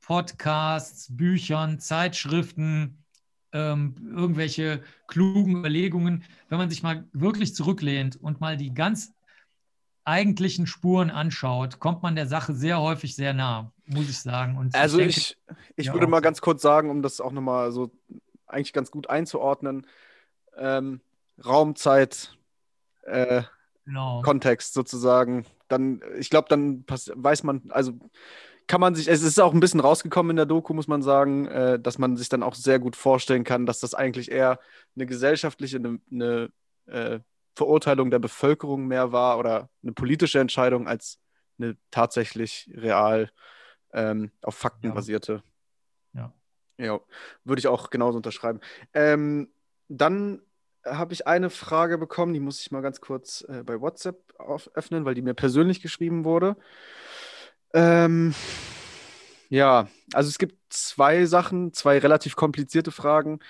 Podcasts, Büchern, Zeitschriften, ähm, irgendwelche klugen Überlegungen, wenn man sich mal wirklich zurücklehnt und mal die ganz eigentlichen Spuren anschaut, kommt man der Sache sehr häufig sehr nah, muss ich sagen. Und Also denke, ich, ich Ja, würde auch mal ganz kurz sagen, um das auch nochmal so eigentlich ganz gut einzuordnen. Ähm, Raumzeit, äh, genau. Kontext sozusagen. Dann, ich glaube, dann weiß man, also kann man sich, es ist auch ein bisschen rausgekommen in der Doku, muss man sagen, äh, dass man sich dann auch sehr gut vorstellen kann, dass das eigentlich eher eine gesellschaftliche, eine, eine äh, Verurteilung der Bevölkerung mehr war oder eine politische Entscheidung als eine tatsächlich real ähm, auf Fakten Ja. basierte. Ja. Ja, würde ich auch genauso unterschreiben. Ähm, dann habe ich eine Frage bekommen, die muss ich mal ganz kurz äh, bei WhatsApp öffnen, weil die mir persönlich geschrieben wurde. Ähm, ja, also es gibt zwei Sachen, zwei relativ komplizierte Fragen.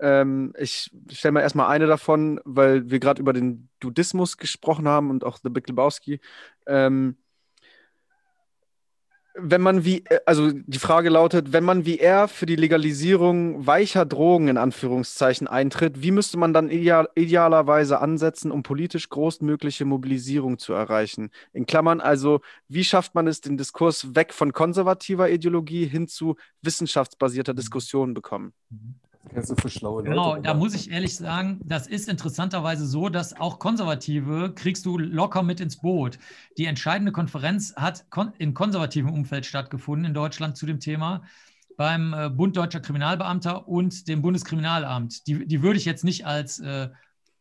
Ähm, ich stelle mal erstmal eine davon, weil wir gerade über den Dudismus gesprochen haben und auch The Big Lebowski. Ähm, wenn man wie, äh, also die Frage lautet, wenn man wie er für die Legalisierung weicher Drogen in Anführungszeichen eintritt, wie müsste man dann ideal, idealerweise ansetzen, um politisch größtmögliche Mobilisierung zu erreichen? In Klammern also, wie schafft man es, den Diskurs weg von konservativer Ideologie hin zu wissenschaftsbasierter Diskussion bekommen? Mhm. Kennst du für schlaue Leute? Genau, da muss ich ehrlich sagen, das ist interessanterweise so, dass auch Konservative kriegst du locker mit ins Boot. Die entscheidende Konferenz hat in konservativem Umfeld stattgefunden in Deutschland zu dem Thema beim äh, Bund Deutscher Kriminalbeamter und dem Bundeskriminalamt. Die, die würde ich jetzt nicht als äh,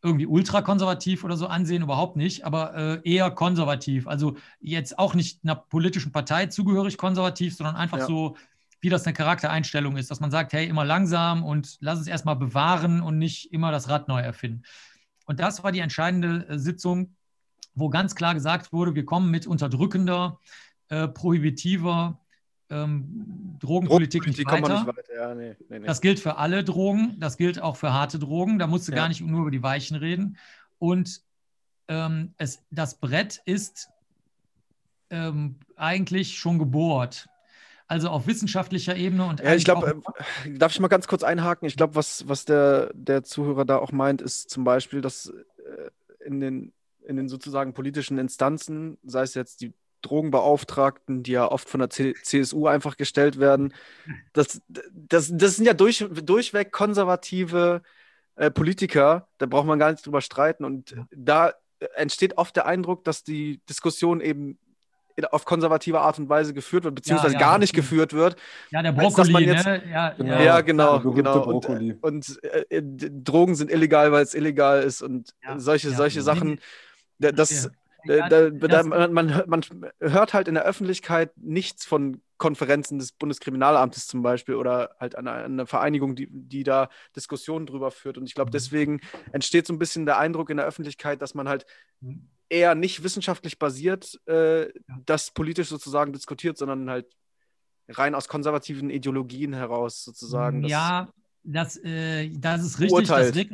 irgendwie ultrakonservativ oder so ansehen, überhaupt nicht, aber äh, eher konservativ. Also jetzt auch nicht einer politischen Partei zugehörig konservativ, sondern einfach ja. so wie das eine Charaktereinstellung ist, dass man sagt, hey, immer langsam und lass es erstmal bewahren und nicht immer das Rad neu erfinden. Und das war die entscheidende äh, Sitzung, wo ganz klar gesagt wurde, wir kommen mit unterdrückender, äh, prohibitiver ähm, Drogenpolitik nicht weiter. Nicht weiter. Ja, nee, nee, nee. Das gilt für alle Drogen, das gilt auch für harte Drogen. Da musst du ja. gar nicht nur über die Weichen reden. Und ähm, es, das Brett ist ähm, eigentlich schon gebohrt also auf wissenschaftlicher Ebene und ja, ich glaube, äh, darf ich mal ganz kurz einhaken? Ich glaube, was, was der, der Zuhörer da auch meint, ist zum Beispiel, dass äh, in, den, in den sozusagen politischen Instanzen, sei es jetzt die Drogenbeauftragten, die ja oft von der C CSU einfach gestellt werden, das, das, das sind ja durch, durchweg konservative äh, Politiker, da braucht man gar nicht drüber streiten. Und da entsteht oft der Eindruck, dass die Diskussion eben auf konservative Art und Weise geführt wird, beziehungsweise ja, ja, gar nicht geführt wird. Ja, der Brokkoli, jetzt, ne? Ja, genau. Ja, genau. genau. Und, und äh, Drogen sind illegal, weil es illegal ist und solche, solche Sachen. Das, da, da, da, man, man, man, hört halt in der Öffentlichkeit nichts von Konferenzen des Bundeskriminalamtes zum Beispiel oder halt eine, eine Vereinigung, die, die da Diskussionen drüber führt. Und ich glaube, mhm. deswegen entsteht so ein bisschen der Eindruck in der Öffentlichkeit, dass man halt mhm eher nicht wissenschaftlich basiert äh, das politisch sozusagen diskutiert, sondern halt rein aus konservativen Ideologien heraus sozusagen. ja, das, äh, das ist richtig. Das regt,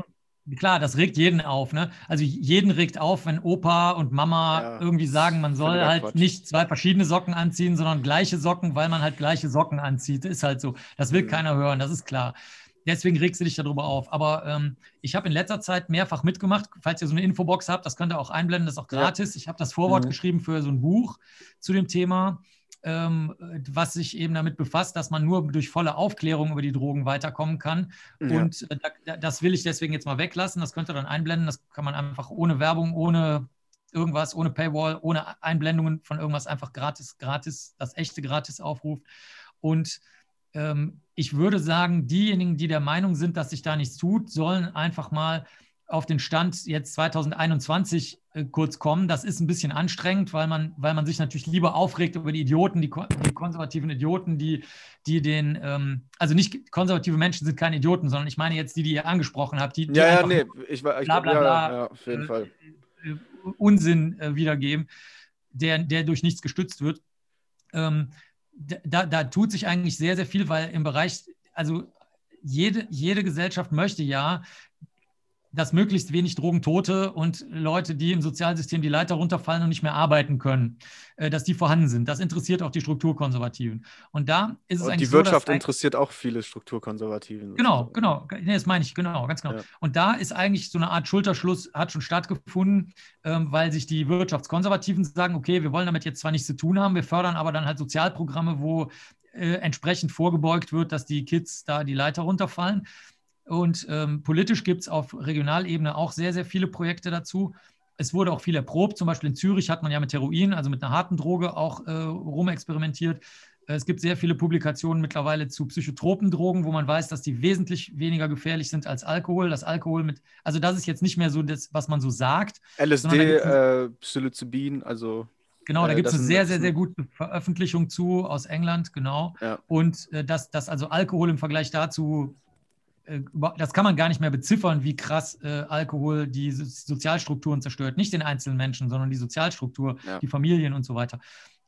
klar, das regt jeden auf. Ne? Also jeden regt auf, wenn Opa und Mama ja, irgendwie sagen, man soll halt Quatsch. nicht zwei verschiedene Socken anziehen, sondern gleiche Socken, weil man halt gleiche Socken anzieht. Ist halt so. Das will mhm. keiner hören, das ist klar deswegen regst du dich darüber auf. Aber ähm, ich habe in letzter Zeit mehrfach mitgemacht. Falls ihr so eine Infobox habt, das könnt ihr auch einblenden, das ist auch gratis. Ja. Ich habe das Vorwort mhm. geschrieben für so ein Buch zu dem Thema, ähm, was sich eben damit befasst, dass man nur durch volle Aufklärung über die Drogen weiterkommen kann. Ja. Und äh, das will ich deswegen jetzt mal weglassen. Das könnt ihr dann einblenden. Das kann man einfach ohne Werbung, ohne irgendwas, ohne Paywall, ohne Einblendungen von irgendwas einfach gratis, gratis, das echte gratis aufruft. Und ähm, ich würde sagen, diejenigen, die der Meinung sind, dass sich da nichts tut, sollen einfach mal auf den Stand jetzt 2021 äh, kurz kommen. Das ist ein bisschen anstrengend, weil man, weil man sich natürlich lieber aufregt über die Idioten, die, die konservativen Idioten, die, die den, ähm, also nicht konservative Menschen sind keine Idioten, sondern ich meine jetzt die, die ihr angesprochen habt, die, die ja, ja, nee, ich ich bla, bla, bla, ja, auf jeden äh, Fall. Äh, Unsinn äh, wiedergeben, der, der durch nichts gestützt wird. Ähm, da, da tut sich eigentlich sehr, sehr viel, weil im Bereich, also jede, jede Gesellschaft möchte ja, dass möglichst wenig Drogentote und Leute, die im Sozialsystem die Leiter runterfallen und nicht mehr arbeiten können, äh, dass die vorhanden sind. Das interessiert auch die Strukturkonservativen. Und da ist es und eigentlich Die Wirtschaft so, interessiert auch viele Strukturkonservativen. Genau, genau. Nee, das meine ich, genau, ganz genau. Ja. Und da ist eigentlich so eine Art Schulterschluss, hat schon stattgefunden, ähm, weil sich die Wirtschaftskonservativen sagen, okay, wir wollen damit jetzt zwar nichts zu tun haben, wir fördern aber dann halt Sozialprogramme, wo äh, entsprechend vorgebeugt wird, dass die Kids da die Leiter runterfallen. Und ähm, politisch gibt es auf Regionalebene auch sehr, sehr viele Projekte dazu. Es wurde auch viel erprobt. Zum Beispiel in Zürich hat man ja mit Heroin, also mit einer harten Droge, auch äh, rumexperimentiert. Äh, es gibt sehr viele Publikationen mittlerweile zu psychotropen Drogen, wo man weiß, dass die wesentlich weniger gefährlich sind als Alkohol. Das Alkohol mit, also das ist jetzt nicht mehr so das, was man so sagt. LSD, äh, Psilocybin, also. Genau, da äh, gibt es eine sehr, sehr, sehr gute Veröffentlichung zu aus England, genau. Ja. Und äh, dass, dass also Alkohol im Vergleich dazu das kann man gar nicht mehr beziffern, wie krass äh, Alkohol die Sozialstrukturen zerstört. Nicht den einzelnen Menschen, sondern die Sozialstruktur, ja. die Familien und so weiter.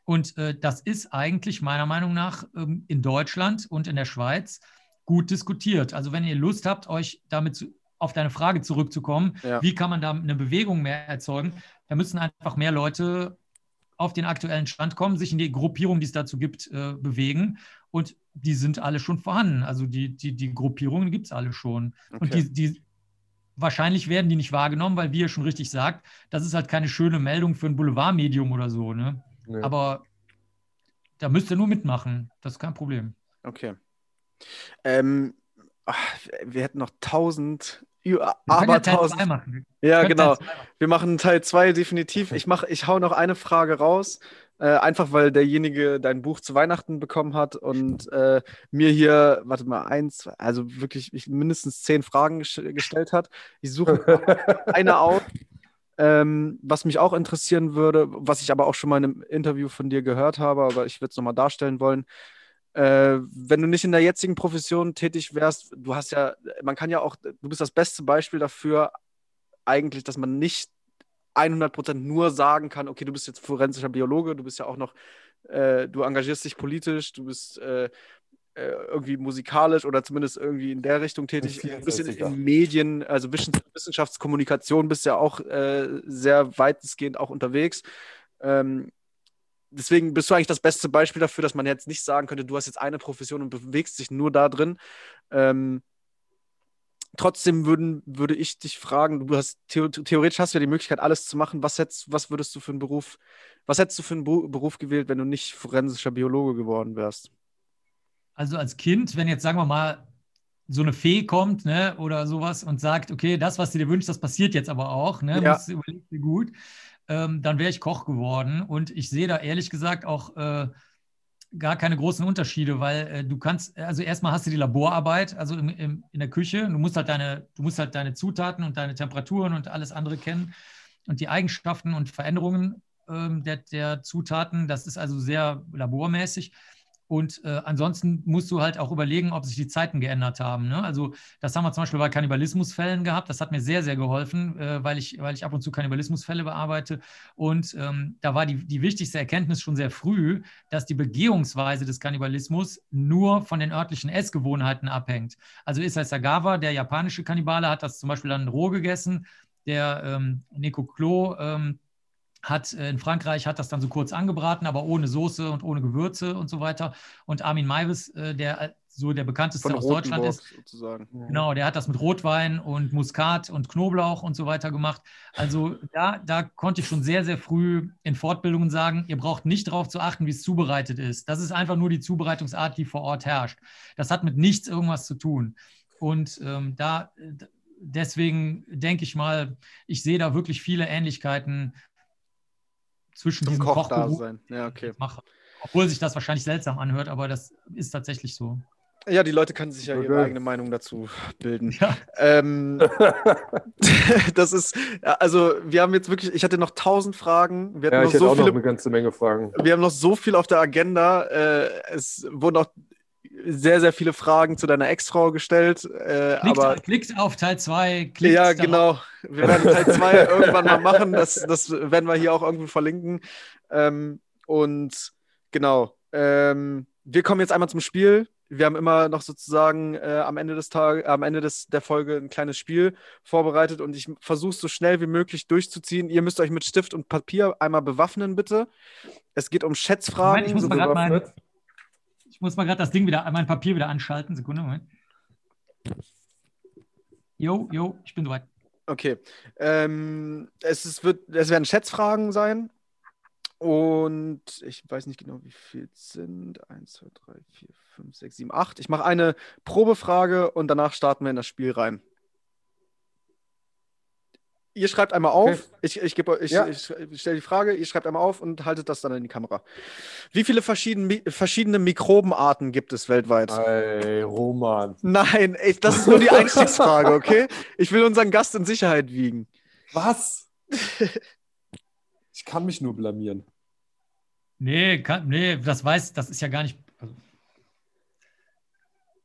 Und äh, das ist eigentlich meiner Meinung nach ähm, in Deutschland und in der Schweiz gut diskutiert. Also wenn ihr Lust habt, euch damit zu, auf deine Frage zurückzukommen, Ja. wie kann man da eine Bewegung mehr erzeugen, da müssen einfach mehr Leute auf den aktuellen Stand kommen, sich in die Gruppierung, die es dazu gibt, äh, bewegen. Und die sind alle schon vorhanden. Also die, die, die Gruppierungen gibt es alle schon. Und Okay. die, die wahrscheinlich werden die nicht wahrgenommen, weil, wie ihr schon richtig sagt, das ist halt keine schöne Meldung für ein Boulevardmedium oder so. Ne? Nee. Aber da müsst ihr nur mitmachen. Das ist kein Problem. Okay. Ähm, ach, wir hätten noch tausend, können aber ja Teil tausend. zwei machen. Ja, Können genau. Wir machen Teil 2 definitiv. Ich mach, ich hau noch eine Frage raus, äh, einfach weil derjenige dein Buch zu Weihnachten bekommen hat und äh, mir hier, warte mal, eins, also wirklich ich, mindestens zehn Fragen ges- gestellt hat. Ich suche eine aus, ähm, was mich auch interessieren würde, was ich aber auch schon mal in einem Interview von dir gehört habe, aber ich würde es nochmal darstellen wollen. Äh, wenn du nicht in der jetzigen Profession tätig wärst, du hast ja, man kann ja auch, du bist das beste Beispiel dafür, eigentlich, dass man nicht 100% nur sagen kann, okay, du bist jetzt forensischer Biologe, du bist ja auch noch, äh, du engagierst dich politisch, du bist äh, äh, irgendwie musikalisch oder zumindest irgendwie in der Richtung tätig, Ein bisschen in, 64er. Medien, also Wissens- Wissenschaftskommunikation bist ja auch äh, sehr weitestgehend auch unterwegs. Ähm, deswegen bist du eigentlich das beste Beispiel dafür, dass man jetzt nicht sagen könnte, du hast jetzt eine Profession und bewegst dich nur da drin. Ähm, trotzdem würden, würde ich dich fragen, du hast theo theoretisch hast du ja die Möglichkeit, alles zu machen. Was hättest, was würdest du für einen Beruf, was hättest du für einen Beruf gewählt, wenn du nicht forensischer Biologe geworden wärst? Also als Kind, wenn jetzt, sagen wir mal, so eine Fee kommt, ne, oder sowas und sagt, okay, das, was du dir wünschst, das passiert jetzt aber auch, ne, Ja. überlegen dir gut, ähm, dann wäre ich Koch geworden. Und ich sehe da ehrlich gesagt auch äh, gar keine großen Unterschiede, weil äh, du kannst, also erstmal hast du die Laborarbeit, also im, im, in der Küche, du musst halt deine, du musst halt deine Zutaten und deine Temperaturen und alles andere kennen und die Eigenschaften und Veränderungen ähm, der, der Zutaten. Das ist also sehr labormäßig. Und äh, ansonsten musst du halt auch überlegen, ob sich die Zeiten geändert haben. Ne? Also das haben wir zum Beispiel bei Kannibalismusfällen gehabt. Das hat mir sehr, sehr geholfen, äh, weil, ich, weil ich ab und zu Kannibalismusfälle bearbeite. Und ähm, da war die, die wichtigste Erkenntnis schon sehr früh, dass die Begehungsweise des Kannibalismus nur von den örtlichen Essgewohnheiten abhängt. Also Issei Sagawa, der japanische Kannibale, hat das zum Beispiel dann roh gegessen. Der ähm, Neko Klo ähm, hat äh, in Frankreich hat das dann so kurz angebraten, aber ohne Soße und ohne Gewürze und so weiter. Und Armin Maivis, äh, der äh, so der bekannteste Von aus Deutschland Rotenburg ist, sozusagen. Genau, der hat das mit Rotwein und Muskat und Knoblauch und so weiter gemacht. Also da, da konnte ich schon sehr, sehr früh in Fortbildungen sagen, ihr braucht nicht darauf zu achten, wie es zubereitet ist. Das ist einfach nur die Zubereitungsart, die vor Ort herrscht. Das hat mit nichts irgendwas zu tun. Und ähm, da deswegen denke ich mal, ich sehe da wirklich viele Ähnlichkeiten zwischen Zum diesem Koch da sein. Ja, okay. mache. Obwohl sich das wahrscheinlich seltsam anhört, aber das ist tatsächlich so. Ja, die Leute können sich ja ihre Okay. eigene Meinung dazu bilden. Ja. Ähm, das ist, also wir haben jetzt wirklich, ich hatte noch tausend Fragen. Wir hatten Ja, ich noch hätte so auch noch viele eine ganze Menge Fragen. Wir haben noch so viel auf der Agenda. Äh, es wurden auch sehr, sehr viele Fragen zu deiner Ex-Frau gestellt. Äh, Klickt, aber klickt auf Teil 2. ja, genau. Wir werden Teil 2 irgendwann mal machen. Das, das werden wir hier auch irgendwo verlinken. Ähm, und genau. Ähm, wir kommen jetzt einmal zum Spiel. Wir haben immer noch sozusagen äh, am Ende des Tages, am Ende des, der Folge ein kleines Spiel vorbereitet und ich versuche es so schnell wie möglich durchzuziehen. Ihr müsst euch mit Stift und Papier einmal bewaffnen, bitte. Es geht um Schätzfragen. Moment, ich muss so mal. Ich muss mal gerade das Ding wieder, mein Papier wieder anschalten. Sekunde, Moment. Jo, jo, ich bin soweit. Okay. Ähm, es, ist, wird, es werden Schätzfragen sein. Und ich weiß nicht genau, wie viel es sind. 1, 2, 3, 4, 5, 6, 7, 8. Ich mache eine Probefrage und danach starten wir in das Spiel rein. Ihr schreibt einmal auf. Okay. Ich, ich, ich, Ja. ich stelle die Frage, ihr schreibt einmal auf und haltet das dann in die Kamera. Wie viele verschiedene, verschiedene Mikrobenarten gibt es weltweit? Ey, Roman. Nein, ey, das ist nur die Einstiegsfrage, okay? Ich will unseren Gast in Sicherheit wiegen. Was? Ich kann mich nur blamieren. Nee, kann, nee, das weiß, das ist ja gar nicht. Also,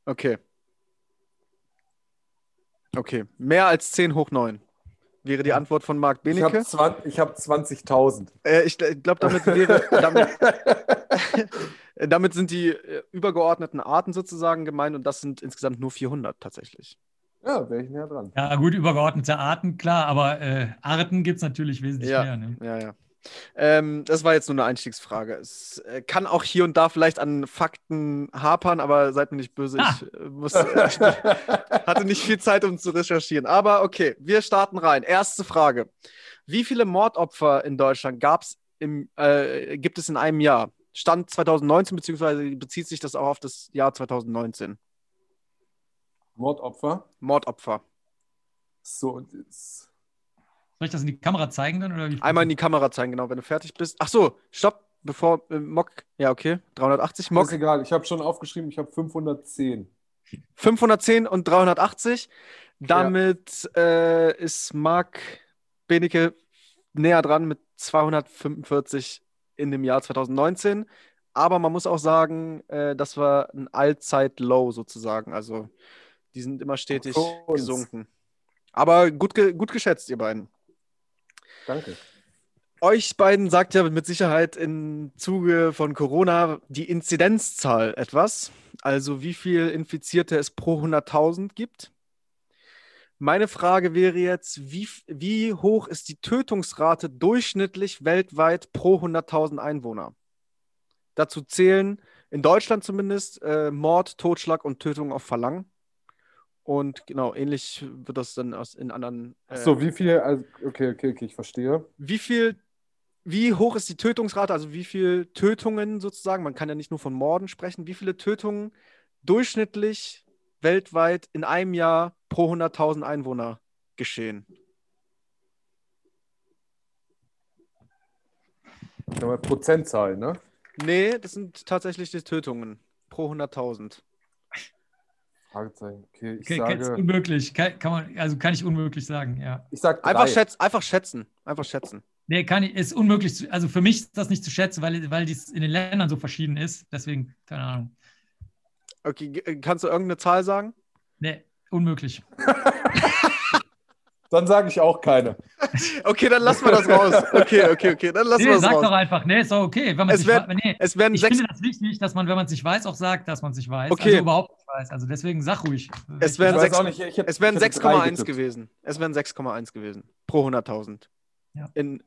Okay. Okay. Mehr als 10 hoch 9 wäre die Antwort von Marc Ich habe Benecke. ich hab 20.000. Äh, ich glaube, damit wäre. Damit, Damit sind die äh, übergeordneten Arten sozusagen gemeint und das sind insgesamt nur 400 tatsächlich. Ja, wäre ich näher dran. Ja, gut, übergeordnete Arten, klar, aber äh, Arten gibt es natürlich wesentlich Ja. mehr. Ne? Ja, ja. Ähm, das war jetzt nur eine Einstiegsfrage. Es äh, kann auch hier und da vielleicht an Fakten hapern, aber seid mir nicht böse. Ah. Ich äh, muss, äh, hatte nicht viel Zeit, um zu recherchieren. Aber okay, wir starten rein. Erste Frage. Wie viele Mordopfer in Deutschland gab's im, äh, gibt es in einem Jahr? Stand 2019, beziehungsweise bezieht sich das auch auf das Jahr 2019? Mordopfer. Mordopfer. So, und jetzt. Soll ich das in die Kamera zeigen dann? Oder wie? Einmal in die Kamera zeigen, genau, wenn du fertig bist. Ach so, stopp, bevor äh, Mock. Ja, okay. 380 Mock. Ist egal, ich habe schon aufgeschrieben, ich habe 510. 510 und 380. Damit äh, ist Marc Benecke näher dran mit 245 in dem Jahr 2019. Aber man muss auch sagen, äh, das war ein Allzeit-Low sozusagen. Also die sind immer stetig gesunken. Aber gut, ge gut geschätzt, ihr beiden. Danke. Euch beiden sagt ja mit Sicherheit im Zuge von Corona die Inzidenzzahl etwas. Also wie viel Infizierte es pro 100.000 gibt. Meine Frage wäre jetzt, wie, wie hoch ist die Tötungsrate durchschnittlich weltweit pro 100.000 Einwohner? Dazu zählen in Deutschland zumindest äh, Mord, Totschlag und Tötung auf Verlangen. Und genau, ähnlich wird das dann aus, in anderen. äh, So, wie viel? Also, okay, okay, okay, ich verstehe. wie viel, wie hoch ist die Tötungsrate, also wie viele Tötungen sozusagen, man kann ja nicht nur von Morden sprechen, wie viele Tötungen durchschnittlich weltweit in einem Jahr pro 100.000 Einwohner geschehen? Prozentzahl, ne? Nee, das sind tatsächlich die Tötungen pro 100.000. Fragezeichen. Okay, ich Okay, ist sage. unmöglich. Kann, kann man, also kann ich unmöglich sagen, ja. Ich sag drei. Einfach, schätz, einfach schätzen, einfach schätzen. Nee, kann ich, ist unmöglich. Zu, also für mich ist das nicht zu schätzen, weil, weil dies in den Ländern so verschieden ist. Deswegen, keine Ahnung. Okay, kannst du irgendeine Zahl sagen? Nee, unmöglich. Dann sage ich auch keine. Okay, dann lassen wir das raus. Okay, okay, okay, dann lassen wir Nee, das sag raus. doch einfach, nee, ist doch okay. Wenn man Es sich wa- nee, Es werden ich sechs, finde das wichtig, dass man, wenn man es nicht weiß, auch sagt, dass man es nicht weiß. Okay. Also überhaupt nicht weiß. Also deswegen sag ruhig. Es Ich werden weiß sechs- auch nicht, ich hätte- Es wären ich hätte drei 6,1 getippt. gewesen. Es wären 6,1 gewesen. Pro 100.000. Ja. In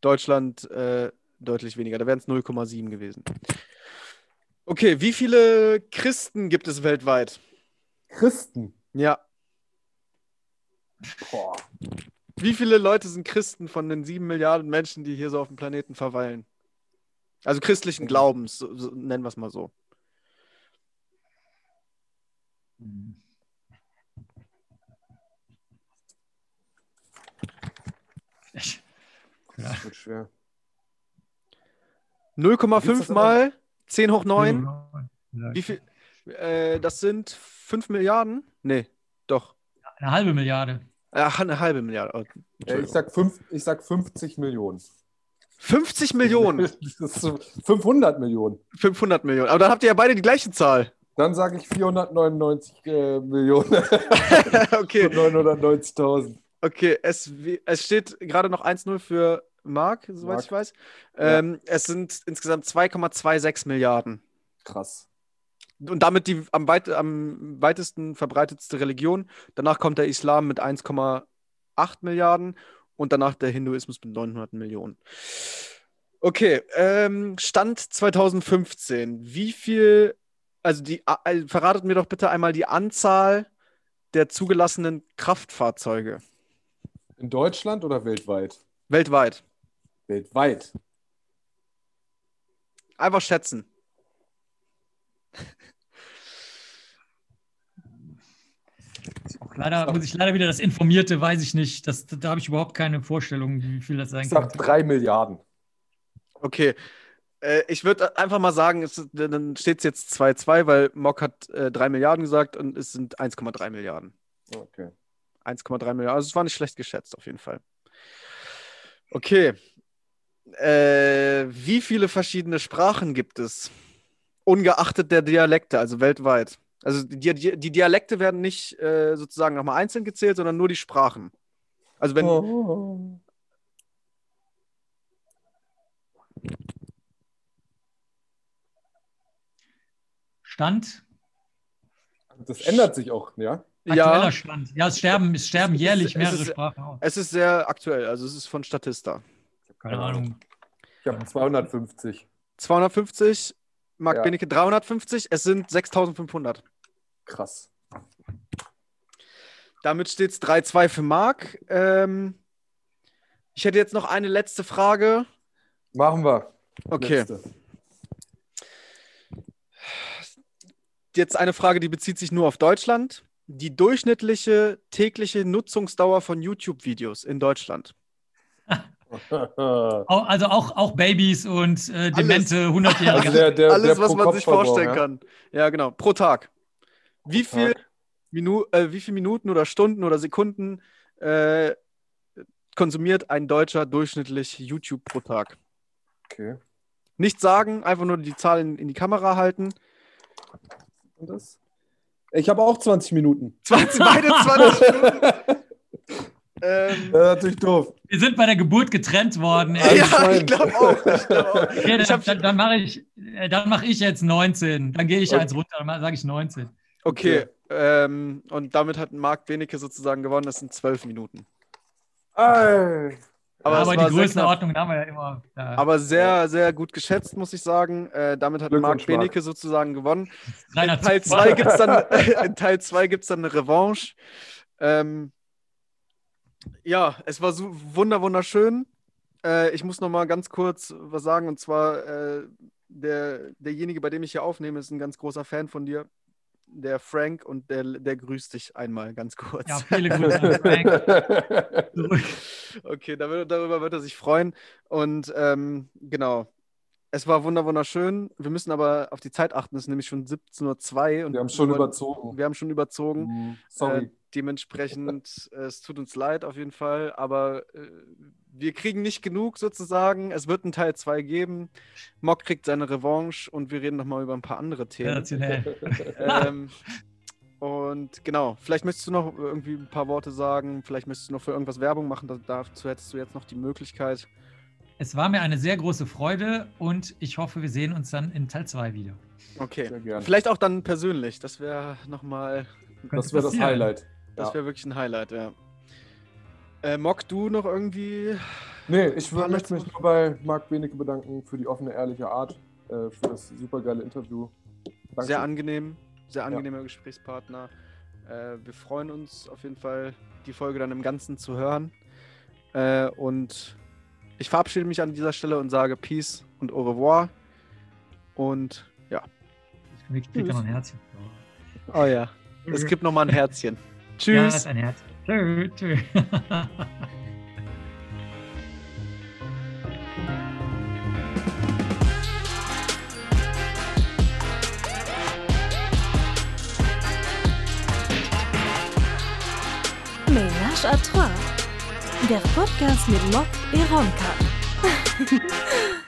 Deutschland äh, deutlich weniger. Da wären es 0,7 gewesen. Okay, wie viele Christen gibt es weltweit? Christen. Ja. Boah. Wie viele Leute sind Christen von den sieben Milliarden Menschen, die hier so auf dem Planeten verweilen? Also christlichen Glaubens, so, so, nennen wir es mal so. Ich, Das wird schwer. 0,5 Gibt's das mal 10 hoch 9. Ja, Wie viel? Äh, das sind 5 Milliarden? Nee, doch. Eine halbe Milliarde. Ach, eine halbe Milliarde. Oh, Äh, ich, sag fünf, ich sag 50 Millionen. 50 Millionen. Das ist so 500 Millionen. 500 Millionen. Aber dann habt ihr ja beide die gleiche Zahl. Dann sage ich 499 äh, Millionen. okay, 990.000. okay. Es, es steht gerade noch 1-0 für Marc, soweit Marc. ich weiß. Ähm, Es sind insgesamt 2,26 Milliarden. Krass. Und damit die am, weit, am weitesten verbreitetste Religion. Danach kommt der Islam mit 1,8 Milliarden und danach der Hinduismus mit 900 Millionen. Okay, ähm, Stand 2015. Wie viel, also die, äh, verratet mir doch bitte einmal die Anzahl der zugelassenen Kraftfahrzeuge In Deutschland oder weltweit? weltweit. Weltweit. Einfach schätzen. Leider muss ich leider wieder das Informierte, weiß ich nicht. Das, da habe ich überhaupt keine Vorstellung, wie viel das sein Ich sag könnte. 3 Milliarden. Okay. Äh, ich würde einfach mal sagen, es, dann steht es jetzt 2-2, weil Mock hat äh, 3 Milliarden gesagt und es sind 1,3 Milliarden. Okay. 1,3 Milliarden. Also es war nicht schlecht geschätzt, auf jeden Fall. Okay. Äh, wie viele verschiedene Sprachen gibt es? Ungeachtet der Dialekte, also weltweit. Also die, die, die Dialekte werden nicht äh, sozusagen nochmal einzeln gezählt, sondern nur die Sprachen. Also wenn, Oh. Stand? Das ändert sich auch, ja? Aktueller Ja, Stand. Ja, es sterben, es sterben Es ist- jährlich es mehrere ist- Sprachen aus. es ist sehr aktuell. Also es ist von Statista. Keine Ahnung. Ich habe 250. 250, Marc Ja. Benecke 350, es sind 6500. Krass. Damit steht es 3-2 für Marc. Ähm, ich hätte jetzt noch eine letzte Frage. Machen wir. Okay, Letzte. jetzt eine Frage, die bezieht sich nur auf Deutschland. Die durchschnittliche tägliche Nutzungsdauer von YouTube-Videos in Deutschland. Also auch, auch Babys und äh, demente 100-Jährige. Also Alles, der was man sich vorstellen ja? kann. Ja, genau. Pro Tag. Wie, viel Tag. Minu äh, wie viele Minuten oder Stunden oder Sekunden äh, konsumiert ein Deutscher durchschnittlich YouTube pro Tag? Okay. Nicht sagen, einfach nur die Zahlen in die Kamera halten. Und das? Ich habe auch 20 Minuten. 20, beide 20 Minuten. Ähm, Das ist natürlich doof. Wir sind bei der Geburt getrennt worden. Also ja, ich glaube auch. Ich glaub auch. Okay, dann, dann, dann mache ich, äh, dann mach ich jetzt 19. Dann gehe ich Okay. eins runter, dann sage ich 19. Okay, ähm, und damit hat Marc Benecke sozusagen gewonnen. Das sind 12 Minuten. Ey. Aber, Aber, die Größenordnung haben wir ja immer. Da. Aber sehr, sehr gut geschätzt, muss ich sagen. Äh, damit hat Marc Benecke sozusagen gewonnen. In 300 Teil 2 gibt es dann, in Teil zwei gibt's dann eine Revanche. Ähm, ja, es war so wunder, wunderschön. Äh, ich muss noch mal ganz kurz was sagen. Und zwar, äh, der, derjenige, bei dem ich hier aufnehme, ist ein ganz großer Fan von dir. Der Frank und der, der grüßt dich einmal ganz kurz. Ja, viele Grüße an Frank. Okay, darüber wird er sich freuen. Und ähm, genau. Es war wunder wunderschön. Wir müssen aber auf die Zeit achten. Es ist nämlich schon 17.02 Uhr. und Wir haben schon überzogen. Wir haben schon überzogen. Hm, Äh, Sorry. Dementsprechend, äh, es tut uns leid auf jeden Fall. Aber äh, wir kriegen nicht genug sozusagen. Es wird einen Teil 2 geben. Mock kriegt seine Revanche und wir reden nochmal über ein paar andere Themen. Ähm, und genau, vielleicht möchtest du noch irgendwie ein paar Worte sagen. Vielleicht möchtest du noch für irgendwas Werbung machen. Da- Dazu hättest du jetzt noch die Möglichkeit. Es war mir eine sehr große Freude und ich hoffe, wir sehen uns dann in Teil 2 wieder. Okay. Sehr gern. Vielleicht auch dann persönlich. Das wäre nochmal, Das wäre das. Highlight. Das Ja. wäre wirklich ein Highlight, ja. Äh, Mock, du noch irgendwie? Nee, ich möchte mich nur bei Marc Benecke bedanken für die offene, ehrliche Art, äh, für das supergeile Interview. Danke. Sehr angenehm, sehr angenehmer Gesprächspartner. Äh, wir freuen uns auf jeden Fall, die Folge dann im Ganzen zu hören. Äh, und ich verabschiede mich an dieser Stelle und sage Peace und au revoir. Und ja. Ich krieg da noch ein Herzchen. Oh ja. Es gibt nochmal ein Herzchen. Ja, Tschüss. ist ein Herz. Tschö, tschö. Ménage à trois. Der Podcast mit Mock et Ronka.